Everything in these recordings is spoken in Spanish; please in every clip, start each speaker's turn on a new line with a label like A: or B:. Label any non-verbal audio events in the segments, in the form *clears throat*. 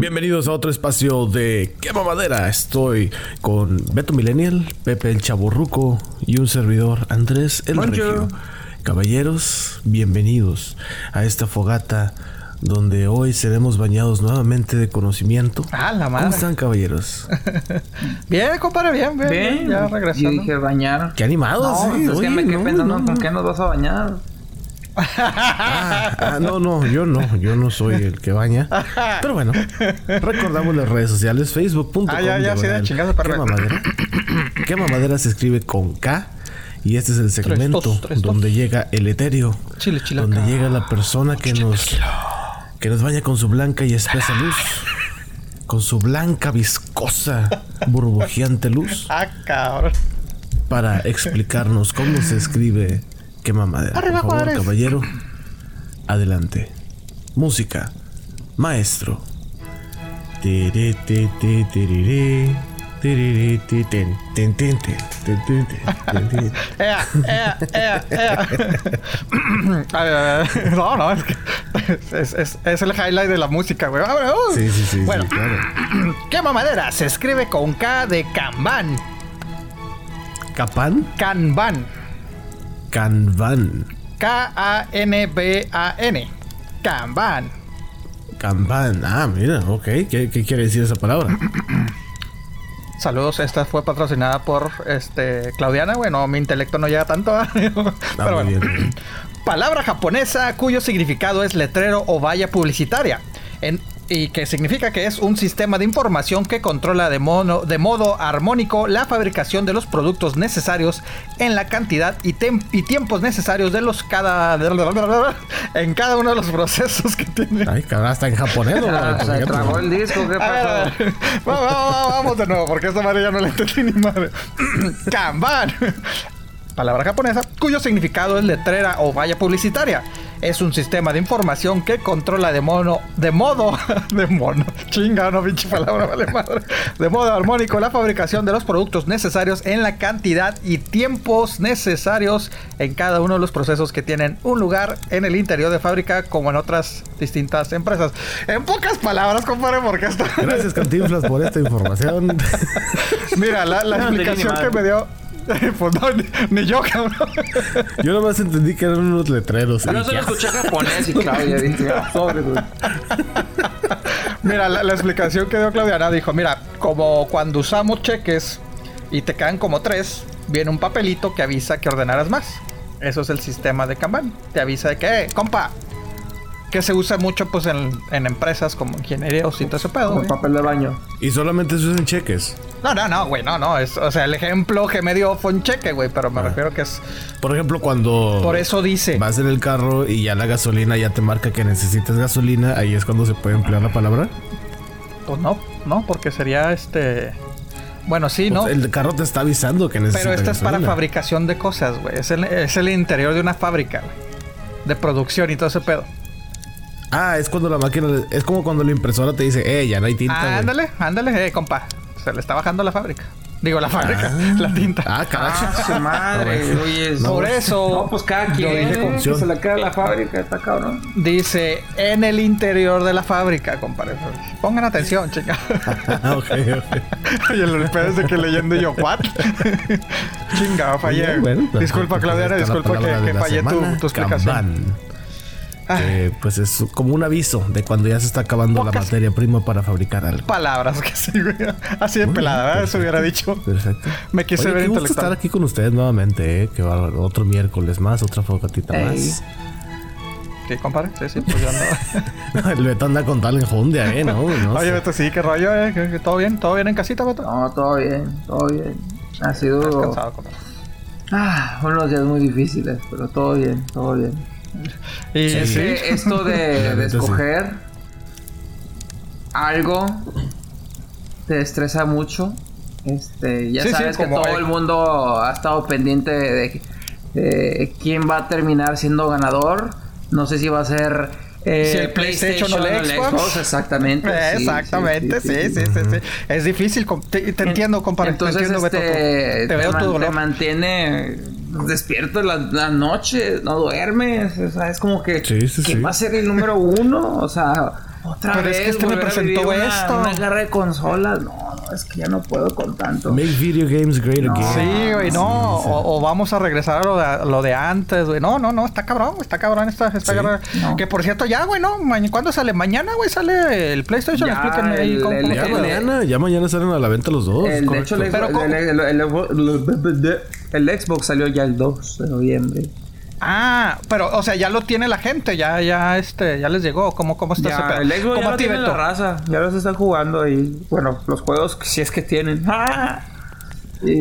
A: Bienvenidos a otro espacio de Quema Madera. Estoy con Beto Millennial, Pepe el Chaburruco y un servidor Andrés el Regio. Caballeros, bienvenidos a esta fogata donde hoy seremos bañados nuevamente de conocimiento.
B: Ah, la madre.
A: ¿Cómo están, caballeros? *laughs*
B: bien, compadre, bien, bien.
C: Bien, ya regresando. Yo dije bañar.
A: Qué animados,
C: no,
A: sí.
C: Es que me quedé pensando con qué nos vas a bañar.
A: Ah, ah, no, no, yo no, yo no soy el que baña. Pero bueno, recordamos las redes sociales, facebook.com.
B: Ah, ya, ya, sí, de para
A: ¿Qué mamadera? ¿Qué mamadera se escribe con K? Y este es el segmento
B: Tres, dos, tres,
A: donde
B: dos.
A: llega el etéreo.
B: Chile,
A: donde llega la persona que nos que nos baña con su blanca y espesa luz. Con su blanca, viscosa, burbujeante luz.
B: Ah, cabrón.
A: Para explicarnos cómo se escribe Qué mamada.
B: Arriba,
A: Por caballero. Adelante. Música. Maestro.
B: No, no, es, que es, es, el highlight de la música, güey.
A: Sí, sí, sí.
B: Bueno,
A: sí, *clears throat*
B: ¿qué mamadera? Se escribe con K de Kanban.
A: ¿Capán?
B: Kanban.
A: Kanban.
B: K-A-N-B-A-N. Kanban.
A: Kanban. Ah, mira, ok. ¿Qué, qué quiere decir esa palabra? *clears throat*
B: Saludos, esta fue patrocinada por este Claudiana. Bueno, mi intelecto no llega tanto. *laughs* ¿eh? Pero bueno.
A: bien.
B: Palabra japonesa cuyo significado es letrero o valla publicitaria. En- y que significa que es un sistema de información que controla de, mono- de modo armónico la fabricación de los productos necesarios en la cantidad y, tem- y tiempos necesarios de los cada *laughs* en cada uno de los procesos que tiene.
A: Ay, cabrón, hasta en japonés. *laughs* ¿no?
C: Ah, se tragó el disco, ¿qué pasó?
B: ver. *laughs* Va- va- va- Vamos de nuevo, porque esta madre ya no le entendí ni madre. *clears throat* Kanban. Palabra japonesa, cuyo significado es letrera o valla publicitaria. Es un sistema de información que controla de mono, de modo, *laughs* de mono, chinga, no pinche palabra, vale madre. De modo armónico la fabricación de los productos necesarios en la cantidad y tiempos necesarios en cada uno de los procesos que tienen un lugar en el interior de fábrica como en otras distintas empresas. En pocas palabras, compadre, porque esto...
A: Gracias, Cantinflas, por esta información. *laughs*
B: Mira, la, la
C: No entendí
B: explicación que me dio. *laughs* Pues no, ni, ni yo, cabrón.
A: Yo nomás entendí que eran unos letreros.
C: Yo solo escuché japonés y Claudia dije, ah, sobre, güey. *laughs*
B: Mira, la, la explicación que dio Claudiana dijo: Mira, como cuando usamos cheques y te quedan como tres, viene un papelito que avisa que ordenaras más. Eso es el sistema de Kanban. Te avisa de que, eh, compa, que se usa mucho pues en, en empresas como ingenierías y todo ese pedo. Güey.
C: papel de baño.
A: Y solamente se usan cheques.
B: No, no, no, güey, no, no. Es, o sea, el ejemplo que me dio fue un cheque, güey, pero me
A: Ah.
B: refiero que es.
A: Por ejemplo, cuando
B: Por eso dice.
A: vas en el carro y ya la gasolina ya te marca que necesitas gasolina, ahí es cuando se puede emplear la palabra.
B: Pues no, no, porque sería este. Bueno, sí, ¿no?
A: Pues el carro te está avisando que necesitas
B: Pero esta es para fabricación de cosas, güey. Es el, es el interior de una fábrica, güey. De producción y todo ese pedo.
A: Ah, es cuando la máquina... Es como cuando la impresora te dice, eh, ya no hay tinta,
B: Ah, ándale, ándale, eh, compa. Se le está bajando la fábrica. Digo, la fábrica,
A: Ah.
B: la tinta.
A: Ah, carajo.
C: Ah, su madre, oye.
A: No,
B: Por eso.
C: No, pues cada quien eh, que se le queda la fábrica, está cabrón.
B: Dice en el interior de la fábrica, compadre. Pongan atención, chica.
A: Ah, *laughs* ok, ok.
B: y el pedo es de que leyendo yo, ¿what? *laughs* Chinga, fallé.
A: Bueno, pues,
B: disculpa,
A: pues, la
B: disculpa que, que fallé tu,
A: semana,
B: tu explicación. Ah.
A: Pues es como un aviso de cuando ya se está acabando la
B: Pocas-
A: materia prima para fabricar algo.
B: Palabras que sí, güey. Así de
A: Muy
B: pelada, ¿verdad? Eso hubiera dicho.
A: Perfecto.
B: Me quise
A: Oye,
B: ver
A: qué gusto estar aquí con ustedes nuevamente, ¿eh? Que va otro miércoles más, otra fogatita
C: Ey.
A: más.
B: ¿Qué, compadre? Sí, sí, pues yo ando. *laughs*
A: El Beto anda con tal enjundia, ¿eh? No, no
B: Oye,
A: sé.
B: Beto, sí, qué rollo, ¿eh? ¿Qué- qué- ¿Todo bien? ¿Todo bien en casita, Beto?
C: No, todo bien, todo bien. Ha sido
B: compadre.
C: ah, unos días muy difíciles, pero todo bien, todo bien.
B: Y
A: sí,
C: Que esto de, *laughs* escoger algo te estresa mucho. Este, ya
B: Sí, sí,
C: sabes que todo
B: el-
C: el mundo ha estado pendiente de, de quién va a terminar siendo ganador. No sé si va a ser eh,
B: Si el PlayStation o el Xbox.
C: Exactamente.
B: Eh,
C: sí,
B: Exactamente, sí, sí, sí, sí. Es difícil. Te, te entiendo, compadre.
C: Entonces,
B: te entiendo, Beto.
C: este,
B: Te veo
C: man-
B: tu
C: te
B: dolor.
C: mantiene despierto la, la noche, no duermes. O sea, es como que
A: Sí, sí,
C: ¿quién
A: sí.
C: va a ser el número uno? O sea, Otra
B: Pero
C: vez,
B: es que este me presentó
C: una-
B: esto.
C: Una guerra de consolas. No, no, es que ya no puedo con tanto.
A: Make video games great again.
B: Sí, güey, no.
A: Sí, sí.
B: O, o vamos a regresar a lo de, a lo de antes, güey. No, no, no, está cabrón, está cabrón esta, esta
A: Sí.
B: guerra.
C: No.
B: Que por cierto, ya, güey, ¿no? ¿Cuándo sale? Mañana, güey, sale el PlayStation.
C: Ya,
B: Explíquenme ahí
C: el-
B: cómo,
C: el-
B: cómo
A: Ya
C: el-
B: está.
A: mañana, ya mañana salen a la venta los dos.
C: El, de hecho, el,
B: Pero
C: Xbox-
B: ¿cómo?
C: el- el- el- el- el Xbox salió ya el 2 de noviembre.
B: Ah, pero, o sea, ya lo tiene la gente, ya, ya, este, ya les llegó. ¿Cómo, cómo está ese
C: Ya,
B: pedo?
C: el Xbox
B: ¿Cómo
C: ya lo tiene la raza. Ya los están jugando y... Bueno, los juegos si es que tienen. *laughs* ¡Ah!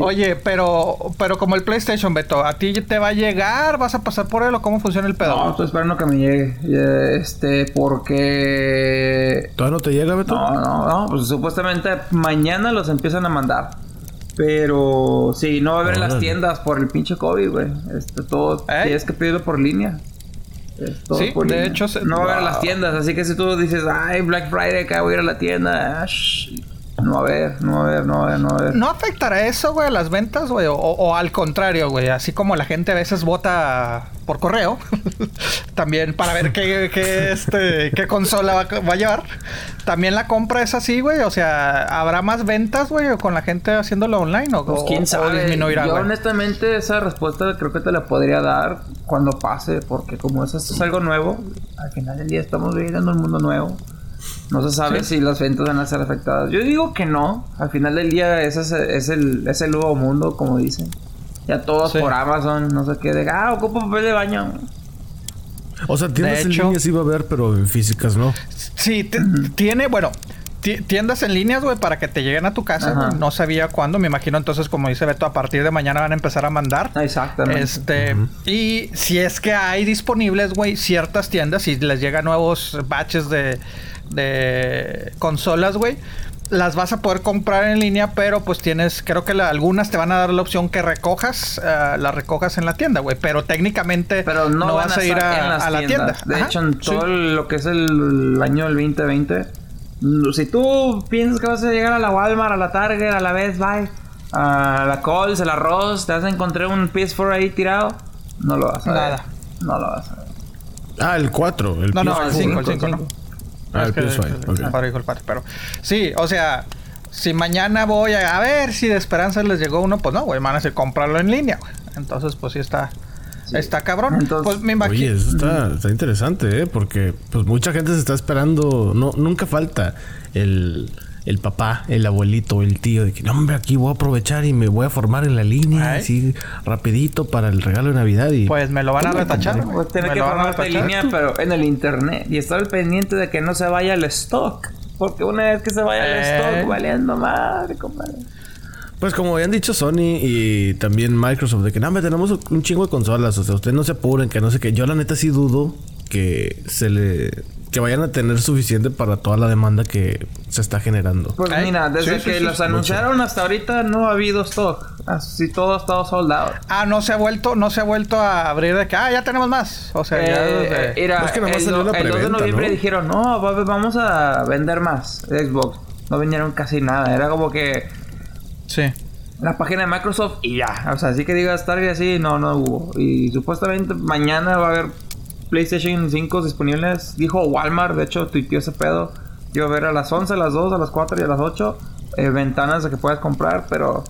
B: Oye, pero, pero como el PlayStation, Beto, ¿a ti te va a llegar? ¿Vas a pasar por él o cómo funciona el pedo?
C: No, estoy esperando que me llegue. Este, porque...
A: ¿Todavía no te llega, Beto?
C: No, no, no. Pues supuestamente mañana los empiezan a mandar. Pero sí, no va a haber en las tiendas por el pinche COVID, güey. Este, todo
B: ¿Eh?
C: tienes que pedirlo por línea. Es todo
B: Sí,
C: por
B: de
C: línea.
B: hecho, se-
C: no va a haber en las tiendas. Así que si tú dices, ay, Black Friday, acá voy a ir a la tienda. ah, shh, no va a haber, no va a haber, no va a haber, no va a haber.
B: ¿No afectará eso, güey, a las ventas, güey? O, o al contrario, güey, así como la gente a veces vota por correo, *laughs* también para ver qué, qué, este, qué consola va, a- va a llevar. También la compra es así, güey. O sea, ¿habrá más ventas, güey, con la gente haciéndolo online? ¿O,
C: Pues
B: o-
C: quién
B: o
C: sabe.
B: disminuirá,
C: Yo
B: güey?
C: honestamente esa respuesta creo que te la podría dar cuando pase, porque como eso es algo nuevo, al final del día estamos viviendo en un mundo nuevo. No se sabe si las ventas van a ser afectadas. Yo digo que no. Al final del día ese es, es el, es el nuevo mundo, como dicen. Ya todos
B: Sí.
C: por Amazon, no sé qué, de ah, ocupo papel de baño.
A: O sea, tiendas en línea sí va a haber, pero en físicas no.
B: Sí, te- tiene, bueno, ti- tiendas en líneas, güey, para que te lleguen a tu casa.
C: Ajá.
B: No sabía cuándo, me imagino entonces, como dice Beto, a partir de mañana van a empezar a mandar.
C: Exactamente.
B: Este, y si es que hay disponibles, güey, ciertas tiendas, si les llegan nuevos batches de, de consolas, güey, las vas a poder comprar en línea, pero pues tienes, creo que la- algunas te van a dar la opción que recojas, eh, las recojas en la tienda, güey, pero técnicamente
C: Pero no, van
B: vas a ir a, la tienda.
C: De
B: Ajá,
C: hecho, en
B: sí.
C: todo lo que es el año del 2020, mm, si tú piensas que vas a llegar a la Walmart, a la Target, a la Best Buy, a la Coles, el arroz, te vas a encontrar un PS4 ahí tirado, no lo vas a ver.
B: Nada.
C: No lo vas a ver.
A: Ah, el 4. El
B: No, no,
A: PS4.
B: el 5, el
C: cinco,
B: 5, ¿no?
A: Ah, el
B: Es que-
A: PS5. ok.
B: el padre dijo el padre, pero sí, o sea, si mañana voy a, a ver si de Esperanza les llegó uno, pues no, güey, van a hacer comprarlo en línea, güey. Entonces, pues sí está, está cabrón.
C: Entonces-
B: pues me imagino.
A: Oye, eso está, está interesante, ¿eh? Porque pues mucha gente se está esperando. No, nunca falta el, el papá, el abuelito, el tío de que no, hombre, aquí voy a aprovechar y me voy a formar en la línea
B: Ay.
A: así rapidito para el regalo de Navidad y
B: Pues me lo van a retachar.
C: Voy a tener
B: Me
C: que formarte en línea, pero en el internet. Y estar al pendiente de que no se vaya el stock. Porque una vez que se vaya el
B: Eh.
C: stock, valiendo madre, compadre.
A: Pues como habían dicho Sony y también Microsoft, de que no, hombre, tenemos un chingo de consolas, o sea, ustedes no se apuren, que no sé qué. Yo la neta sí dudo que se le... Que vayan a tener suficiente para toda la demanda que se está generando.
C: Pues
B: Ay,
C: mira, desde
B: sí,
C: que
B: sí,
C: los
A: mucho.
C: anunciaron hasta ahorita no ha habido stock. Así todo ha estado sold out.
B: Ah, no se ha vuelto, no se ha vuelto a abrir de que, ah, ya tenemos más. O sea, ya
C: Eh, era,
A: Pues que nada más
C: el,
A: salió la
C: el 2 de noviembre
A: ¿no?
C: dijeron, no, va- vamos a vender más Xbox. No vendieron casi nada. Era como que
B: Sí.
C: la página de Microsoft y ya. O sea, así que digas Target así, no, no hubo. Y supuestamente mañana va a haber PlayStation 5 disponibles. Dijo Walmart, de hecho, tuiteó ese pedo. Iba a ver a las 11, a las 2, a las 4 y a las 8 eh, ventanas de que puedas comprar, pero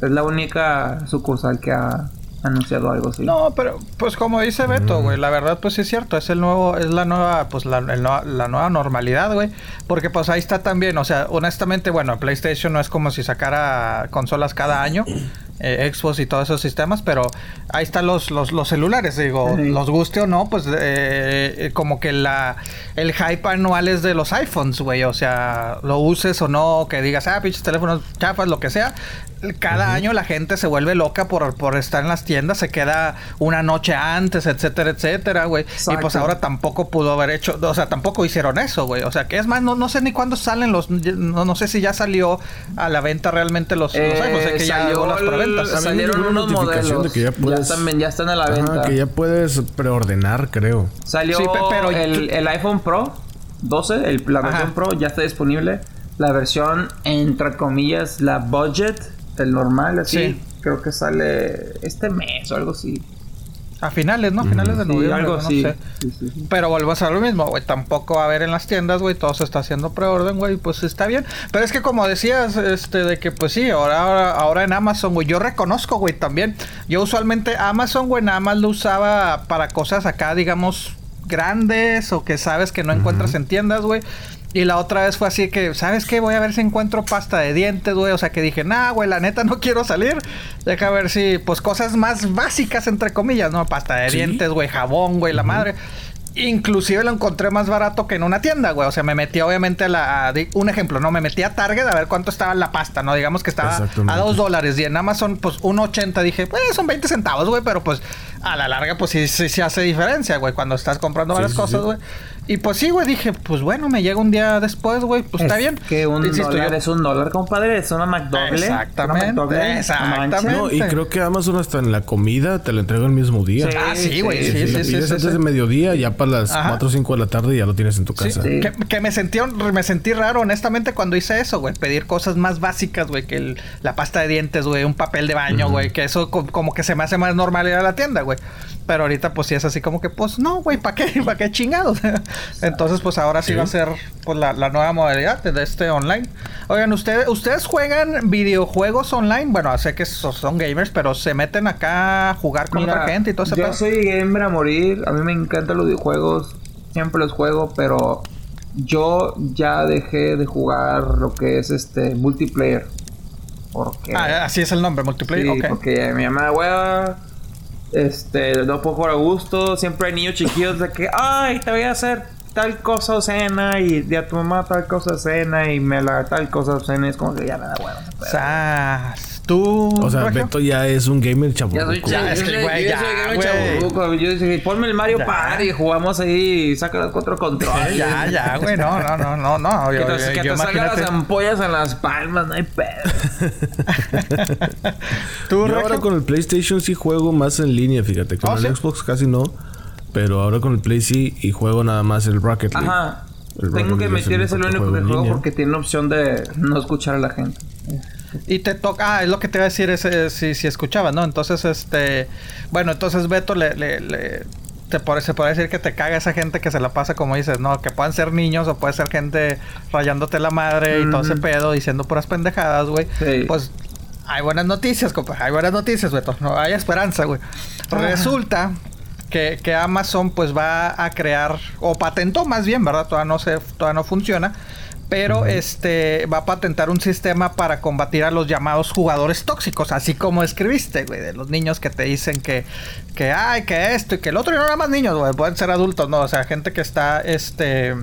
C: es la única sucursal que ha anunciado algo así.
B: No, pero pues como dice Beto, güey, la verdad pues es cierto, es el nuevo, es la nueva, pues la, la nueva normalidad, güey, porque pues ahí está también, o sea, honestamente, bueno, PlayStation no es como si sacara consolas cada año, eh, Xbox y todos esos sistemas, pero ahí están los, los, los celulares, digo,
C: Sí.
B: los guste o no, pues eh, eh, como que la, el hype anual es de los iPhones, güey, o sea, lo uses o no, que digas, ah, pinches teléfonos chafas, lo que sea, cada año la gente se vuelve loca por, por estar en las tiendas, se queda una noche antes, etcétera, etcétera, güey. Y pues ahora tampoco pudo haber hecho, o sea, tampoco hicieron eso, güey. O sea, que es más, no, no sé ni cuándo salen los, no, no sé si ya salió a la venta realmente los, los
C: Eh,
B: iPhones, sé que ya
C: salió
B: llegó las preventas.
C: Salieron unos modelos.
A: de que ya puedes-
C: están, ya están a la
A: Ajá,
C: venta.
A: que ya puedes preordenar, creo.
C: Salió
B: Sí, pero-
C: el, el iPhone Pro 12, el- la
B: Ajá.
C: versión Pro ya está disponible. La versión, entre comillas, la budget, el normal, así,
B: Sí.
C: creo que sale este mes o algo así.
B: A finales, ¿no? A finales de noviembre. algo no sé. Pero vuelvo a ser lo mismo, güey. Tampoco va a haber en las tiendas, güey. Todo se está haciendo preorden, güey. Pues está bien. Pero es que como decías, este, de que pues sí, ahora, ahora, ahora en Amazon, güey. Yo reconozco, güey, también. Yo usualmente Amazon, güey, nada más lo usaba para cosas acá, digamos, grandes o que sabes que no encuentras en tiendas, güey. Y la otra vez fue así que, ¿sabes qué? Voy a ver si encuentro pasta de dientes, güey. O sea, que dije, nah, güey, la neta no quiero salir. Deja ver si, pues, cosas más básicas, entre comillas, ¿no? Pasta de dientes, güey, jabón, güey, la madre. Inclusive lo encontré más barato que en una tienda, güey. O sea, me metí obviamente a la... un ejemplo, ¿no? Me metí a Target a ver cuánto estaba la pasta, ¿no? Digamos que estaba a dos dólares. Y en Amazon, pues, 1.80. Dije, pues, son 20 centavos, güey. Pero, pues, a la larga, pues, sí, sí, hace diferencia, güey. Cuando estás comprando varias cosas, güey. Y pues sí, güey, dije, pues bueno, me llega un día después, güey, pues está bien.
C: Que un dólar es un dólar, compadre, es una McDonald's.
B: Exactamente. exactamente. No,
A: y creo que Amazon hasta en la comida te lo entrega el mismo día.
B: ah, sí, güey. Sí, sí,
A: sí, antes de mediodía, ya para las 4 o 5 de la tarde ya lo tienes en tu casa.
B: Que, que, me sentí me sentí raro, honestamente, cuando hice eso, güey. Pedir cosas más básicas, güey, que el, la pasta de dientes, güey, un papel de baño, güey. Que eso como que se me hace más normal ir a la tienda, güey. Pero ahorita, pues sí es así como que, pues no, güey, ¿para qué? *laughs* ¿Para qué chingados? *laughs* Entonces, pues ahora sí, va a ser pues, la, nueva modalidad de este online. Oigan, ¿ustedes, ¿ustedes juegan videojuegos online? Bueno, sé que son gamers, pero se meten acá a jugar con otra gente y todo eso.
C: Yo soy gamer a morir. A mí me encantan los videojuegos. Siempre los juego, pero yo ya dejé de jugar lo que es este multiplayer.
B: Porque... Ah, así es el nombre, multiplayer.
C: Sí, porque mi mamá, hueva este, no puedo jugar a gusto. Siempre hay niños chiquillos de que, ay, te voy a hacer tal cosa o cena y de a tu mamá tal cosa cena y me la tal cosa o cena. Es como que ya me da bueno.
B: O tú.
A: O sea, Beto ya es un gamer chaburruco.
C: Ya, es que, güey, ya, Yo dije, ponme el Mario Party y jugamos ahí y saca los cuatro controles.
B: ya, ya, güey, no, no, no, no, no.
C: que te, que te salgan las ampollas en las palmas, no hay pedo. *laughs*
A: ¿Tú, Yo ahora con el PlayStation sí juego más en línea, fíjate. Con ¿Oh, el Xbox casi no. Pero ahora con el Play sí y juego nada más el Rocket League.
C: Ajá. Tengo que meter ese único que juego porque tiene la opción de no escuchar a la gente.
B: Y te toca, ah, es lo que te iba a decir, ese, si, si escuchabas, ¿no? Entonces, este, bueno, entonces Beto le, le, le te se puede decir que te caga esa gente que se la pasa como dices, ¿no? Que puedan ser niños o puede ser gente rayándote la madre y todo ese pedo, diciendo puras pendejadas, güey. Pues hay buenas noticias, compa. Hay buenas noticias, Beto. No, hay esperanza, güey. Resulta que, que, Amazon pues va a crear, o patentó más bien, ¿verdad? Todavía no, se, todavía no funciona pero este va a patentar un sistema para combatir a los llamados jugadores tóxicos, así como escribiste, güey, de los niños que te dicen que que ay, que esto y que el otro y no nada más niños, güey, pueden ser adultos, no, o sea, gente que está este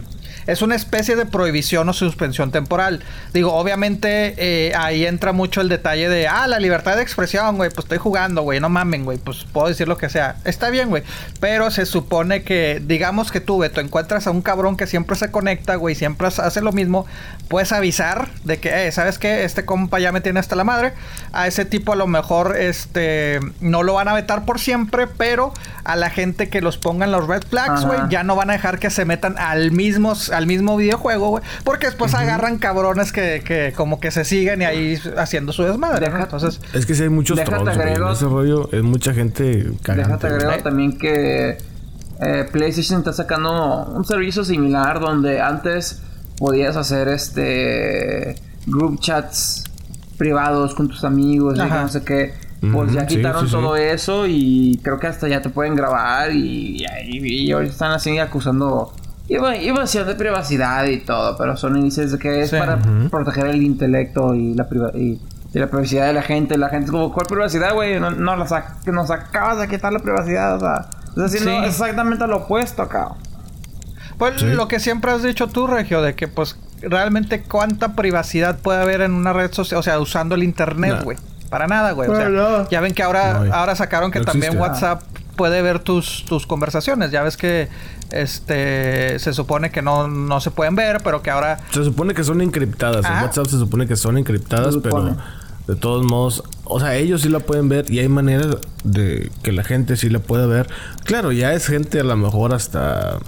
B: es una especie de prohibición o suspensión temporal. Digo, obviamente eh, ahí entra mucho el detalle de, ah, la libertad de expresión, güey, pues estoy jugando, güey, no mamen, güey, pues puedo decir lo que sea. Está bien, güey, pero se supone que, digamos que tú, Beto, encuentras a un cabrón que siempre se conecta, güey, siempre hace lo mismo, puedes avisar de que, eh, ¿sabes qué? Este compa ya me tiene hasta la madre. A ese tipo a lo mejor, este, no lo van a vetar por siempre, pero a la gente que los pongan los red flags, güey, ya no van a dejar que se metan al mismo al mismo videojuego, güey. Porque después agarran cabrones que, que, como que se siguen y ahí haciendo su desmadre. Entonces,
A: es que si hay muchos trolls, ese rollo es mucha gente
C: cagante. Déjate agrego también que eh, PlayStation está sacando un servicio similar donde antes podías hacer este group chats privados con tus amigos y no sé qué. Pues ya quitaron todo eso y creo que hasta ya te pueden grabar y, y, y ahorita están así acusando Invasión de privacidad y todo, pero son índices de que es para proteger el intelecto y la, y, la privacidad de la gente. La gente es como, ¿cuál privacidad, güey? No, no nos acabas de quitar la privacidad, o sea, es decir, exactamente lo opuesto acá.
B: Pues lo que siempre has dicho tú, Regio, de que pues realmente cuánta privacidad puede haber en una red social, o sea, usando el internet, güey. Para nada, güey. O sea, ya ven que ahora, ahora sacaron que también WhatsApp puede ver tus, tus conversaciones. Ya ves que este se supone que no, no se pueden ver, pero que ahora.
A: Se supone que son encriptadas. En WhatsApp se supone que son encriptadas, pero de todos modos, o sea, ellos sí la pueden ver y hay maneras de que la gente sí la pueda ver. Claro, ya es gente a lo mejor hasta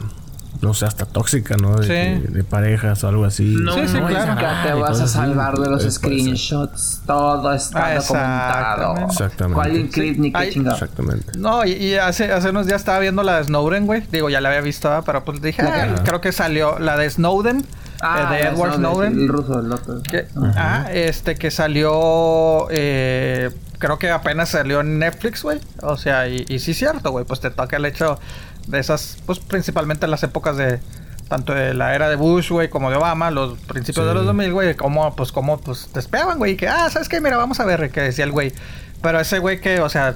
A: no sé, hasta tóxica, ¿no? De,
B: Sí.
A: de parejas o algo así.
C: No,
B: Sí, sí,
C: no,
B: claro.
C: nunca te vas a salvar de los
A: Eh,
C: screenshots. Todo está
B: Ah,
C: documentado.
B: exactamente.
A: Exactamente.
C: ¿Cuál qué
B: Ay,
C: chingado?
A: Exactamente.
B: No, y, y hace, hace unos días estaba viendo la de Snowden, güey. Digo, ya la había visto, ¿verdad? pero pues dije,
C: ¿La
B: ah, creo que salió la de Snowden,
C: Ah,
B: eh, de Edward Snowden.
C: El ruso, el otro.
B: Que, ah, este que salió, eh, creo que apenas salió en Netflix, güey. O sea, y, y sí es cierto, güey. Pues te toca el hecho de esas, pues principalmente las épocas de tanto de la era de Bush, güey, como de Obama, los principios
A: Sí.
B: de los 2000, güey, como, pues, como, pues, te espiaban, güey, que, ah, ¿sabes qué? Mira, vamos a ver, que decía el güey. Pero ese güey que, o sea,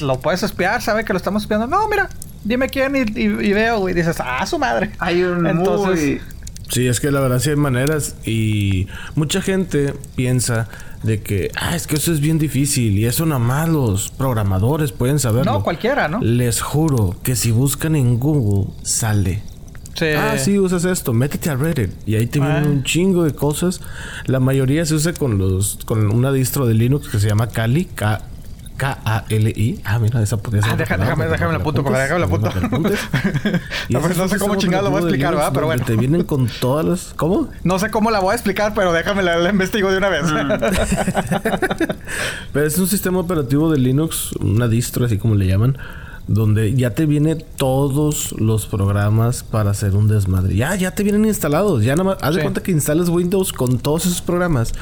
B: lo puedes espiar, sabe que lo estamos espiando. No, mira, dime quién y, y- y veo, güey. Dices, ah, su madre.
C: Hay un
B: Entonces-
C: muy...
A: Sí, es que la verdad sí hay maneras y mucha gente piensa de que, ah, es que eso es bien difícil y eso nada más los programadores pueden saberlo.
B: No, cualquiera, ¿no?
A: Les juro que si buscan en Google, sale.
B: Sí.
A: Ah, sí, usas esto, métete a Reddit y ahí te vienen
B: Ah.
A: un chingo de cosas. La mayoría se usa con los con una distro de Linux que se llama Kali, K K-A-L-I. Ah, mira, esa podría ser.
B: Ah,
A: otra
B: deja-
A: palabra,
B: déjame, déjame la
A: apuntes,
B: déjame la. *laughs*
A: Y
B: No, pues sé cómo chingado lo voy a explicar, ¿verdad? Pero bueno.
A: Te vienen con todas las. ¿Cómo?
B: No sé cómo la voy a explicar, pero déjame la, la investigo de una vez. *laughs*
A: Pero es un sistema operativo de Linux, una distro, así como le llaman, donde ya te viene todos los programas para hacer un desmadre. Ya, ya te vienen instalados. Ya nada más, haz de cuenta que instales Windows con todos esos programas.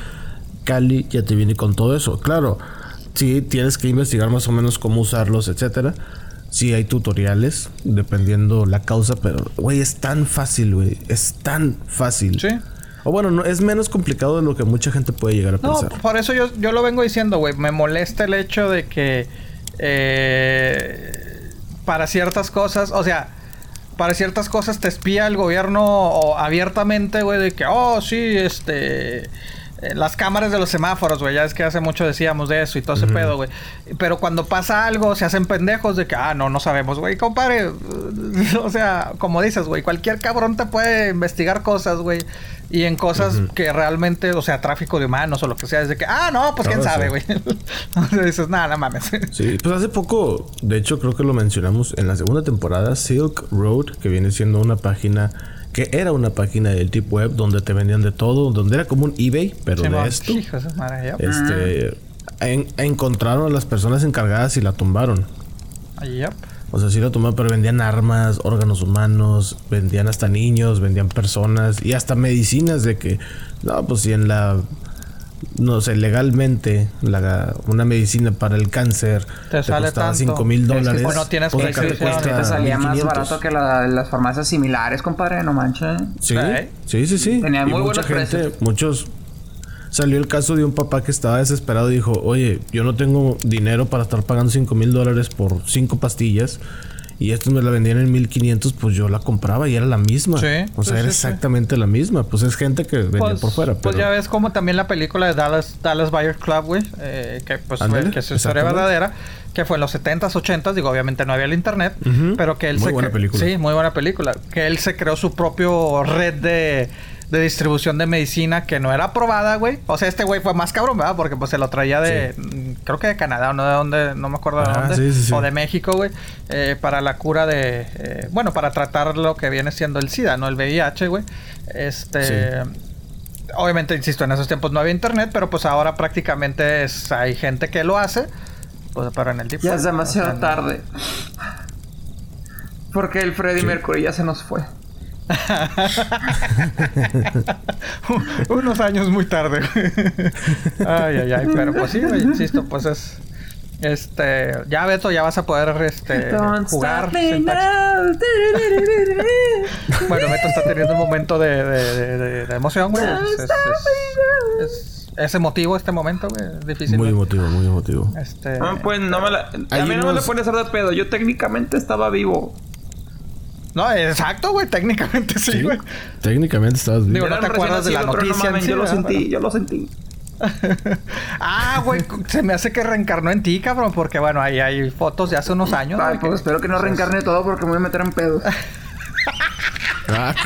A: Kali ya te viene con todo eso. Claro, sí tienes que investigar más o menos cómo usarlos, etcétera. Sí hay tutoriales, dependiendo la causa, pero, güey, es tan fácil, güey. Es tan fácil.
B: Sí.
A: O bueno, no, es menos complicado de lo que mucha gente puede llegar a
B: No,
A: pensar.
B: por eso yo, yo lo vengo diciendo, güey. Me molesta el hecho de que eh, para ciertas cosas, o sea, para ciertas cosas te espía el gobierno abiertamente, güey, de que, oh, sí, este. Eh, Las cámaras de los semáforos, güey. Ya es que hace mucho decíamos de eso y todo ese pedo, güey. Pero cuando pasa algo, se hacen pendejos de que, ah, no, no sabemos, güey. Compadre, *laughs* o sea, como dices, güey, cualquier cabrón te puede investigar cosas, güey. Y en cosas que realmente, o sea, tráfico de humanos o lo que sea, es de que, ah, no, pues quién
A: Todo
B: sabe, güey. *laughs* sea, dices, nada, no mames.
A: Sí, pues hace poco, de hecho creo que lo mencionamos en la segunda temporada, Silk Road, que viene siendo una página, que era una página del Deep Web donde te vendían de todo, donde era como un eBay, pero
B: Simón,
A: de esto.
B: hijo.
A: Este, en- encontraron a las personas encargadas y la tumbaron.
B: Yep.
A: O sea, sí la tumbaron, pero vendían armas, órganos humanos, vendían hasta niños, vendían personas y hasta medicinas de que, no, pues si en la, no sé, legalmente, la- una medicina para el cáncer
B: Te sale
A: costaba
B: tanto.
A: 5 mil
C: Es que
A: dólares.
B: pues no tienes
A: pues acá te
C: te salía más
A: 1500.
C: barato que la- las farmacias similares, compadre, no manches.
A: Sí,
B: ¿Eh?
A: sí, sí, sí.
C: Tenía
A: Y
C: muy
A: mucha
C: buenos
A: gente,
C: precios.
A: muchos. Salió el caso de un papá que estaba desesperado y dijo, oye, yo no tengo dinero para estar pagando 5 mil dólares por cinco pastillas. Y estos me la vendían en 1500, pues yo la compraba y era la misma.
B: Sí,
A: o sea,
B: sí,
A: era
B: sí.
A: exactamente la misma. Pues es gente que venía
B: Pues,
A: por fuera.
B: pues ya ves como también la película de Dallas, Dallas Buyers Club, güey, eh, que pues fue,
A: Ándale,
B: que es historia verdadera, que fue en los 70s, 80s, digo, obviamente no había el internet, pero que él
A: Muy
B: se
A: buena película.
B: Sí, muy buena película, que él se creó su propio red de de distribución de medicina que no era aprobada, güey. O sea, este güey fue más cabrón, ¿verdad? Porque pues se lo traía de, mm, creo que de Canadá o no de dónde, no me acuerdo de
A: Ajá,
B: dónde,
A: sí, sí, sí.
B: o de México, güey, eh, para la cura de, eh, bueno, para tratar lo que viene siendo el SIDA, no el VIH, güey. Este,
A: Sí.
B: obviamente, insisto, en esos tiempos no había internet, pero pues ahora prácticamente es, hay gente que lo hace, pues, pero en el tipo.
C: Ya es demasiado
B: o sea,
C: tarde. Porque el Freddie
A: Sí.
C: Mercury ya se nos fue. *laughs*
B: Unos años muy tarde. ay, ay, ay. Pero pues sí, güey, insisto, pues es. Este. Ya, Beto, ya vas a poder este,
C: Don't
B: jugar. *laughs* Bueno, Beto está teniendo un momento de, de, de- de- de emoción, güey. Es, es, es- es- emotivo este momento, güey. Es difícil.
A: Muy emotivo, muy emotivo.
B: Este.
C: No, pues no me la... A mí no me la hacer de pedo. Yo técnicamente estaba vivo.
B: No, exacto, güey. Técnicamente sí,
A: Sí,
B: güey.
A: Técnicamente estabas bien.
B: Digo, no te acuerdas de la noticia
C: yo lo sentí, yo lo sentí.
B: ah, güey. Se me hace que reencarnó en ti, cabrón. Porque bueno, ahí hay fotos de hace unos años.
C: Ay,
B: güey,
C: pues espero que no reencarne todo porque me voy a meter en pedos.
A: Ah, *laughs*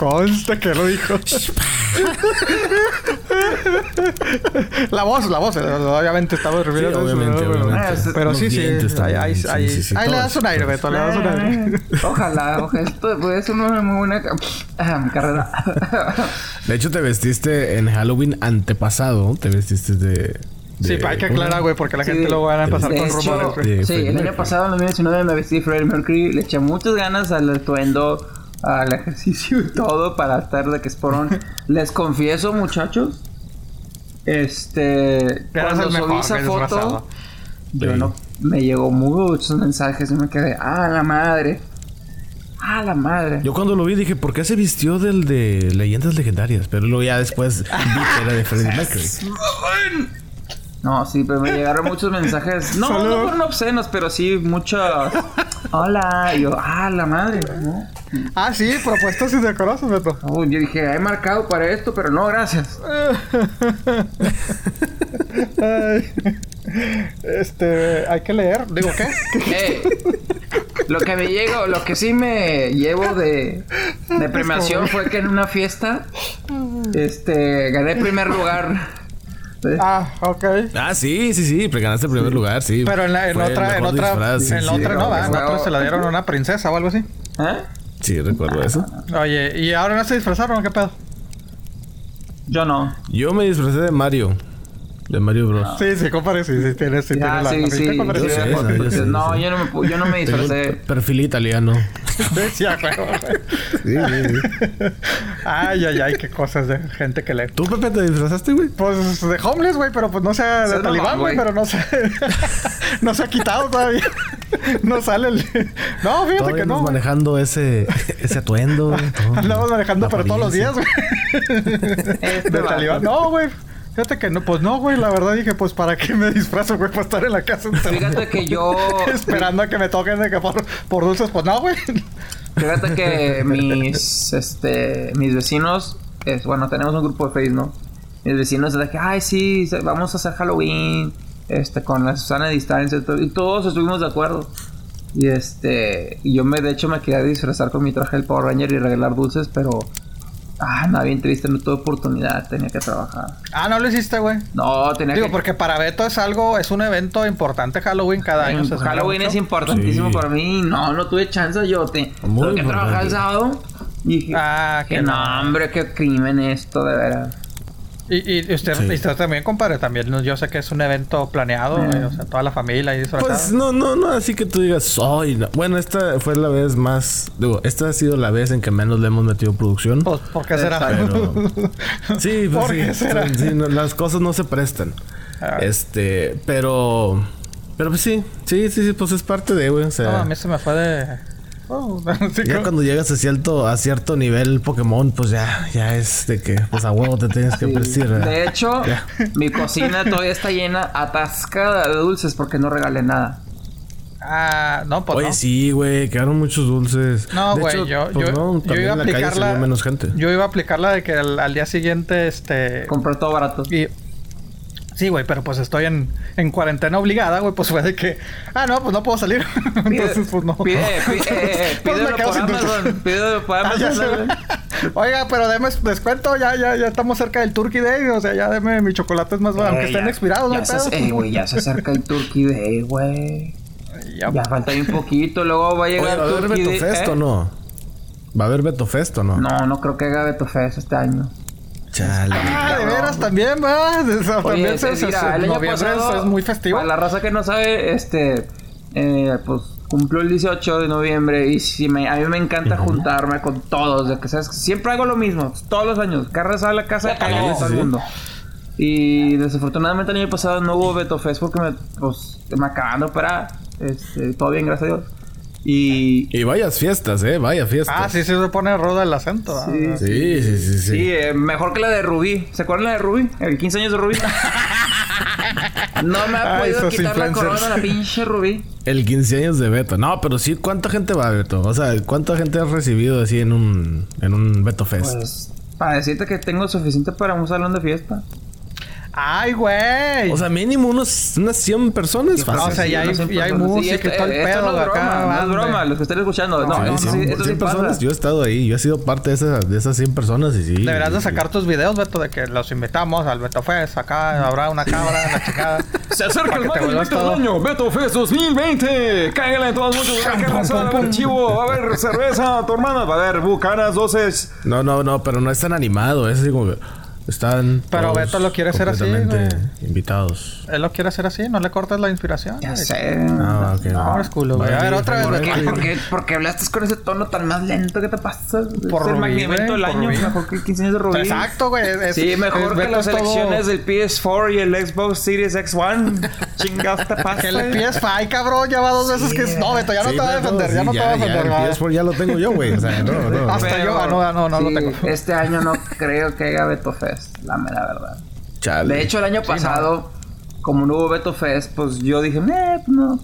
B: Consta que lo dijo. la voz, la voz, eh, obviamente estaba refiriendo
A: Sí,
B: a eso,
A: obviamente, obviamente.
B: Pero sí, sí, ahí,
A: también,
B: ahí,
A: sí,
B: ahí,
A: sí, sí,
B: ahí le das un aire, Beto, le das un aire.
C: Ojalá, ojalá. Esto puede ser una muy buena ah, carrera. *laughs*
A: De hecho, te vestiste en Halloween antepasado. Te vestiste de.
B: Sí, hay que aclarar, güey, porque la
C: Sí,
B: gente luego van a pasar con rumores,
C: Sí, el año pasado, en 2019, me vestí de Freddie Mercury. Le eché muchas ganas al atuendo, al ejercicio y todo para estar de que esporón. *laughs* Les confieso, muchachos. Este.
B: Eras
C: cuando
B: el
C: subí
B: mejor,
C: esa foto, yo
A: Sí.
C: no. Me llegó muchos mensajes y me quedé, ¡ah, la madre! ¡ah, la madre!
A: Yo cuando lo vi dije, ¿por qué se vistió del de Leyendas Legendarias? Pero luego ya después vi que era de *laughs* Freddie Mercury.
C: No, sí, pero me llegaron muchos mensajes. No, no fueron obscenos, pero sí muchos. Hola. Y yo, ¡ah, la madre! ¿no?
B: Ah, sí, propuestas indecorosas, Beto.
C: Oh, yo dije, he marcado para esto, pero no, gracias. *laughs*
B: Ay. Este, hay que leer. Digo, ¿qué? *laughs*
C: Eh, lo que me llegó, lo que sí me llevo de, de premiación fue que en una fiesta, este, gané primer lugar.
B: Ah, ok.
A: Ah, sí, sí, sí. Pero ganaste el primer lugar, sí.
B: Pero en, la, en otra, en otra,
A: disfraz, sí,
B: en la
A: sí.
B: otra no,
C: no,
B: ¿verdad? En
C: no.
B: otra se la dieron a una princesa o algo así.
C: ¿Eh?
A: Sí, recuerdo eso.
B: Oye, ¿y ahora no se disfrazaron? ¿Qué pedo?
C: Yo no.
A: Yo me disfracé de Mario. De Mario Bros.
B: Sí, sí, compadre, sí, sí, tienes, sí,
C: Ah,
B: tienes la,
C: sí,
B: la
C: sí.
A: yo sé, no, yo sé.
C: No, yo no me, yo no me disfracé.
A: perfil italiano. *laughs*
B: Sí, a huevo, güey.
A: Sí, sí, sí.
B: Ay, ay, ay, qué cosas de gente que lee.
A: ¿Tú, Pepe, te disfrazaste, güey?
B: Pues de homeless, güey, pero pues no se ha de talibán, güey, pero no se *laughs* no se ha quitado todavía. *laughs* No sale el No, fíjate
A: Todavía
B: que no.
A: manejando ese, ese atuendo.
B: Andamos manejando pero todos los días, güey.
C: Este
B: De talibán. No, güey. Fíjate que no, pues no, güey, la verdad dije, pues para qué me disfrazo, güey, para estar en la casa?
C: Fíjate que yo. *laughs*
B: esperando a que me toquen de que por, por dulces, pues no, güey.
C: Fíjate que *laughs* mis, este, mis vecinos, es, bueno, tenemos un grupo de Facebook, ¿no? Mis vecinos de que, ay, sí, vamos a hacer Halloween, este, con la Susana distancia y todo", y todos estuvimos de acuerdo. Y este, y yo me, de hecho, me quería disfrazar con mi traje del Power Ranger y regalar dulces, pero, ah, no, bien triste, no tuve oportunidad, tenía que trabajar.
B: Ah, no lo hiciste, güey.
C: No, tenía
B: Digo,
C: que...
B: porque para Beto es algo, es un evento importante Halloween cada año.
C: Halloween es importantísimo
A: Sí.
C: para mí. No, no tuve chance. Yo te,
A: Muy
C: tengo que trabajar el sábado. Y dije,
B: Ah,
C: que
B: no,
C: hombre, qué crimen esto, de veras.
B: Y, y usted,
A: Sí.
B: y usted también, compadre, también yo sé que es un evento planeado,
C: Eh.
B: güey, o sea, toda la familia ahí disfrazada.
A: Pues no, no, no, así que tú digas, soy. no". Bueno, esta fue la vez más. Digo, esta ha sido la vez en que menos le hemos metido producción.
B: Pues, ¿por qué será?
A: Pero. *laughs* Sí, pues
B: ¿Por
A: sí.
B: qué será?
A: sí, no, las cosas no se prestan.
B: Ah.
A: Este, pero. Pero pues sí, sí, sí, sí, pues es parte de, güey. O sea,
B: No, a mí se me fue de... Oh, sí,
A: ya
B: como-
A: cuando llegas a cierto, a cierto nivel Pokémon, pues ya, ya es de que, pues a huevo te tienes que
C: Sí. De hecho, *laughs*
A: Ya.
C: mi cocina todavía está llena, atascada de dulces porque no regalé nada.
B: Ah, no, pues
A: Oye,
B: no.
A: sí, güey, quedaron muchos dulces.
B: No, güey, yo,
A: pues
B: yo,
A: no,
B: yo
A: también
B: iba a aplicarla...
A: menos gente.
B: Yo iba a aplicarla de que al, al día siguiente, este...
C: Compré todo barato.
B: Y... Sí, güey, pero pues estoy en, en cuarentena obligada, güey, pues fue de que... Ah, no, pues no puedo salir. *laughs* Entonces, pues no.
C: Pide, *laughs* pide, eh,
B: Pues me quedo sin dulces.
C: Amazon. *laughs* Pídelo por
B: Ah, ya
C: Amazon.
B: Oiga, pero deme descuento, ya, ya, ya estamos cerca del Turkey Day, o sea, ya deme mi chocolate es más bueno, aunque
C: Eh,
B: estén
C: ya-
B: expirados, no
C: ya
B: hay pedo.
C: eh, güey, ya se acerca el Turkey Day, güey.
B: Ya,
C: Ya falta bien poquito, luego va a
A: Oye,
C: llegar
A: ¿va a
C: el
A: haber
C: Turkey
A: Beto
C: Day.
A: Fest
C: ¿eh?
A: o no? ¿Va a haber Beto Fest o no?
C: No, no creo que haga Beto Fest este año.
A: Chale.
B: Ah, de veras también, va. De- también se,
C: es-
B: se-
C: mira,
B: se-
C: el año
B: noviembre es-
C: pasado,
B: es, muy festivo.
C: Para la raza que no sabe, este, eh, pues cumplió el 18 de noviembre y sí me, a mí me encanta juntarme con todos, de que sabes, siempre hago lo mismo, todos los años, cargas a la casa, cago
A: sí,
C: todo el mundo. Y desafortunadamente el año pasado no hubo Beto Fest porque me, pues, me acaban de operar. Este, todo bien, gracias a Dios. Y
A: Y vayas fiestas, ¿eh? Vaya fiestas.
B: Ah, sí, sí se pone roda el acento. ¿ah?
C: Sí.
A: Sí, sí, sí, sí.
C: Sí, eh, mejor que la de Rubí. ¿Se acuerdan la de Rubí? El 15 años de Rubí. *laughs* no me ha
B: Ay,
C: podido quitar la corona la pinche Rubí.
A: El 15 años de Beto. No, pero sí, ¿cuánta gente va, Beto? O sea, ¿cuánta gente has recibido así en un, en un Beto Fest?
C: Pues, para decirte que tengo suficiente para un salón de fiesta.
B: Ay, güey.
A: O sea, mínimo unos, unas 100 personas.
B: No, o sea, ya hay, ya hay música y todo el pedo
C: no es
B: acá.
C: broma, no es broma, los que estén escuchando. No,
A: Sí,
C: no,
A: sí,
C: sí,
A: sí,
C: eso sí
A: 100 personas. Yo he estado ahí. Yo he sido parte de, esa, de esas 100 personas y sí.
B: Deberás de
A: sí.
B: sacar tus videos, Beto, de que los invitamos al Beto Fest. Acá habrá una cabra, la chingada. *laughs*
C: Se acerca el
B: que te
C: más
B: vuelvas
C: del
B: todo.
C: año, Beto Fest 2020. Cáigale en todas muchas.
B: Pum,
C: ¿Qué Va a haber
B: pum.
C: chivo, va a haber cerveza, tu hermana. Va a haber bucanas, doces.
A: No, no, no, pero no es tan animado. Es así como que están.
B: Pero
A: todos
B: Beto lo quiere hacer así, güey.
A: Invitados.
B: Él lo quiere hacer así, no le cortes la inspiración.
C: Ya
B: güey.
C: sé.
A: Ah, ok.
B: No, es culo, güey. A ver, otra vez,
A: Por.
C: Ay, ¿Por qué, ¿Por qué hablaste con ese tono tan más lento? ¿Qué te pasa?
B: Por
C: el
B: Rubí,
C: magnifico del año.
B: Rubí.
C: Mejor que el 15 años de Rubí.
B: Exacto, güey. es-
C: Sí,
B: es-
C: mejor que
B: Beto
C: las
B: todo-
C: elecciones del PS4 y el Xbox Series X1. *laughs* Chingados te pasa.
B: Que el PS5, cabrón, ya va dos veces que... No, Beto, ya no
A: Sí,
B: te va a defender. Ya no te va a defender.
A: El PS4 ya lo tengo yo, güey. O sea, no, no.
B: Hasta yo, ah, no, no, no lo tengo.
C: Este año no creo que haya Beto Fest, la mera verdad.
A: Chale.
C: De hecho, el año pasado, como no hubo Beto Fest, pues yo dije, eh, pues no,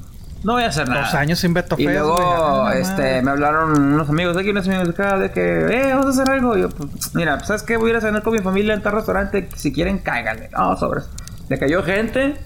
C: no voy a hacer nada.
B: Dos años sin Beto
C: Y
B: Fest,
C: luego,
B: güey. Ah,
C: este,
B: madre.
C: me hablaron unos amigos de aquí, unos amigos de acá, de que, eh, vamos a hacer algo. Y yo, pues, mira, ¿sabes qué? Voy a ir a cenar con mi familia en tal restaurante. Si quieren, cáiganle. No, sobres. Le cayó gente,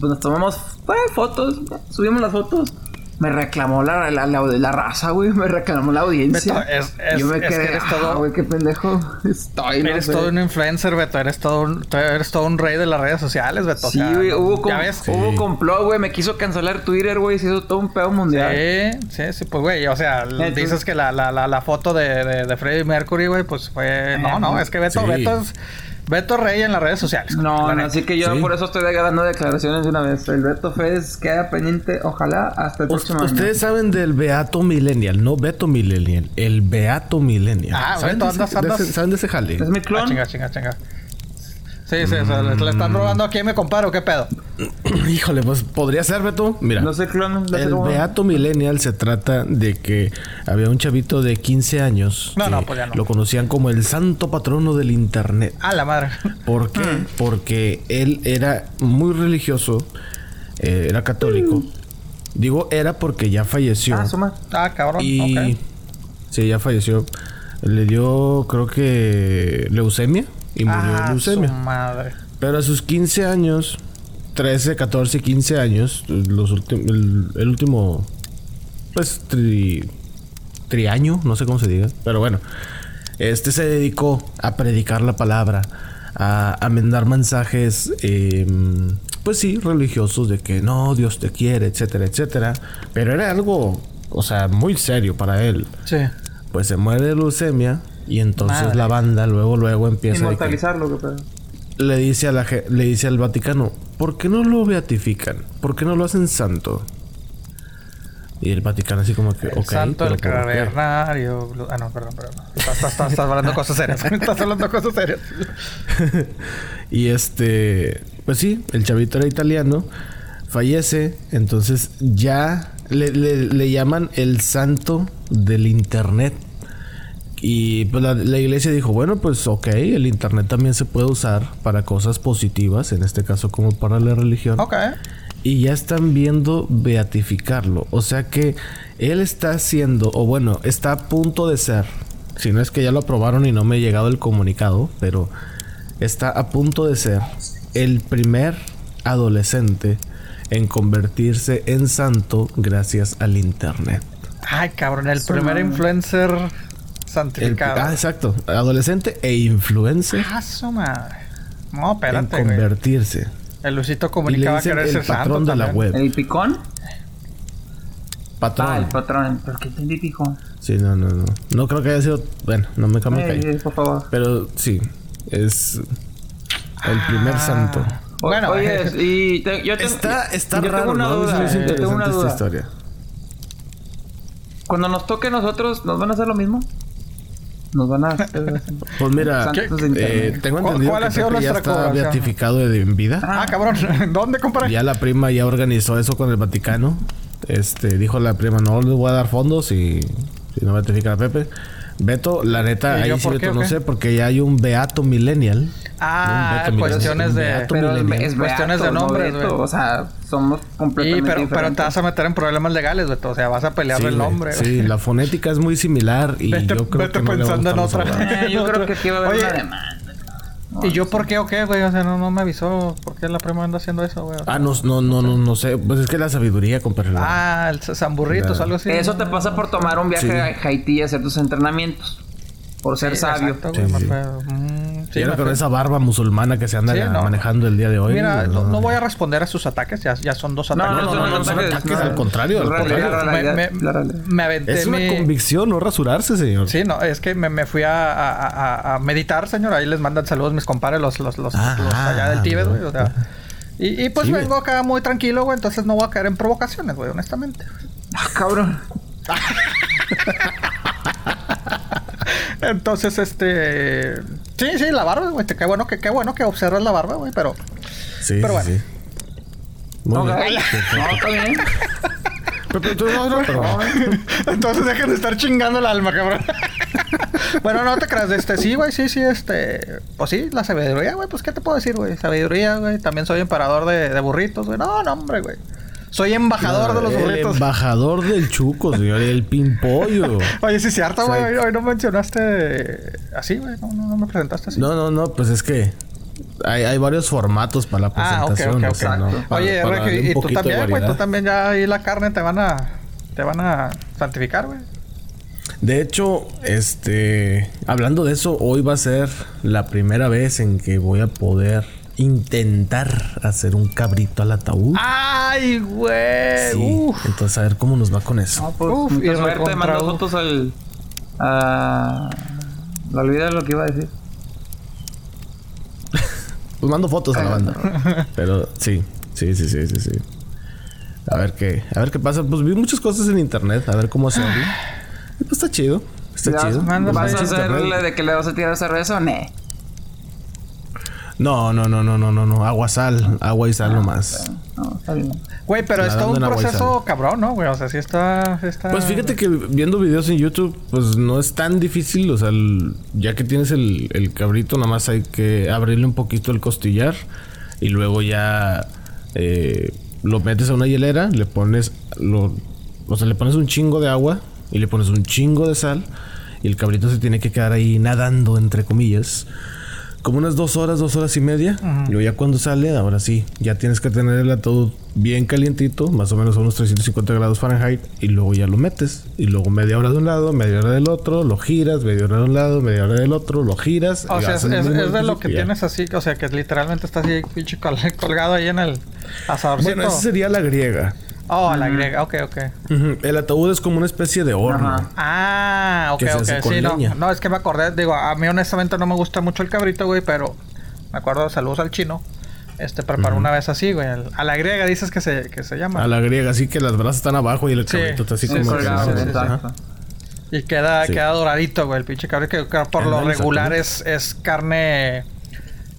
C: pues nos tomamos pues, fotos, subimos las fotos. Me reclamó la, la, la, la raza, güey. Me reclamó la audiencia.
B: Beto, es- es-
C: yo me
B: es que
C: quedé,
B: eres
C: "Ah,
B: todo-
C: güey, qué pendejo. Estoy, no
B: Eres
C: sé".
B: todo un influencer, Beto. Eres todo un, eres todo un rey de las redes sociales, Beto. O
C: Sí,
B: sea,
C: güey, hubo, com- hubo complot, güey. Me quiso cancelar Twitter, güey. Se hizo todo un pedo mundial.
B: Sí, sí, sí, pues, güey, o sea,
C: Entonces-
B: dices que la, la, la, la foto de, de, de Freddie Mercury, güey, pues fue... No, no, es que Beto,
A: Sí.
B: Beto es... Beto rey en las redes sociales.
C: No, no, así que yo
A: Sí.
C: por eso estoy dando declaraciones de una vez. El Beto Fest queda pendiente, ojalá, hasta el próximo año.
A: Ustedes saben del Beato Millennial, no Beto Millennial, el Beato Millennial.
B: Ah,
A: ¿Saben,
B: Beto,
A: de ese-
B: andas-
A: de
B: andas-
A: ese- ¿Saben de ese jale?
C: ¿Es mi
B: Ah,
C: clon?
B: chinga, chinga, chinga. Sí, sí, o sea, le, le están robando aquí me comparo, ¿qué pedo? *clears throat*
A: Híjole, pues podría ser, Beto. Mira.
C: No sé clon. no sé
A: El Beato Millennial se trata de que había un chavito de 15 años
B: No,
A: que
B: no, pues ya no.
A: lo conocían como el santo patrono del internet.
B: A la madre.
A: ¿Por qué?
B: Mm.
A: Porque él era muy religioso, eh, era católico. Digo era porque ya falleció.
C: Ah, suma.
B: Ah, cabrón.
A: y sí, ya falleció. Le dio, creo que leucemia y murió de
B: Ah,
A: leucemia.
B: su madre.
A: Pero a sus 15 años, 13, 14, 15 años, los el, el último, pues, tri, triaño, no sé cómo se diga, pero bueno, este se dedicó a predicar la palabra, a, a mandar mensajes, eh, pues sí, religiosos de que no, Dios te quiere, etcétera, etcétera, pero era algo, o sea, muy serio para él.
B: Sí.
A: Pues se muere de leucemia y entonces
B: Madre.
A: la banda luego, luego empieza que-
C: Inmortalizarlo, qué pedo.
A: le dice a la le dice al Vaticano, ¿por qué no lo beatifican? ¿Por qué no lo hacen santo? Y el Vaticano así como que,
B: El santo, el
A: pero ¿por qué?".
B: cavernario. Ah, no, perdón, perdón. Estás, estás, estás, *laughs* estás hablando cosas serias. estás hablando cosas serias.
A: Y este, pues sí, el chavito era italiano, fallece, entonces ya le, le- le llaman el santo del internet. Y pues la, la iglesia dijo, bueno, pues ok, el internet también se puede usar para cosas positivas, en este caso como para la religión.
B: Ok.
A: y ya están viendo beatificarlo. O sea que él está haciendo, o bueno, está a punto de ser, si no es que ya lo aprobaron y no me ha llegado el comunicado, pero está a punto de ser el primer adolescente en convertirse en santo gracias al internet.
B: Ay, cabrón, el primer
C: madre.
B: Influencer
A: El-
B: santificado.
A: ah, exacto. Adolescente e influencer
B: Ah, su madre. No,
A: en
B: espérate, güey.
A: convertirse.
B: El Luisito
A: Y le
B: Comunica va a
A: dicen
B: querer
A: el patrón de la
B: también.
A: web.
C: ¿El picón?
A: Patrón.
C: Ah, el patrón. ¿Por qué entendí picón?
A: Sí, no, no, no. No creo que haya sido. Bueno, no me cambio
C: Eh, eh, por favor.
A: Pero sí, es el primer
B: Ah.
A: santo.
C: O-
B: Bueno,
C: Oye, y te- yo te-
A: Está, está
C: yo tengo
A: raro,
C: una
A: ¿no?
C: duda,
A: Es
C: yo tengo
A: interesante
C: una
A: esta
C: duda.
A: historia.
C: Cuando nos toque a nosotros, ¿nos van a hacer lo mismo? Nos van a... *laughs*
A: Pues mira, eh, tengo
B: ¿Cuál-
A: entendido
B: cuál
A: que
B: ha sido
A: Pepe ya está beatificado de en vida.
B: Ah, cabrón. *laughs* ¿Dónde, compadre?
A: Ya la prima ya organizó eso con el Vaticano. Este, dijo la prima, no le voy a dar fondos y si no beatifica a Pepe. Beto, la neta,
B: ¿Y
A: ahí sí Beto no
B: qué?
A: sé, porque ya hay un Beato Millennial.
B: Ah,
A: No, un Beto
B: cuestiones
A: Millennial,
B: de...
A: Beato
C: Pero
A: millennial.
C: es
B: Cuestiones de
C: no
B: nombres,
C: beto.
B: güey.
C: O sea, somos
B: Sí,
C: completamente
B: pero, pero te vas a meter en problemas legales, Beto. O sea, vas a pelear
A: Sí,
B: el
A: güey.
B: nombre.
A: Sí, la fonética es muy similar y
B: Vete,
A: yo creo
B: vete
A: que no le
B: pensando en
A: vamos a
B: otra.
C: Eh, yo creo que aquí va a haber
B: Oye,
C: una demanda.
B: ¿Y yo por qué o qué, güey? O sea, no, no me avisó por qué la prima anda haciendo eso, güey.
A: Ah, no, no, no, no, no sé. Pues es que la sabiduría, compadre.
B: Ah, el zamburritos, algo así.
C: Eso te pasa por tomar un viaje a Haití y hacer tus entrenamientos. Por ser sabio. Exacto,
A: sí, sí. Mm, con esa barba musulmana que se anda manejando el día de hoy.
B: Mira, no, voy a responder a sus ataques. Ya, ya son dos ataques.
A: No, no, no, son ataques. al contrario. Al
B: contrario. Me, me, aventé
A: es una convicción, no rasurarse, señor.
B: Sí, no. Es que me, me fui a, a, a, meditar, señor. Ahí les mandan saludos mis compadres, los, los, los, ah, los allá del Tíbet, güey. O sea... Y, y pues vengo acá muy tranquilo, güey. Entonces no voy a caer en provocaciones, güey, honestamente.
C: Ah, cabrón. *laughs*
B: Entonces, este. Sí, sí, la barba, güey. Qué bueno que, qué bueno que observas la barba, güey, pero.
A: Sí, pero bueno. Sí.
C: Muy no, bien. no, está bien.
B: Entonces dejen de estar chingando el alma, cabrón. bueno, no te creas, este, sí, güey, sí, sí, este, pues sí, la sabiduría, güey, pues qué te puedo decir, güey, sabiduría, güey, también soy emperador de, de burritos, güey, no, no, hombre, güey. Soy embajador de los burritos.
A: Embajador del chuco, señor. El pimpollo.
B: Oye, sí cierto, güey. Hoy no mencionaste así, güey. No, no, me presentaste así.
A: No, no, no. Pues es que hay, hay varios formatos para la presentación.
B: Ah, ok, ok, ok. Oye, y, tú también, güey. Tú también ya ahí la carne te van a... Te van a santificar, güey.
A: De hecho, este... Hablando de eso, hoy va a ser la primera vez en que voy a poder intentar hacer un cabrito al ataúd.
B: ¡Ay, güey!
A: Sí. Entonces, a ver cómo nos va con eso.
C: No, pues, Uf, y suerte, mando fotos al. A... Me olvidé lo que iba a decir. *laughs*
A: pues mando fotos a la banda. *laughs* Pero sí, sí, sí, sí, sí, sí. A ver qué, a ver qué pasa. Pues vi muchas cosas en internet, a ver cómo hacerlo. Y pues está chido. Está chido.
C: ¿Vas a hacerle de que le vas a tirar cerveza o no?
A: No, no, no, no, no, no, no. Agua, sal. Agua y sal ah, nomás.
B: No, está bien. Güey, pero es todo un proceso cabrón, ¿no, güey? O sea, sí está, está...
A: Pues fíjate que viendo videos en YouTube, pues no es tan difícil. O sea, ya que tienes el, el cabrito, nada más hay que abrirle un poquito el costillar. Y luego ya eh, lo metes a una hielera, le pones... Lo, o sea, le pones un chingo de agua y le pones un chingo de sal. Y el cabrito se tiene que quedar ahí nadando, entre comillas como unas dos horas, dos horas y media. Y luego ya cuando sale, ahora sí, ya tienes que tener el todo bien calientito, más o menos a unos 350 grados Fahrenheit, y luego ya lo metes. Y luego media hora de un lado, media hora del otro, lo giras, media hora de un lado, media hora del otro, lo giras.
B: O sea, es, de lo que tienes así, o sea, que literalmente estás así pinche *laughs* colgado ahí en el asadorcito.
A: Bueno, esa sería la griega.
B: Oh, la griega, ok, ok.
A: El ataúd es como una especie de horno.
B: Ah, ok, ok. Sí, no. no, es que me acordé, digo, a mí honestamente no me gusta mucho el cabrito, güey, pero me acuerdo, saludos al chino. Este preparó una vez así, güey. A la griega dices que se, que se llama.
A: A la griega, así que las brasas están abajo y el cabrito está así como.
B: y queda, queda doradito, güey. El pinche cabrito que, por lo regular es, es carne.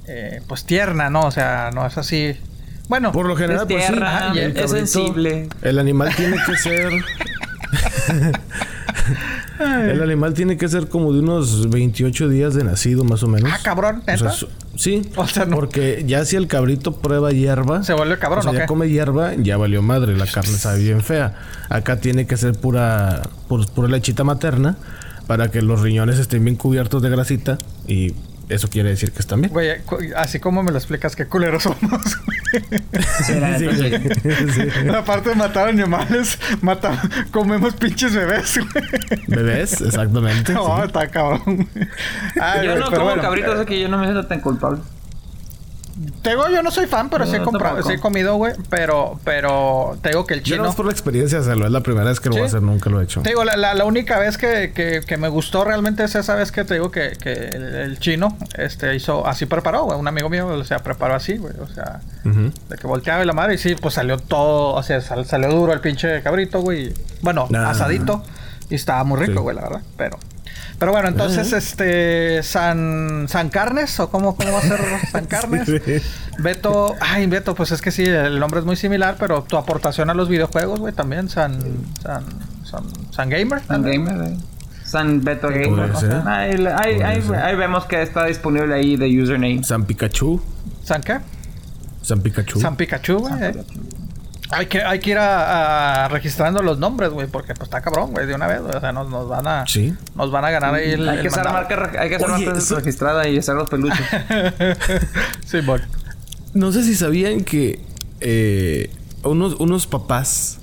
B: Eh, pues tierna, ¿no? O sea, no es así bueno,
A: por lo general,
C: es pues es sensible.
A: El animal tiene que ser. *laughs* el animal tiene que ser como de unos 28 días de nacido, más o menos.
B: Ah, cabrón, ¿neta?
A: sí, porque ya si el cabrito prueba hierba.
B: Se vuelve cabrón, o
A: sea, ya come hierba, ya valió madre, la carne sabe bien fea. Acá tiene que ser pura, pura lechita materna para que los riñones estén bien cubiertos de grasita y eso quiere decir que están bien.
B: Güey, así como me lo explicas, qué culeros somos. *laughs* Aparte de matar animales, mata, comemos pinches bebés.
A: ¿Bebés? Exactamente.
B: No, está cabrón.
C: yo no como cabritos, así que yo no me siento tan culpable.
B: Te digo, yo no soy fan, pero sí, he comprado, sí he comido, güey. Pero, pero te digo que el chino. Yo no
A: es por la experiencia hacerlo, es la primera vez que lo voy a hacer, nunca lo he hecho.
B: Te digo, la, la, única vez que, que, que, me gustó realmente es esa vez que te digo que, que el, chino este, hizo, así preparó, güey. Un amigo mío, o sea, preparó así, güey. O sea, de que volteaba y la madre y sí, pues salió todo, o sea, salió duro el pinche cabrito, güey. Bueno, asadito. Y estaba muy rico, güey, la verdad. Pero. Pero bueno, entonces, este. San. San Carnes, o cómo, cómo va a ser San *laughs* Carnes. Beto. Ay, Beto, pues es que sí, el nombre es muy similar, pero tu aportación a los videojuegos, güey, también. San. San. San, San Gamer.
C: San Gamer, eh. San Beto Gamer. Ahí, ahí, ahí, vemos que está disponible ahí de username.
A: San Pikachu.
B: ¿San qué?
A: San Pikachu.
B: San Pikachu, güey. Hay que, hay que ir a, registrando los nombres, güey, porque pues está cabrón, güey, de una vez, O sea, nos, nos van a.
A: Sí.
B: Nos van a ganar ahí el.
C: Hay que hacer marca, hay que hacer marca registrada y hacer los peluches. *laughs*
B: sí, bueno.
A: No sé si sabían que eh, unos, unos papás.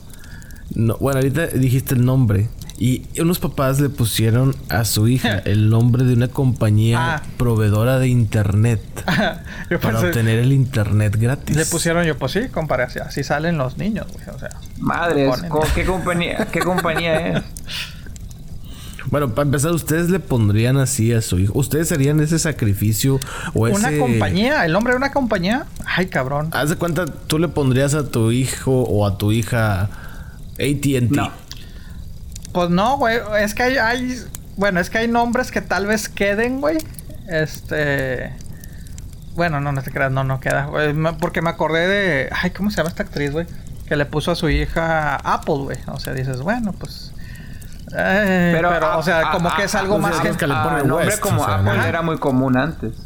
A: No, bueno, ahorita dijiste el nombre. Y unos papás le pusieron a su hija *laughs* el nombre de una compañía ah. proveedora de internet *laughs* para obtener el internet gratis.
B: Le pusieron yo, pues sí, compadre, así, salen los niños, güey. O sea,
C: madres, ¿qué compañía, qué compañía es? *laughs*
A: Bueno, para empezar, ¿ustedes le pondrían así a su hijo? ¿Ustedes harían ese sacrificio o ese...
B: ¿Una compañía? ¿El nombre de una compañía? Ay, cabrón.
A: Haz de cuenta, tú le pondrías a tu hijo o a tu hija AT&T.
B: No. Pues no, güey. Es que hay, hay... Bueno, es que hay nombres que tal vez queden, güey. Este... Bueno, no, no te creas, no, no queda. Porque me acordé de... Ay, ¿cómo se llama esta actriz, güey? Que le puso a su hija Apple, güey. O sea, dices, bueno, pues eh, pero, o sea, como que es algo más que,
C: que le ponen nombre como Apple era muy común antes.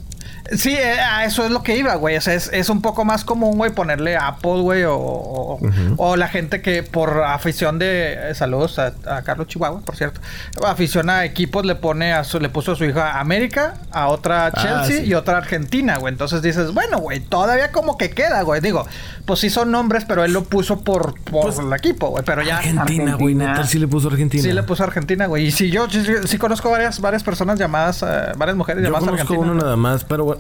B: Sí, eh, a eso es lo que iba, güey. O sea, es, un poco más común, güey, ponerle Apple, güey, o, o, la gente que por afición de... Eh, saludos a, Carlos Chihuahua, por cierto. Afición a equipos le pone a su, le puso a su hija América, a otra ah, Chelsea y otra Argentina, güey. Entonces dices, bueno, güey, todavía como que queda, güey. Digo, pues sí son nombres, pero él lo puso por, por pues, el equipo, güey. Pero ya...
A: Argentina, güey. Sí le puso Argentina.
B: Sí le puso Argentina, güey. Y sí, yo sí, conozco varias, varias personas llamadas, eh, varias mujeres llamadas
A: conozco uno nada más, pero bueno.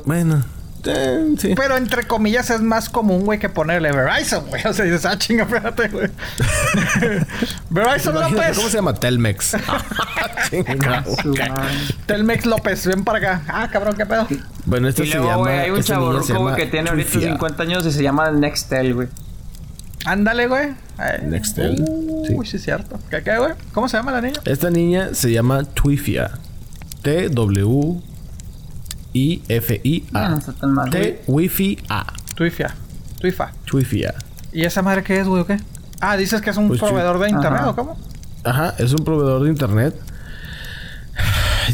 B: Eh, sí. Pero entre comillas es más común, güey, que ponerle Verizon, güey. *laughs* O sea, dices, ah, chinga, espérate, güey. *laughs* Verizon López.
A: ¿Cómo se llama? Telmex. *laughs*
B: Telmex López, ven para acá. Ah, cabrón, qué pedo.
C: Bueno, este se llama. Güey, hay un chavo güey, que tiene ahorita 50 años y se llama Nextel, güey.
B: Ándale, güey.
A: Nextel.
B: Uy, sí. es cierto. ¿Qué, qué, güey? ¿Cómo se llama la niña?
A: Esta niña se llama Twifia. T-W I-F-I-A. T Wi-Fi A.
B: Twifia. Twifa.
A: Twifia.
B: ¿Y esa madre qué es, güey, o qué? Ah, dices que es un pues proveedor de internet, ¿o cómo?
A: Ajá, es un proveedor de internet.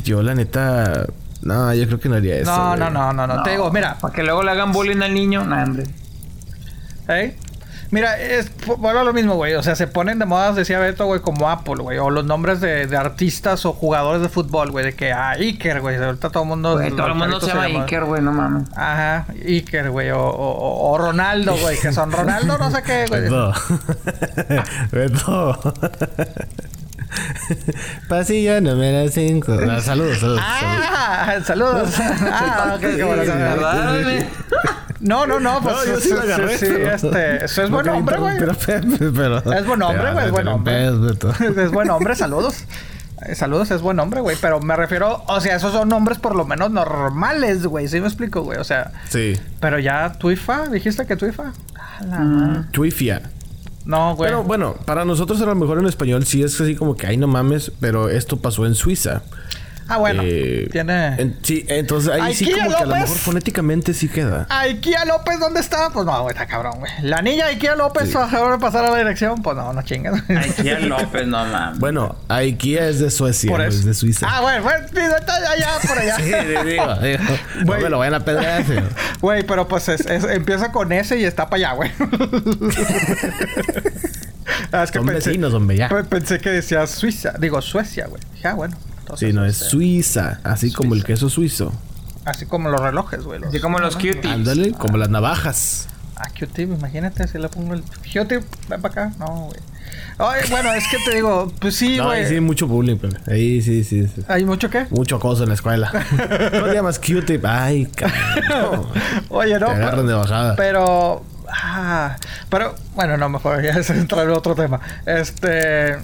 A: Yo, la neta. No, yo creo que no haría eso.
B: No, no, no, no, no, Te digo, mira.
C: Para que luego le hagan bullying al niño, nah, hombre.
B: ¿Eh? Mira, es, bueno, lo mismo, güey. O sea, se ponen de modas, decía Beto, güey, como Apple, güey. O los nombres de, de, artistas o jugadores de fútbol, güey. De que, ah, Iker, güey. Ahorita todo el mundo...
C: todo el mundo se llama Iker, güey, no mames.
B: Ajá, Iker, güey. O, o, Ronaldo, güey. Que son Ronaldo no sé qué, güey. Beto. *laughs*
A: Beto. Pasillo número 5. Ah, saludos, saludos.
B: Ah, saludos. *laughs* ah, ok, qué bueno. No, no, no, pues sí, sí, este, eso es buen hombre, güey. *laughs* Es buen hombre, güey, es buen hombre. *laughs* Es buen hombre, saludos. Eh, saludos, es buen hombre, güey. Pero me refiero, o sea, esos son nombres por lo menos normales, güey. ¿Sí me explico, güey? O sea.
A: Sí.
B: Pero ya, Tuifa, dijiste que Tuifa.
A: Mm. Tuifia.
B: No, güey.
A: Pero bueno, para nosotros a lo mejor en español sí es así como que, ay, no mames, pero esto pasó en Suiza.
B: Ah, bueno. Eh, tiene.
A: sí, entonces ahí sí como que a lo mejor fonéticamente sí queda.
B: Aikia López, ¿dónde está? Pues no, güey, está cabrón, güey. La niña Aikia López sí. a pasar a la dirección, pues no, no chingas.
C: Aikia *laughs* López, no mames.
A: Bueno, Aikia es de Suecia, no es de Suiza.
B: Ah, bueno, bueno, está allá, *laughs* por allá. sí,
A: digo, *laughs* digo. No me lo vayan a pedrear,
B: Güey, pero pues es, empieza con S y está para allá, güey.
A: ah, es que son pensé, vecinos, hombre, ya.
B: Pensé que decía Suiza, digo Suecia, güey. Ya, bueno
A: sí, no, es Suiza, así como el queso suizo.
B: Así como los relojes, güey.
C: Así como los Q-tips.
A: Ándale, como las navajas.
B: Ah, Q-tip, imagínate si le pongo el Q-tip, ven para acá. No, güey. Ay, bueno, es que te digo, pues sí, güey.
A: No, sí, mucho bullying, pero ahí sí, sí, sí.
B: ¿Hay mucho qué?
A: Mucho acoso en la escuela. no le llamas Q-tip. Ay, cabrón.
B: Oye, no.
A: Te agarran de bajada.
B: Pero Ah, pero bueno, no, mejor *laughs* ya es entrar en otro tema. Este. *laughs*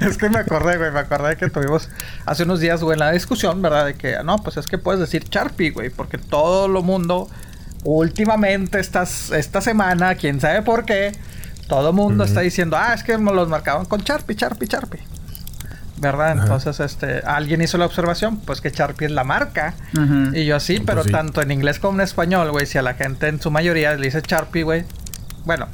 B: es que me acordé, güey, me acordé que tuvimos hace unos días, güey, la discusión, ¿verdad? De que, no, pues es que puedes decir Sharpie, güey, porque todo lo mundo, últimamente, estas, esta semana, quién sabe por qué, todo el mundo está diciendo, ah, es que me los marcaban con Sharpie, Sharpie, Sharpie. ¿Verdad? Entonces, este, alguien hizo la observación, pues que Sharpie es la marca. Y yo sí, pero pues tanto en inglés como en español, güey, si a la gente en su mayoría le dice Sharpie, güey. Bueno,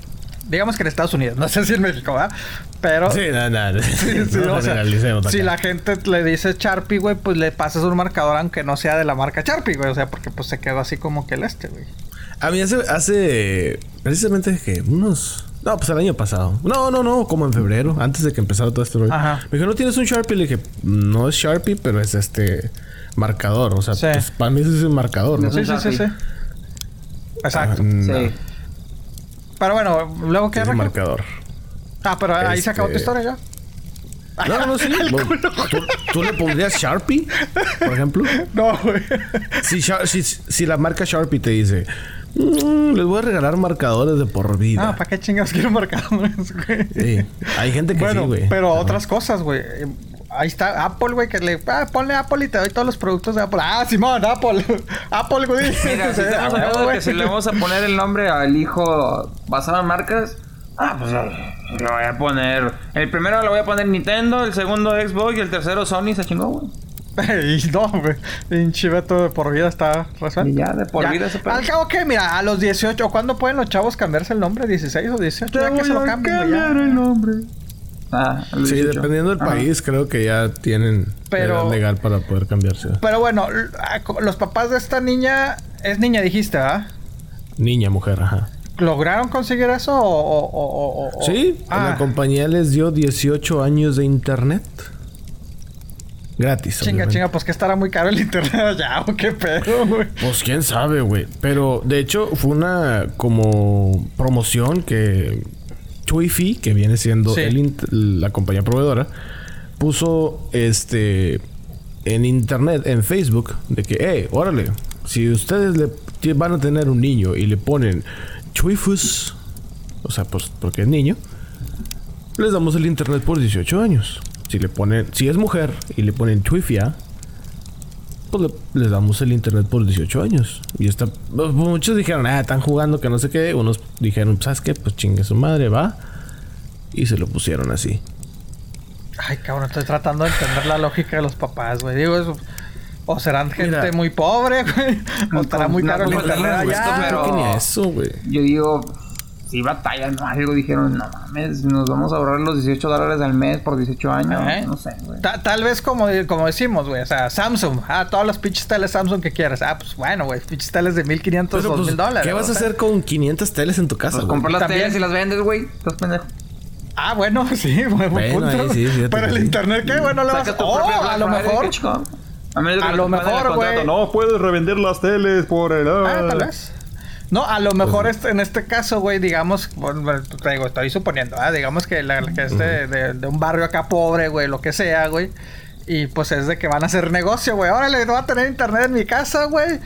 B: digamos que en Estados Unidos, *laughs* no sé si en México, ¿verdad? Pero.
A: Sí, no, no. *laughs*
B: si la gente le dice Sharpie, güey, pues le pasas un marcador aunque no sea de la marca Sharpie, güey. O sea, porque pues se quedó así como que el este, güey.
A: A mí hace, hace precisamente que unos... No, pues el año pasado. No, no, no, como en febrero, antes de que empezara todo esto.
B: Ajá.
A: Me dijo, ¿no tienes un Sharpie? Le dije, no es Sharpie, pero es este marcador. O sea,
B: Sí.
A: pues, para mí es un marcador, ¿no?
B: Sí, sí, sí, sí. Exacto.
A: Ah, no,
C: Sí.
B: Pero bueno, luego qué
A: es marcador.
B: Ah, pero ahí se acabó tu
A: Este-
B: historia ya.
A: No, no, no, sí. *laughs* Bueno, ¿tú, tú le pondrías Sharpie, por ejemplo? *laughs*
B: No, güey.
A: Si, si, si la marca Sharpie te dice, "Mm, les voy a regalar marcadores de por vida.
B: Ah, ¿para qué chingados quiero marcadores, güey?
A: Sí. Hay gente que
B: Bueno,
A: sí, güey.
B: pero
A: Ajá.
B: otras cosas, güey. Ahí está Apple, güey, que le... Ah, ponle Apple y te doy todos los productos de Apple. Ah, Simón, Apple. *laughs* Apple, güey.
C: Mira, si *laughs*
B: ah, güey.
C: que si le vamos a poner el nombre al hijo basado en marcas, ah, pues eh, le voy a poner. El primero le voy a poner Nintendo, el segundo Xbox y el tercero Sony se chingó, güey. *laughs*
B: Y no, güey. Pinche Beto de por vida está resuelto.
C: Y ya, de por
B: Ya.
C: vida ese pedo.
B: Al cabo que, mira, a los 18, ¿cuándo pueden los chavos cambiarse el nombre? ¿16 o 18? Ya que se lo cambien, güey. ya.
C: nombre. Ah, el
A: Sí,
C: 18.
A: dependiendo del
C: Ajá.
A: país, creo que ya tienen
B: Pero-
A: edad legal para poder cambiarse.
B: Pero bueno, ah, los papás de esta niña... Es niña, dijiste, ¿ah?
A: Niña, mujer, ajá.
B: ¿Lograron conseguir eso o...? o, o- o- o-
A: Sí,
B: Ah,
A: la compañía les dio 18 años de internet. Gratis.
B: chinga,
A: obviamente.
B: chinga. Pues que estará muy caro el internet allá *laughs* o qué pedo, güey.
A: Pues quién sabe, güey. Pero de hecho fue una como promoción que Twifi, que viene siendo
B: Sí.
A: el int- la compañía proveedora, puso este en internet, en Facebook, de que, hey, órale, si ustedes le van a tener un niño y le ponen Twifus, o sea, pues porque es niño, les damos el internet por 18 años. Si le ponen, si es mujer y le ponen Twifia, pues le- les damos el internet por 18 años. Y está, pues, muchos dijeron, ah, están jugando que no sé qué. Unos dijeron, ¿sabes qué? Pues chingue su madre, va. Y se lo pusieron así.
B: Ay, cabrón, estoy tratando de entender la lógica de los papás, güey. Digo, eso... O serán gente
A: Mira.
B: muy pobre, güey. O estará muy
C: No,
B: caro el
C: no,
B: internet
C: no,
B: allá.
C: pero-. Yo digo, si batallan o algo, dijeron, no mames, nos vamos a ahorrar los 18 dólares al mes por 18 años.
B: ¿Eh?
C: No sé, güey.
B: Ta- tal vez como, como decimos, güey. O sea, Samsung. Ah, todos los pinches teles Samsung que quieras. Ah, pues bueno, güey. Pinches teles de 1500,
A: Pero,
B: 2000
A: pues,
B: dólares.
A: ¿Qué vas a hacer con 500 teles en tu casa,
C: Pues
A: güey?
C: comprar las teles y las vendes, güey. Estás pendejo.
B: Ah, bueno, *laughs* sí, buen
A: Bueno,
B: punto.
A: ahí sí,
B: Pero
A: que
B: el
A: sí.
B: internet, ¿qué? Bueno, le vas a... Oh, a lo mejor...
C: A, no
B: lo mejor, güey.
C: No, puedes revender las teles por el...
B: Ah, tal vez. No, a lo mejor
A: Pues
B: este, en este caso, güey, digamos, bueno, bueno, te digo, estoy suponiendo, ah, digamos que, la, que este de, de un barrio acá pobre, güey, lo que sea, güey. Y pues es de que van a hacer negocio, güey. Órale, no va a tener internet en mi casa, güey.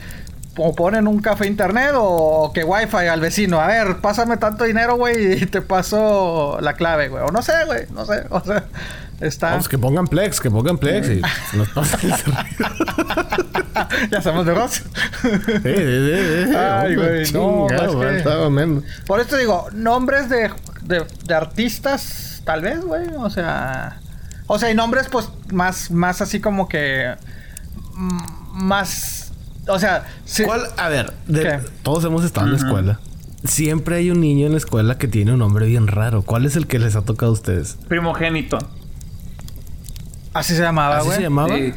B: O ponen un café internet o que wifi al vecino. A ver, pásame tanto dinero, güey, y te paso la clave, güey. O no sé, güey, no sé. *laughs* O sea, está...
A: Vamos, que pongan Plex, que pongan Plex y *laughs* nos servicio. *laughs*
B: ya hacemos negocio.
A: Eh, eh, eh,
B: Ay, güey, no,
A: chingado,
B: es que-
A: güey, estaba menos.
B: Por esto digo, nombres de, de, de artistas, tal vez, güey. O sea. O sea, y nombres, pues, más, más así como que. mm, Más. O sea.
A: ¿Cuál? A ver, todos hemos estado en la escuela. Siempre hay un niño en la escuela que tiene un nombre bien raro. ¿Cuál es el que les ha tocado a ustedes?
C: Primogénito.
B: Así se llamaba,
A: ¿Así
B: güey.
A: se llamaba?
C: Sí.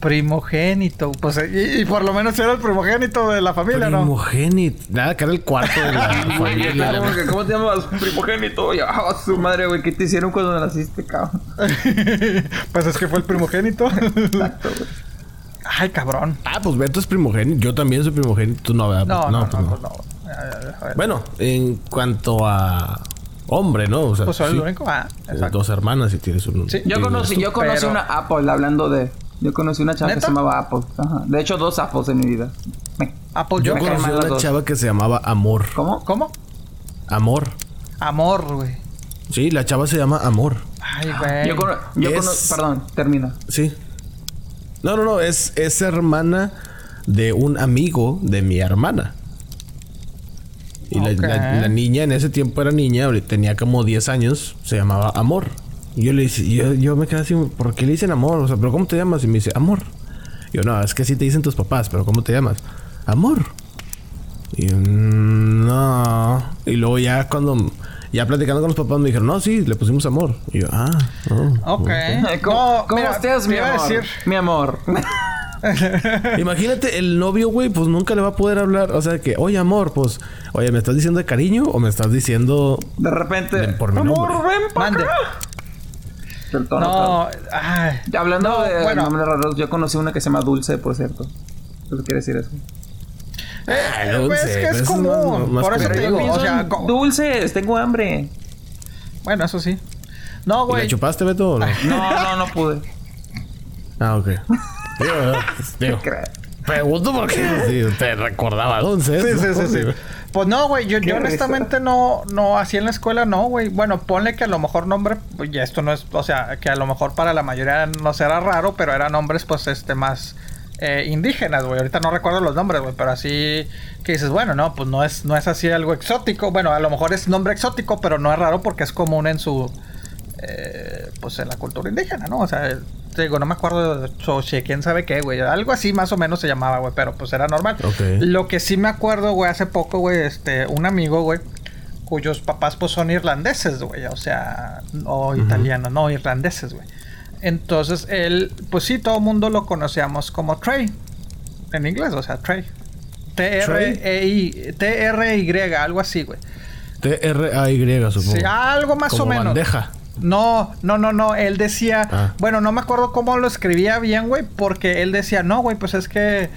B: Primogénito. Pues, y, y por lo menos era el primogénito de la familia, ¿no?
A: Primogénito. Nada, que era el cuarto de la *laughs* familia.
C: ¿Cómo,
A: güey.
C: que- ¿Cómo te llamas? Primogénito. Ya, ah, su madre, güey. ¿Qué te hicieron cuando naciste, cabrón? *laughs*
B: pues es que fue el primogénito.
C: Exacto, güey.
B: Ay, cabrón.
A: Ah, pues Beto es primogénito. Yo también soy primogénito. Tú no, ¿verdad?
B: No, no, no,
A: pues
B: no. no. Ya, ya, ya, a ver.
A: Bueno, en cuanto a hombre, ¿no? O sea,
B: Pues soy
A: sí.
B: el único. Ah,
A: Eh,
B: exacto.
A: Dos hermanas y tienes un.
B: Sí.
C: Yo conocí, yo conocí
B: Pero-
C: una Apple hablando de. Yo conocí una chava que se llamaba Apple. Ajá. De hecho, dos Apples en mi vida. Me-
B: Apple
A: Yo
C: me
A: conocí una
C: dos.
A: chava que se llamaba Amor.
C: ¿Cómo?
B: ¿Cómo?
A: Amor.
B: Amor, güey.
A: Sí, la chava se llama Amor.
B: Ay, güey.
C: Yo, cono- yo
A: Es-
C: cono- Perdón, termina.
A: Sí. No, no, no. Es, es hermana de un amigo de mi hermana. Y la-
B: Ok.
A: la, la niña en ese tiempo era niña, tenía como 10 años, se llamaba Amor. Y yo le dice, yo, yo me quedé así, ¿por qué le dicen Amor? O sea, ¿pero cómo te llamas? Y me dice, Amor. Y yo, no, es que así te dicen tus papás, pero ¿cómo te llamas? Amor. Y yo, "Mm, no. Y luego ya cuando, ya platicando con los papás me dijeron, no, sí, le pusimos Amor. Y yo, ah, oh,
B: Ok.
C: ¿Cómo,
B: No,
C: cómo
B: mira,
C: estás, mi amor?
B: decir-
C: Mi amor. *laughs* *laughs*
A: Imagínate, el novio, güey, pues nunca le va a poder hablar. O sea, que, oye, amor, pues, oye, ¿me estás diciendo de cariño o me estás diciendo.
C: De repente,
A: de- por mi
C: amor,
A: nombre"?
C: ven pa'
B: Mande.
C: acá.
B: No, ay.
C: Hablando
B: No,
C: de
B: bueno.
C: nombres raros, yo conocí una que se llama Dulce, por cierto. ¿Qué quiere decir eso?
A: Ay,
B: Eh,
A: no
B: pues,
A: sé,
B: es que es común.
A: más- más
B: Por eso te digo, o sea,
C: dulces, tengo hambre.
B: bueno, eso sí. No,
A: ¿Y la
B: güey.
A: chupaste, Beto? o no?
C: No, no, no pude.
A: Ah, ok. *laughs* Digo, digo, pregunto porque te recordaba dulces.
B: Sí, sí,
A: ¿no?
B: sí, sí. Pues no, güey, yo, yo honestamente no, no, así en la escuela no, güey. Bueno, ponle que a lo mejor nombre, pues ya esto no es, o sea, que a lo mejor para la mayoría no será raro, pero eran nombres, pues, este, más eh, indígenas, güey. Ahorita no recuerdo los nombres, güey, pero así que dices, bueno, no, pues no es, no es así algo exótico. Bueno, a lo mejor es nombre exótico, pero no es raro porque es común en su, eh, pues, en la cultura indígena, ¿no? O sea, digo, no me acuerdo de Xoche, quién sabe qué, güey. Algo así más o menos se llamaba, güey, pero pues era normal. Lo que sí me acuerdo, güey, hace poco, güey, este, un amigo, güey, cuyos papás, pues, son irlandeses, güey, o sea, o italianos, no, irlandeses, güey. Entonces, él, pues sí, todo el mundo lo conocíamos como Trey, en inglés, o sea, Trey. T-R-E-I, T-R-Y, algo así, güey.
A: T-R-A-Y, supongo.
B: Sí, algo más
A: Como
B: o menos.
A: bandeja.
B: No, no, no, no. Él decía,
A: Ah.
B: bueno, no me acuerdo cómo lo escribía bien, güey, porque él decía, no, güey, pues es que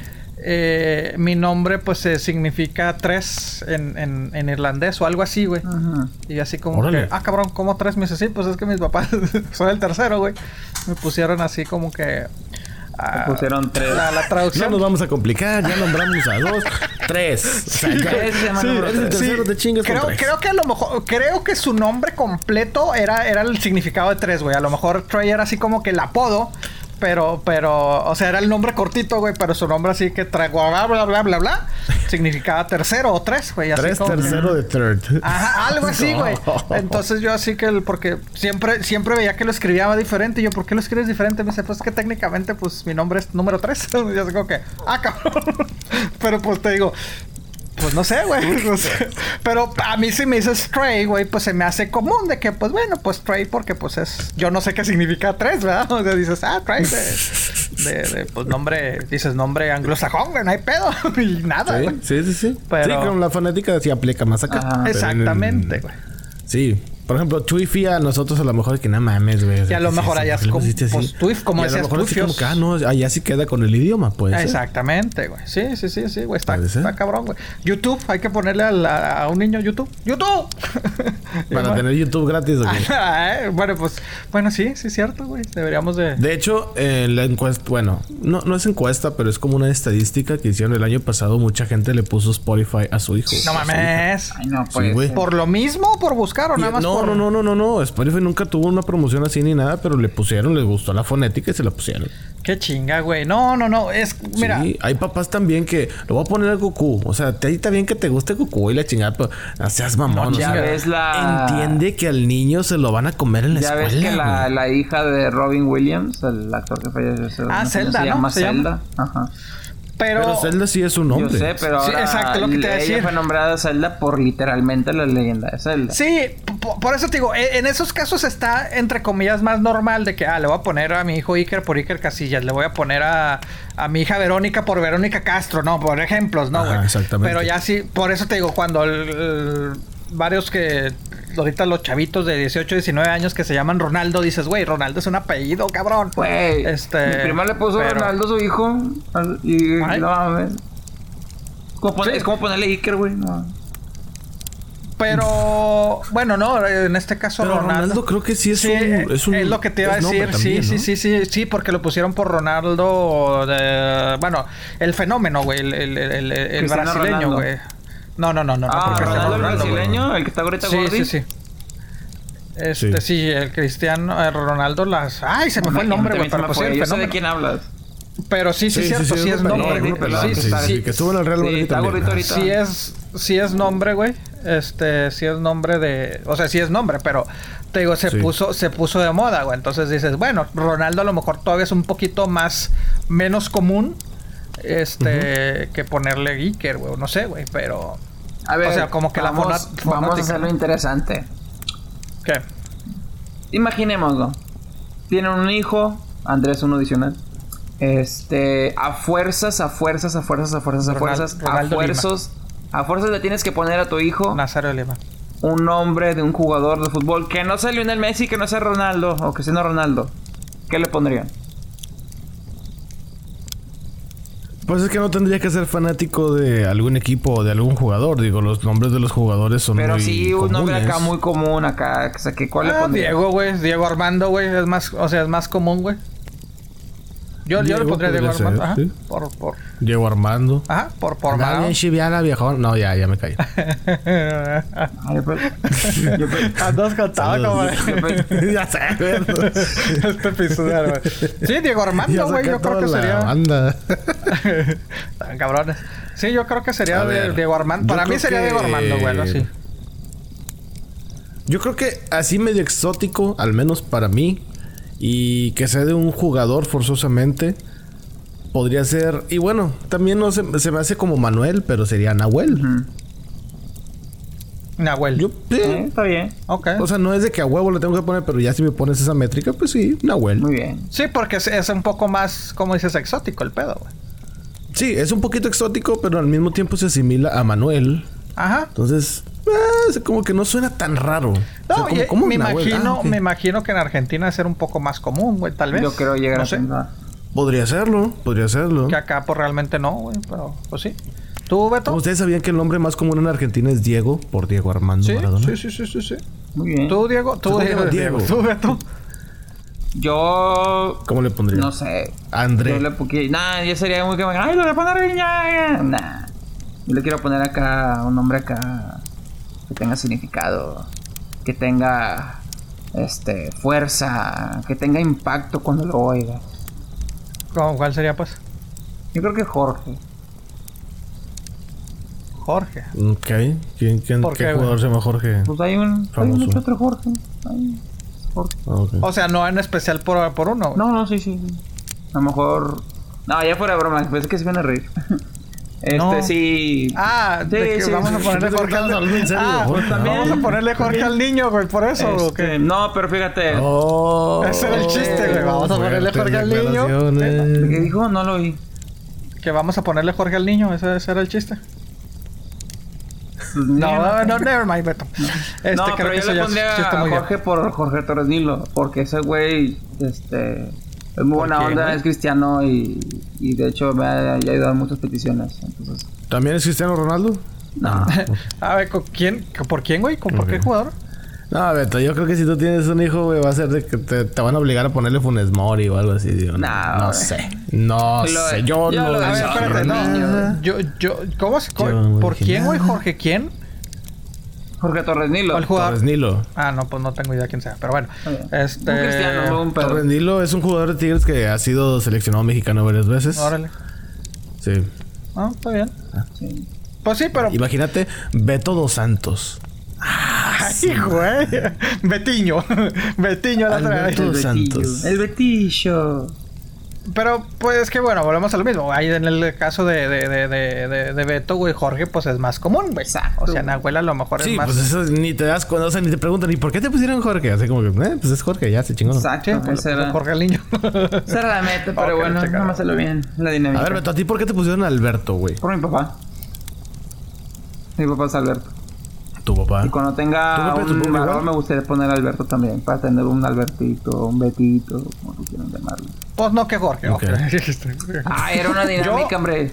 B: eh, mi nombre, pues eh, significa tres en, en, en irlandés o algo así, güey.
C: Ajá.
B: Y así como
A: Órale.
B: que, ah, cabrón, ¿cómo tres? Me dice, sí, pues es que mis papás, *laughs* soy el tercero, güey. Me pusieron así como que. ah,
C: pusieron tres.
B: La, la
A: No
B: traducción.
A: nos vamos a complicar, ya nombramos a dos, *laughs* tres. O sea, ya.
C: Ese se llama
A: Sí,
C: número
A: eres el
C: tres.
A: tercero, te chingas con
B: creo,
A: tres.
B: creo que a lo mejor, creo que su nombre completo era, era el significado de tres, güey. A lo mejor Trey era así como que el apodo, pero, pero, o sea, era el nombre cortito, güey, pero su nombre así que trae bla bla bla bla bla, significaba tercero o tres, güey. así
A: Tres
B: como-
A: tercero de third.
B: Ajá, algo así, *laughs* güey.
A: No.
B: Entonces yo así que el, porque siempre, siempre veía que lo escribía diferente. Y yo, ¿por qué lo escribes diferente? Me dice, pues que técnicamente, pues mi nombre es número 3. *laughs* y yo así como que, ah, cabrón. *laughs* Pero pues te digo, pues no sé, güey. *laughs* no sé. Pero a mí si me dices Stray, güey, pues se me hace común de que, pues bueno, pues Stray porque pues es... Yo no sé qué significa tres, ¿verdad? *laughs* O sea, dices, ah, Stray de, de, de, pues nombre, dices nombre anglosajón, güey, no hay pedo. *laughs* y nada, güey.
A: Sí, sí, sí, sí.
B: Pero-
A: Sí, con la fonética sí aplica más acá. En
B: Exactamente, güey.
A: Sí. Por ejemplo, Chuifi a nosotros a lo mejor que no mames, güey.
B: Y a lo
A: ¿qué es
B: mejor allá
A: ¿Por
B: es como- pues, Twif, como
A: Y a lo
B: decías,
A: mejor así como
B: Twifios.
A: que, ah, no, allá sí queda con el idioma, pues.
B: Exactamente, güey. Sí, sí, sí, sí, güey. Está, está cabrón, güey. YouTube, hay que ponerle a, la- a un niño YouTube. ¡YouTube! *laughs*
A: Para *laughs* tener YouTube gratis, ¿o qué? *laughs*
B: Ah, bueno, pues, bueno, sí, sí es cierto, güey. Deberíamos de.
A: De hecho, en la encuesta, bueno, no, no es encuesta, pero es como una estadística que hicieron el año pasado. Mucha gente le puso Spotify a su hijo.
B: No mames.
C: Ay, no, pues.
A: güey.
B: ¿Por lo mismo o por buscar o nada más
A: no, no, no, no, no, no. Spotify nunca tuvo una promoción así ni nada, pero le pusieron, les gustó la fonética y se la pusieron.
B: Qué chinga, güey. No, no, no. Es, mira.
A: Sí, hay papás también que lo voy a poner a Goku. O sea, te ahí está bien que te guste Goku y la chingada, pero no seas mamón.
B: No,
A: o
C: ya
A: sea,
C: ves la-
A: Entiende que al niño se lo van a comer en la
C: Ya
A: escuela.
C: ves que la, hija de Robin Williams, el actor que falleció,
B: Ah,
C: no
B: Zelda,
C: se
B: ¿no?
C: llama
B: Se llama.
C: Zelda. Ajá.
B: Pero.
A: Pero Zelda sí es un
C: Yo
A: nombre.
C: sé, pero
B: Sí,
C: ahora
B: exacto, lo que te
C: ella
B: decir.
C: fue nombrada Zelda por literalmente la leyenda de Zelda.
B: Sí, po- por eso te digo, e- en esos casos está entre comillas más normal de que, ah, le voy a poner a mi hijo Iker por Iker Casillas, le voy a poner a, a mi hija Verónica por Verónica Castro, no, por ejemplos, ¿no,
A: Ajá,
B: güey?
A: exactamente.
B: Pero ya sí, por eso te digo, cuando el- el- varios que, ahorita los chavitos de 18, 19 años que se llaman Ronaldo, dices, güey, Ronaldo es un apellido, cabrón.
C: Güey,
B: Este,
C: mi prima le puso
B: pero-
C: Ronaldo a su hijo y
B: Ay.
C: no mames.
B: Sí.
C: Es como ponerle Iker, güey. No.
B: Pero, bueno, no, en este caso
A: Pero Ronaldo creo que sí es
B: Sí,
A: un- es un-
B: lo que te iba a decir.
A: también,
B: sí,
A: ¿no?
B: sí, sí, sí, sí, porque lo pusieron por Ronaldo. De, bueno, el fenómeno, güey. El, el, brasileño,
C: Ronaldo.
B: güey. No, no, no, no. no,
C: Ah,
B: Cristiano
C: Ronaldo el brasileño, el que está ahorita
B: Sí,
C: gordi.
B: sí, sí. Este,
A: Sí.
B: sí, el Cristiano eh, Ronaldo las. Ay, se me fue el nombre, güey, pero pues
C: Yo sé de quién hablas.
B: Pero sí, sí,
A: Sí,
B: cierto,
A: sí,
B: sí,
A: sí,
B: es nombre. Sí,
A: sí,
B: sí,
A: que estuvo en el Real
C: Sí,
A: Madrid también.
C: gordito ahorita.
B: Sí es, sí es nombre, güey. Este, sí es nombre de, o sea, sí es nombre, pero te digo, se
A: Sí.
B: puso, se puso de moda, güey. Entonces dices, bueno, Ronaldo a lo mejor todavía es un poquito más, menos común, este, que ponerle Iker, güey. No sé, güey, pero,
C: A ver,
B: O sea, como que la
C: vamos,
B: fona-
C: vamos a hacerlo interesante.
B: ¿qué?
C: Imaginémoslo. Tienen un hijo, Andrés uno adicional. Este, a fuerzas, a fuerzas, a fuerzas, a fuerzas, a fuerzas, a fuerzas, a fuerzas le tienes que poner a tu hijo
B: Nazario Lima.
C: un nombre de un jugador de fútbol que no sea Lionel Messi, que no sea Ronaldo o que sea no Ronaldo. ¿Qué le pondrían?
A: Pues es que no tendría que ser fanático de algún equipo o de algún jugador. Digo, los nombres de los jugadores son
C: Pero
A: muy
C: sí, un nombre
A: comunes.
C: acá muy común acá. O sea, que ¿cuál le
B: Ah,
C: pondrían?
B: Diego, güey. Diego Armando, güey. Es más, o sea, es más común, güey. Yo, yo le pondría Diego Armando. Ajá.
A: sí.
B: Por, por.
A: Diego Armando.
B: Ajá, por, por
A: bien chiviana, viejón. No, ya, ya me caí. *laughs*
B: Andas contado,
A: Saludos.
B: como *laughs*
A: ya sé, güey.
B: este episodio, güey. Sí, Diego Armando, güey. Yo creo que
A: la
B: sería.
A: banda. *laughs*
B: Tan cabrones. Sí, yo creo que sería de-
A: ver,
B: Diego Armando. Para mí sería
A: que-
B: Diego Armando, güey. algo así.
A: Yo creo que así medio exótico, al menos para mí, y que sea de un jugador forzosamente, podría ser. Y bueno, también no se, se me hace como Manuel, pero sería Nahuel.
B: Nahuel.
A: Yo, sí.
C: Eh, está bien.
B: Ok.
A: O sea, no es de que a huevo le tengo que poner, pero ya si me pones esa métrica, pues sí, Nahuel.
C: Muy bien.
B: Sí, porque es, es un poco más, como dices, exótico el pedo, güey.
A: Sí, es un poquito exótico, pero al mismo tiempo se asimila a Manuel.
B: Ajá.
A: Entonces, eh, es como que no suena tan raro. O sea,
B: No,
A: como-
B: me imagino,
A: Ah,
B: me imagino que en Argentina es ser un poco más común, güey, tal vez.
C: Yo creo llegar
B: no
C: a
B: sé.
A: Podría serlo, podría serlo.
B: Que acá, pues realmente no, güey, pero pues sí. ¿Tú, Beto?
A: ¿Ustedes sabían que el nombre más común en Argentina es Diego, por Diego Armando
B: Sí,
A: Maradona?
B: sí, sí, sí, sí, sí.
C: Muy bien.
B: ¿Tú, Diego? ¿Tú,
A: ¿Cómo
B: Diego? ¿Tú, Beto?
C: Yo.
A: ¿Cómo le pondría?
C: No sé.
A: André.
C: Yo le nah, yo sería muy como, ay, le voy a poner. Nah. Yo le quiero poner acá un nombre acá que tenga significado, que tenga este fuerza, que tenga impacto cuando lo oiga.
B: ¿Cómo- ¿Cuál sería, pues?
C: Yo creo que Jorge.
B: Jorge.
A: Ok. ¿Quién, quién,
B: ¿Por
A: ¿Qué
B: qué,
A: jugador se llama Jorge?
C: Pues hay un, hay mucho otro Jorge. Hay Jorge.
A: Ah.
B: O sea, no en especial por, por uno, güey.
C: No, no, sí, sí. sí. A lo mejor. No, ya fuera broma, pensé que se iban a reír. *laughs* Este,
B: No.
C: sí.
B: Ah,
C: Sí,
B: de que
C: sí,
B: vamos a ponerle Jorge al Ah, también vamos a ponerle Jorge al niño, güey, por eso. ¿o qué?
C: Este, no, pero fíjate.
A: Oh,
B: Ese era el chiste, güey. Vamos a ponerle Jorge al niño.
C: ¿Qué dijo? No lo oí.
B: Que vamos a ponerle Jorge al niño, ese, ese era el chiste. No, no, never mind, Beto. Este
C: no,
B: creo
C: pero
B: que
C: yo
B: eso
C: le
B: ya es
C: pondría
B: chiste
C: a Jorge
B: bien.
C: por Jorge Torres Nilo. Porque ese güey, este... Es muy buena onda, es cristiano y, y de hecho me ha, ayudado en muchas peticiones. Entonces,
A: ¿También es Cristiano Ronaldo?
C: no. *laughs*
B: A ver, ¿con quién? ¿Por quién, güey? ¿Con por qué jugador?
A: No, Beto, yo creo que si tú tienes un hijo, güey, va a ser de que te, te van a obligar a ponerle Funes Mori o algo así, digo. No,
C: No,
A: no sé. No
C: Lo-
A: sé. Yo
C: yo
A: no
C: lo
B: A ver, espérate, no. Yo, yo, ¿cómo
A: Yo no
B: ¿Por quién, güey? ¿Jorge quién?
C: Jorge Torres Nilo.
B: ¿Cuál jugador?
A: Torres Nilo.
B: Ah, no, pues no tengo idea quién sea, pero bueno. Este.
C: Un cristiano, un
A: Torres. Nilo es un jugador de Tigres que ha sido seleccionado mexicano varias veces.
B: Órale.
A: Sí.
B: Ah, está bien.
C: Sí.
B: Pues sí, pero.
A: Imagínate Beto dos Santos.
B: Ay, güey. *laughs* Betiño. *laughs* Betiño la
C: Betillo.
A: Santos.
C: El Betillo.
B: Pero, pues que bueno, volvemos a lo mismo. Ahí en el caso de, de, de, de, de, de Beto, güey, Jorge, pues es más común, güey. O sea, Nahuel a lo mejor
A: Sí,
B: es más.
A: pues eso ni te das cuenta, o sea, ni te preguntan, ¿y por qué te pusieron Jorge? Así como que, eh, pues es Jorge, ya se chingó.
C: Exacto.
B: Sí, pues,
C: era,
B: Jorge el niño. *laughs*
C: esa era la meta, pero bueno, salió bien la dinámica.
A: A ver, Beto, ¿a ti por qué te pusieron Alberto, güey?
C: Por mi papá. Mi papá es Alberto.
A: Tu papá.
C: Y cuando tenga
A: ¿Tú, Pepe, tu
C: un
A: igual?
C: me gustaría poner Alberto también. Para tener un Albertito, un Betito, como tú quieras llamarlo.
B: pues no que Jorge.
A: Ok. *laughs*
C: Ah, era una dinámica, hombre.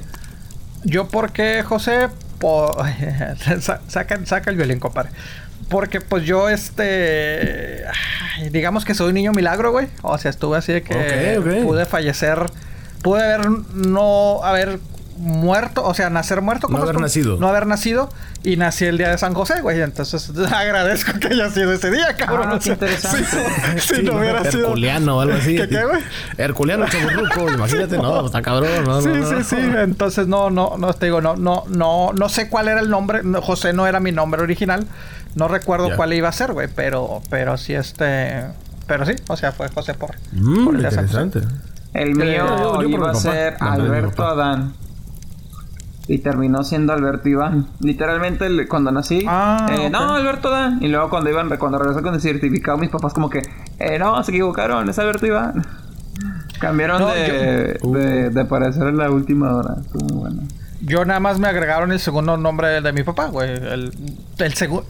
B: Yo porque José po- *laughs* Sa- saca, saca el violín, compadre. Porque pues yo este digamos que soy un niño milagro, güey. O sea, estuve así de que
A: Ok, ok.
B: pude fallecer, pude haber no haber muerto, o sea, nacer muerto
A: No haber nacido.
B: No haber nacido y nací el día de San José, güey. Entonces *laughs* agradezco que haya sido ese día, cabrón.
C: Ah, qué interesante. *laughs*
B: Si, si *laughs*
A: Sí,
B: no hubiera sido
A: Herculeano o algo así.
B: ¿Qué, qué, güey?
A: Herculeano chaburruco, imagínate, no, está cabrón, no,
B: Sí,
A: no, no.
B: sí, sí. Entonces no, no, no te digo, no, no, no, no sé cuál era el nombre. No, José no era mi nombre original. No recuerdo cuál iba a ser, güey. Pero, pero sí, este. Pero sí, o sea, fue José por.
A: Mm,
B: por el día de San José.
A: interesante.
C: El mío
A: yo- yo
C: iba a ser Alberto. Adán. Y terminó siendo Alberto Iván. Literalmente el- cuando nací.
B: Ah,
C: eh. No, Alberto Adán. Y luego cuando iban, cuando regresé con el certificado, mis papás como que, eh, no, se equivocaron, es Alberto Iván. *laughs* Cambiaron
B: No,
C: de, de, de parecer en la última hora. Estuvo muy bueno.
B: Yo nada más me agregaron el segundo nombre de mi papá, güey. El, el segu-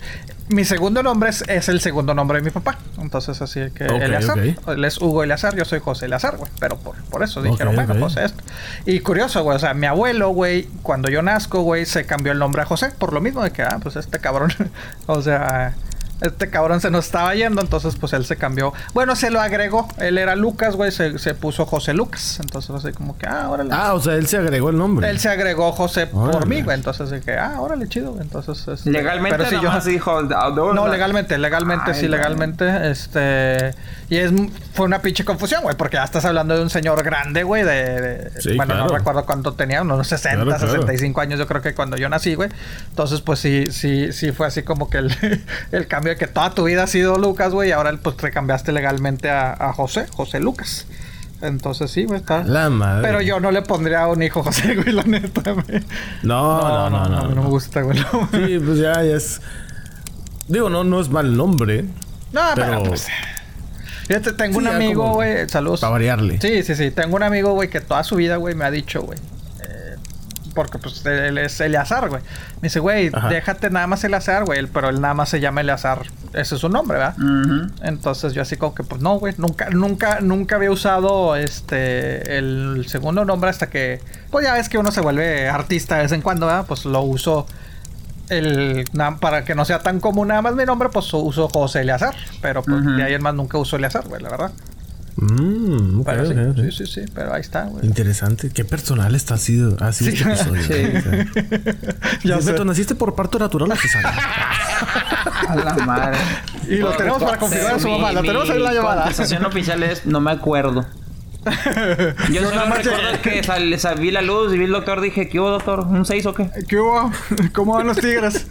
B: mi segundo nombre es, es el segundo nombre de mi papá. Entonces, así que
A: Ok,
B: Eleazar.
A: ok.
B: Él es Hugo Eleazar, yo soy José Eleazar, güey. Pero por, por eso dijeron, bueno. José esto. Y curioso, güey. O sea, mi abuelo, güey, cuando yo nazco, güey, se cambió el nombre a José. Por lo mismo de que, ah, pues este cabrón. *laughs* o sea. Este cabrón se nos estaba yendo, entonces pues él se cambió. Bueno, se lo agregó. Él era Lucas, güey, se, se puso José Lucas. Entonces así como que, ah, órale.
A: Ah, o sea, él se agregó el nombre.
B: Él se agregó José por mí, güey. Entonces dije, ah, órale, chido. güey. Entonces, este,
C: Legalmente
B: pero si yo
C: dijo... "Ah, no,
B: No,
C: no".
B: legalmente, legalmente,
C: Ay,
B: sí, legalmente. Este. Y es fue una pinche confusión, güey, porque ya estás hablando de un señor grande, güey, de. de-
A: Sí,
B: bueno, no recuerdo cuánto tenía, unos 60,
A: Claro, claro.
B: 65 años, yo creo que cuando yo nací, güey. Entonces, pues sí, sí, sí fue así como que el, *laughs* el cambio que toda tu vida ha sido Lucas, güey, y ahora pues te cambiaste legalmente a, a José, José Lucas. Entonces sí, güey, está.
A: La madre.
B: Pero yo no le pondría a un hijo José, *laughs* güey, la neta, güey.
A: No, no, no, no.
B: no me gusta, güey.
A: Sí, pues ya, ya es. Digo, no, no es mal nombre.
B: No, pero,
A: Pero-
B: pues. Fíjate, tengo un
A: Sí,
B: amigo, güey. Saludos.
A: Para variarle.
B: Sí, sí, sí. Tengo un amigo, güey, que toda su vida, güey, me ha dicho, güey. Porque, pues, él es Eleazar, güey. Me dice, güey,
A: Ajá.
B: déjate nada más Eleazar, güey. Pero él nada más se llama Eleazar. Ese es su nombre, ¿verdad? Entonces yo así como que, pues no, güey, nunca, nunca, nunca había usado este el segundo nombre hasta que, pues ya ves que uno se vuelve artista de vez en cuando, ¿verdad? Pues lo uso el para que no sea tan común nada más mi nombre, pues uso José Eleazar. Pero pues
C: Ujú.
B: de ahí en más nunca uso Eleazar, güey, la verdad.
A: Mm, ok,
B: Pero sí,
A: ok, ok.
B: sí, sí, sí, pero ahí está, güey.
A: Interesante. Qué personal está ha sido, ha sido
B: Sí.
A: este episodio.
C: Sí. *laughs*
B: Ya
A: Sí,
B: sé.
A: Beto, ¿naciste por parto natural o cesárea? *laughs*
C: A la madre.
B: Y lo tenemos para confirmar a su mamá, lo tenemos ahí en la llamada.
C: contestación oficial es... No me acuerdo. *laughs* Yo
B: nada
C: solo recuerdo que sal, sal- vi la luz y vi el doctor. Dije, ¿qué hubo, doctor? ¿Un 6 o qué?
B: ¿Qué hubo? ¿Cómo van los tigres?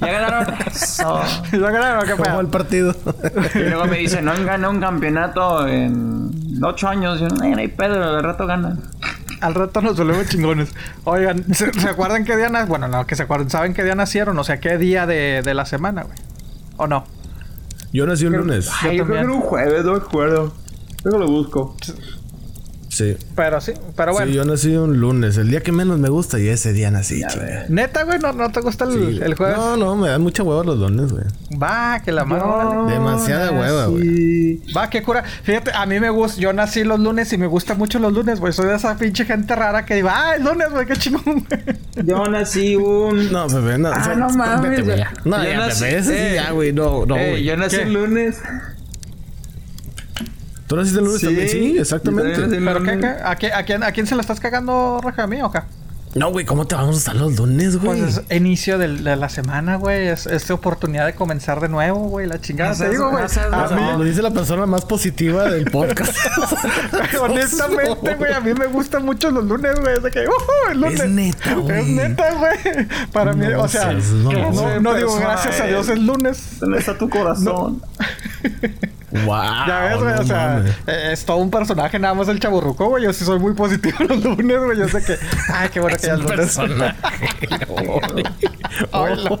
C: ¿Ya ganaron? Eso. *laughs*
B: ¿Ya ganaron o qué
A: ¿Cómo
B: pedo?
A: el partido?
C: Y luego me dice, no han ganado un campeonato en 8 años. Yo, no, no hay pedo, al rato ganan.
B: Al rato nos volvemos chingones. Oigan, ¿se, se acuerdan qué día nacieron? Bueno, no, que se acuerdan. ¿Saben qué día nacieron? O sea, qué día de, de la semana, güey. ¿O no?
A: Yo nací un lunes.
B: Ay, yo creo que era un
C: jueves, no me acuerdo. Luego lo busco.
A: Sí.
B: Pero sí, pero bueno.
A: Sí, yo nací un lunes. El día que menos me gusta y ese día nací, chinga.
B: Neta, güey, ¿no, no te gusta el,
A: Sí.
B: el jueves?
A: No, no, me dan mucha hueva los lunes, güey.
B: Va, que la mano.
A: Demasiada hueva, güey.
B: Va, qué cura. Fíjate, a mí me gusta. Yo nací los lunes y me gustan mucho los lunes, güey. Soy de esa pinche gente rara que digo, ah, el lunes, güey, qué chingón, güey.
C: Yo nací un...
A: No, Pepe, no.
C: Ah, no mames,
A: vete. No,
C: Yo
A: ya,
C: nací-
A: ese sí,
C: eh,
A: ya, güey. No, no,
C: Eh,
A: güey.
C: yo nací
B: ¿Qué?
C: el lunes.
A: ¿Tú naciste el lunes
C: Sí.
A: también? Sí, exactamente.
B: ¿Pero qué, qué? ¿A, qué- a quién, ¿A quién se la estás cagando, Raja, a mí o qué?
A: No, güey, ¿cómo te vamos a estar los lunes, güey?
B: Pues es inicio de la semana, güey. Es, es oportunidad de comenzar de nuevo, güey. La chingada. Te digo, güey.
A: No, lo dice la persona más positiva del podcast. *laughs*
B: Honestamente, güey, a mí me gustan mucho los lunes, güey. Que, uh, el lunes.
A: Es neta, güey.
B: Es neta, güey. Para mí,
A: No
B: o sea,
A: seas
B: no, no digo gracias a. Dios es lunes.
C: ¿Dónde está tu corazón? *laughs*
A: wow.
B: Ya ves, güey,
A: no
B: o sea,
A: mames.
B: eh, es todo un personaje, nada más el chaburruco, güey. Yo sí soy muy positivo *laughs* los lunes, güey. Yo sé que, ay, qué bueno que ya es lunes. *laughs* Hola.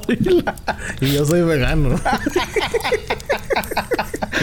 A: y yo soy vegano. *laughs*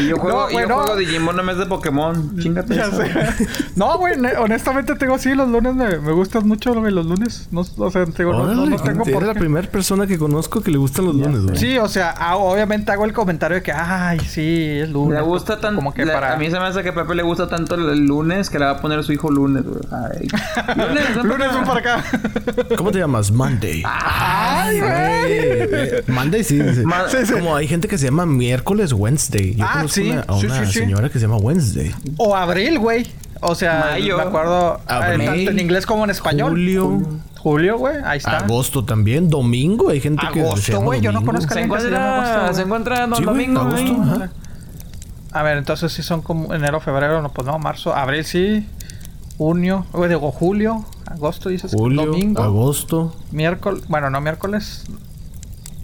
C: Y yo juego,
B: No,
C: y
B: güey,
C: yo
B: no.
C: juego Digimon en vez de Pokémon. Chingate
B: Ya
C: eso.
B: sé. *laughs* No, güey, ne- honestamente tengo sí, los lunes me, me gustan mucho, güey, los lunes. No, o sea, digo, no, no,
A: Órale,
B: no tengo por
A: la
B: qué.
A: primera persona que conozco que le gustan los lunes, güey.
B: Sí, o sea, hago- obviamente hago el comentario de que, ay, sí, es lunes.
C: Le gusta tanto.
B: Como que
C: le-
B: para...
C: A mí se me hace que a Pepe le gusta tanto el, lunes que le va a poner a su hijo lunes, güey. Ay. *laughs* Lunes,
B: Lunes, ven para acá. *laughs*
A: ¿Cómo te llamas? Monday.
B: Ay, güey.
A: Eh, Monday sí, sí.
C: Ma-
B: Sí, sí.
A: Como hay gente que se llama miércoles Wednesday. Yo
B: Ah,
A: conozco
B: sí.
A: una, a una
B: sí, sí.
A: señora que se llama Wednesday.
B: O abril, güey. O sea,
C: Mayo.
B: me acuerdo eh,
A: Abril.
B: tanto en inglés como en español.
A: Julio.
B: Julio, güey, ahí está.
A: Agosto también. Domingo. Hay gente que se
B: Agosto, güey, yo no conozco a alguien que se agosto,
C: se encuentra Don
A: Sí,
C: Domingo.
A: agosto, ajá.
B: A ver, entonces sí son como enero, febrero, no, pues no, marzo, abril sí, junio, güey, digo julio, agosto dices,
A: Julio,
B: domingo,
A: agosto.
B: miércoles, bueno, no miércoles,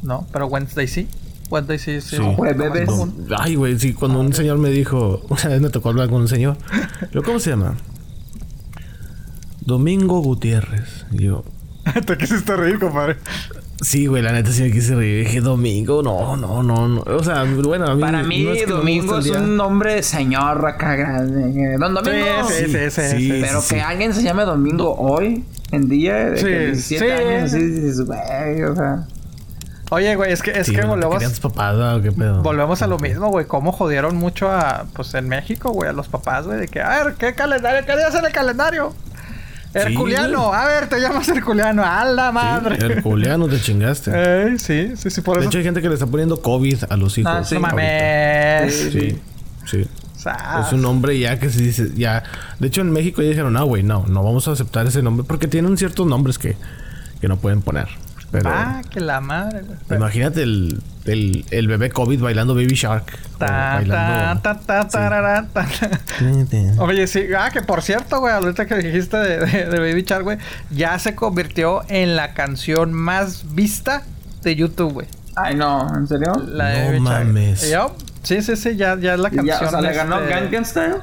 B: no, pero Wednesday sí, Wednesday sí, sí.
A: Sí.
B: es
C: Jueves,
B: más
C: bebés.
B: común.
A: Ay, güey, sí, cuando un señor me dijo, *laughs* una vez me tocó hablar con un señor. Yo, ¿cómo se llama? Domingo Gutiérrez. Y yo, *laughs*
B: Te quisiste reír, compadre.
A: Sí, güey, la neta sí me quise reír. Dije, domingo, no, no, no, no. O sea, bueno, a mí.
C: Para mí,
A: no es que no me
C: Domingo es un nombre de señor acá grande. Don Domingo.
B: Sí, sí, sí, sí,
A: Sí,
B: sí.
C: Pero
A: sí,
C: que
A: sí.
C: alguien se llame Domingo hoy, en día de
B: Sí,
C: que 17
B: sí.
C: años, así dices, güey, o sea.
B: Oye, güey, es que, es
A: Sí,
B: que
A: güey, ¿te
B: volvemos,
A: papás, ¿o qué pedo?
B: volvemos a lo mismo, güey. Cómo jodieron mucho a, pues en México, güey, a los papás, güey, de que, a ver, ¿qué calendario? ¿Qué en el calendario? Herculiano, a ver, te llamas Herculiano, a la madre.
A: Sí, Herculeano te chingaste.
B: Eh, sí, sí, sí, por
A: De
B: eso.
A: hecho, hay gente que le está poniendo COVID a los hijos.
C: Ah, sí.
B: mames.
A: Sí, sí. Es un nombre ya que se dice, ya. De hecho, en México ya dijeron, no, güey, no, no vamos a aceptar ese nombre porque tienen ciertos nombres que, que no pueden poner. Pero
B: Ah, que la madre, güey.
A: imagínate el, el, el bebé COVID bailando Baby Shark. o
B: Ta, ta,
A: bailando.
B: ta, ta, tarara, ta. *laughs* Oye, sí, ah, que por cierto, güey, ahorita que dijiste de, de- de Baby Shark, güey, ya se convirtió en la canción más vista de YouTube, güey.
C: Ay, no, ¿en serio?
B: La de
A: No
B: Baby Shark.
A: mames.
B: Yo, Sí, sí, sí, ya, ya es la canción.
C: Ya, o sea, le
B: este-
C: ganó Gangnam Style.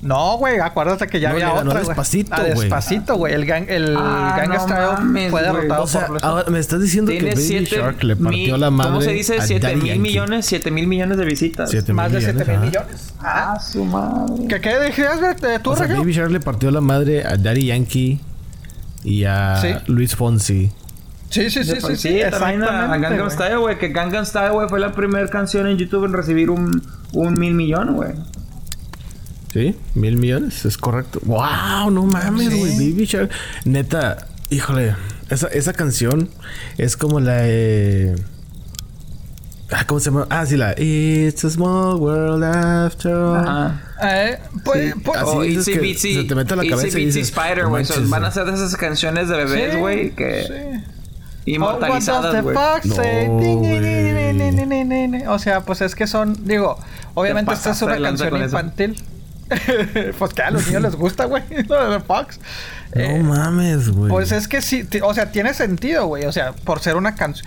B: No, güey, acuérdate que ya
A: No,
B: había
A: le ganó
B: otra, güey.
A: Despacito, güey.
B: Despacito, güey. El, gang, el
C: Ah,
B: Gangnam
C: no
B: Style
C: mames,
B: fue derrotado
A: O sea,
B: por...
A: ahora me estás diciendo que Baby
C: 7
A: Shark le partió la madre.
C: ¿Cómo se dice?
A: a
C: 7
A: Daddy
C: mil
A: Yankee.
C: millones, 7 mil millones de visitas.
A: Siete
B: Más de 7 mil millones.
C: Ah, su madre.
B: ¿Qué, qué decías, güey? ¿De ¿Tú,
A: O sea,
B: Regio?
A: Baby Shark le partió la madre a Daddy Yankee y a
B: Sí.
A: Luis Fonsi.
B: Sí, sí, sí, sí, sí,
C: también a, a Gangnam
B: güey.
C: Style, güey. Que Gangnam Style, güey, fue la primera canción en YouTube en recibir un, un mil millón, güey.
A: ¿Sí? Mil millones, es correcto. ¡Wow! No mames,
B: Sí.
A: güey. Baby Shark. Neta, híjole. Esa, esa canción es como la. eh, Ah, ¿Cómo se llama? Ah, sí, la. It's a small world after all.
C: Ajá.
B: Eh, pues,
A: Sí,
B: pues-
A: así
C: O
A: dices
C: Itsy
A: que
C: Bitsy.
A: se te mete a la cabeza y
C: Bitsy
A: dices,
C: Spider,
A: "No
C: güey. Son- Van a
A: güey".
C: ser de esas canciones de bebés,
B: Sí,
C: güey, que
B: sí.
C: inmortalizadas,
B: Oh,
C: güey.
A: No.
B: O sea, pues es que son, digo, obviamente esta es una
C: de
B: canción
C: con eso. *laughs*
B: pues que a los niños les gusta, güey, *laughs* lo de Fox.
A: No
B: Eh,
A: mames, güey.
B: pues es que sí, o sea, tiene sentido, güey. O sea, por ser una canción.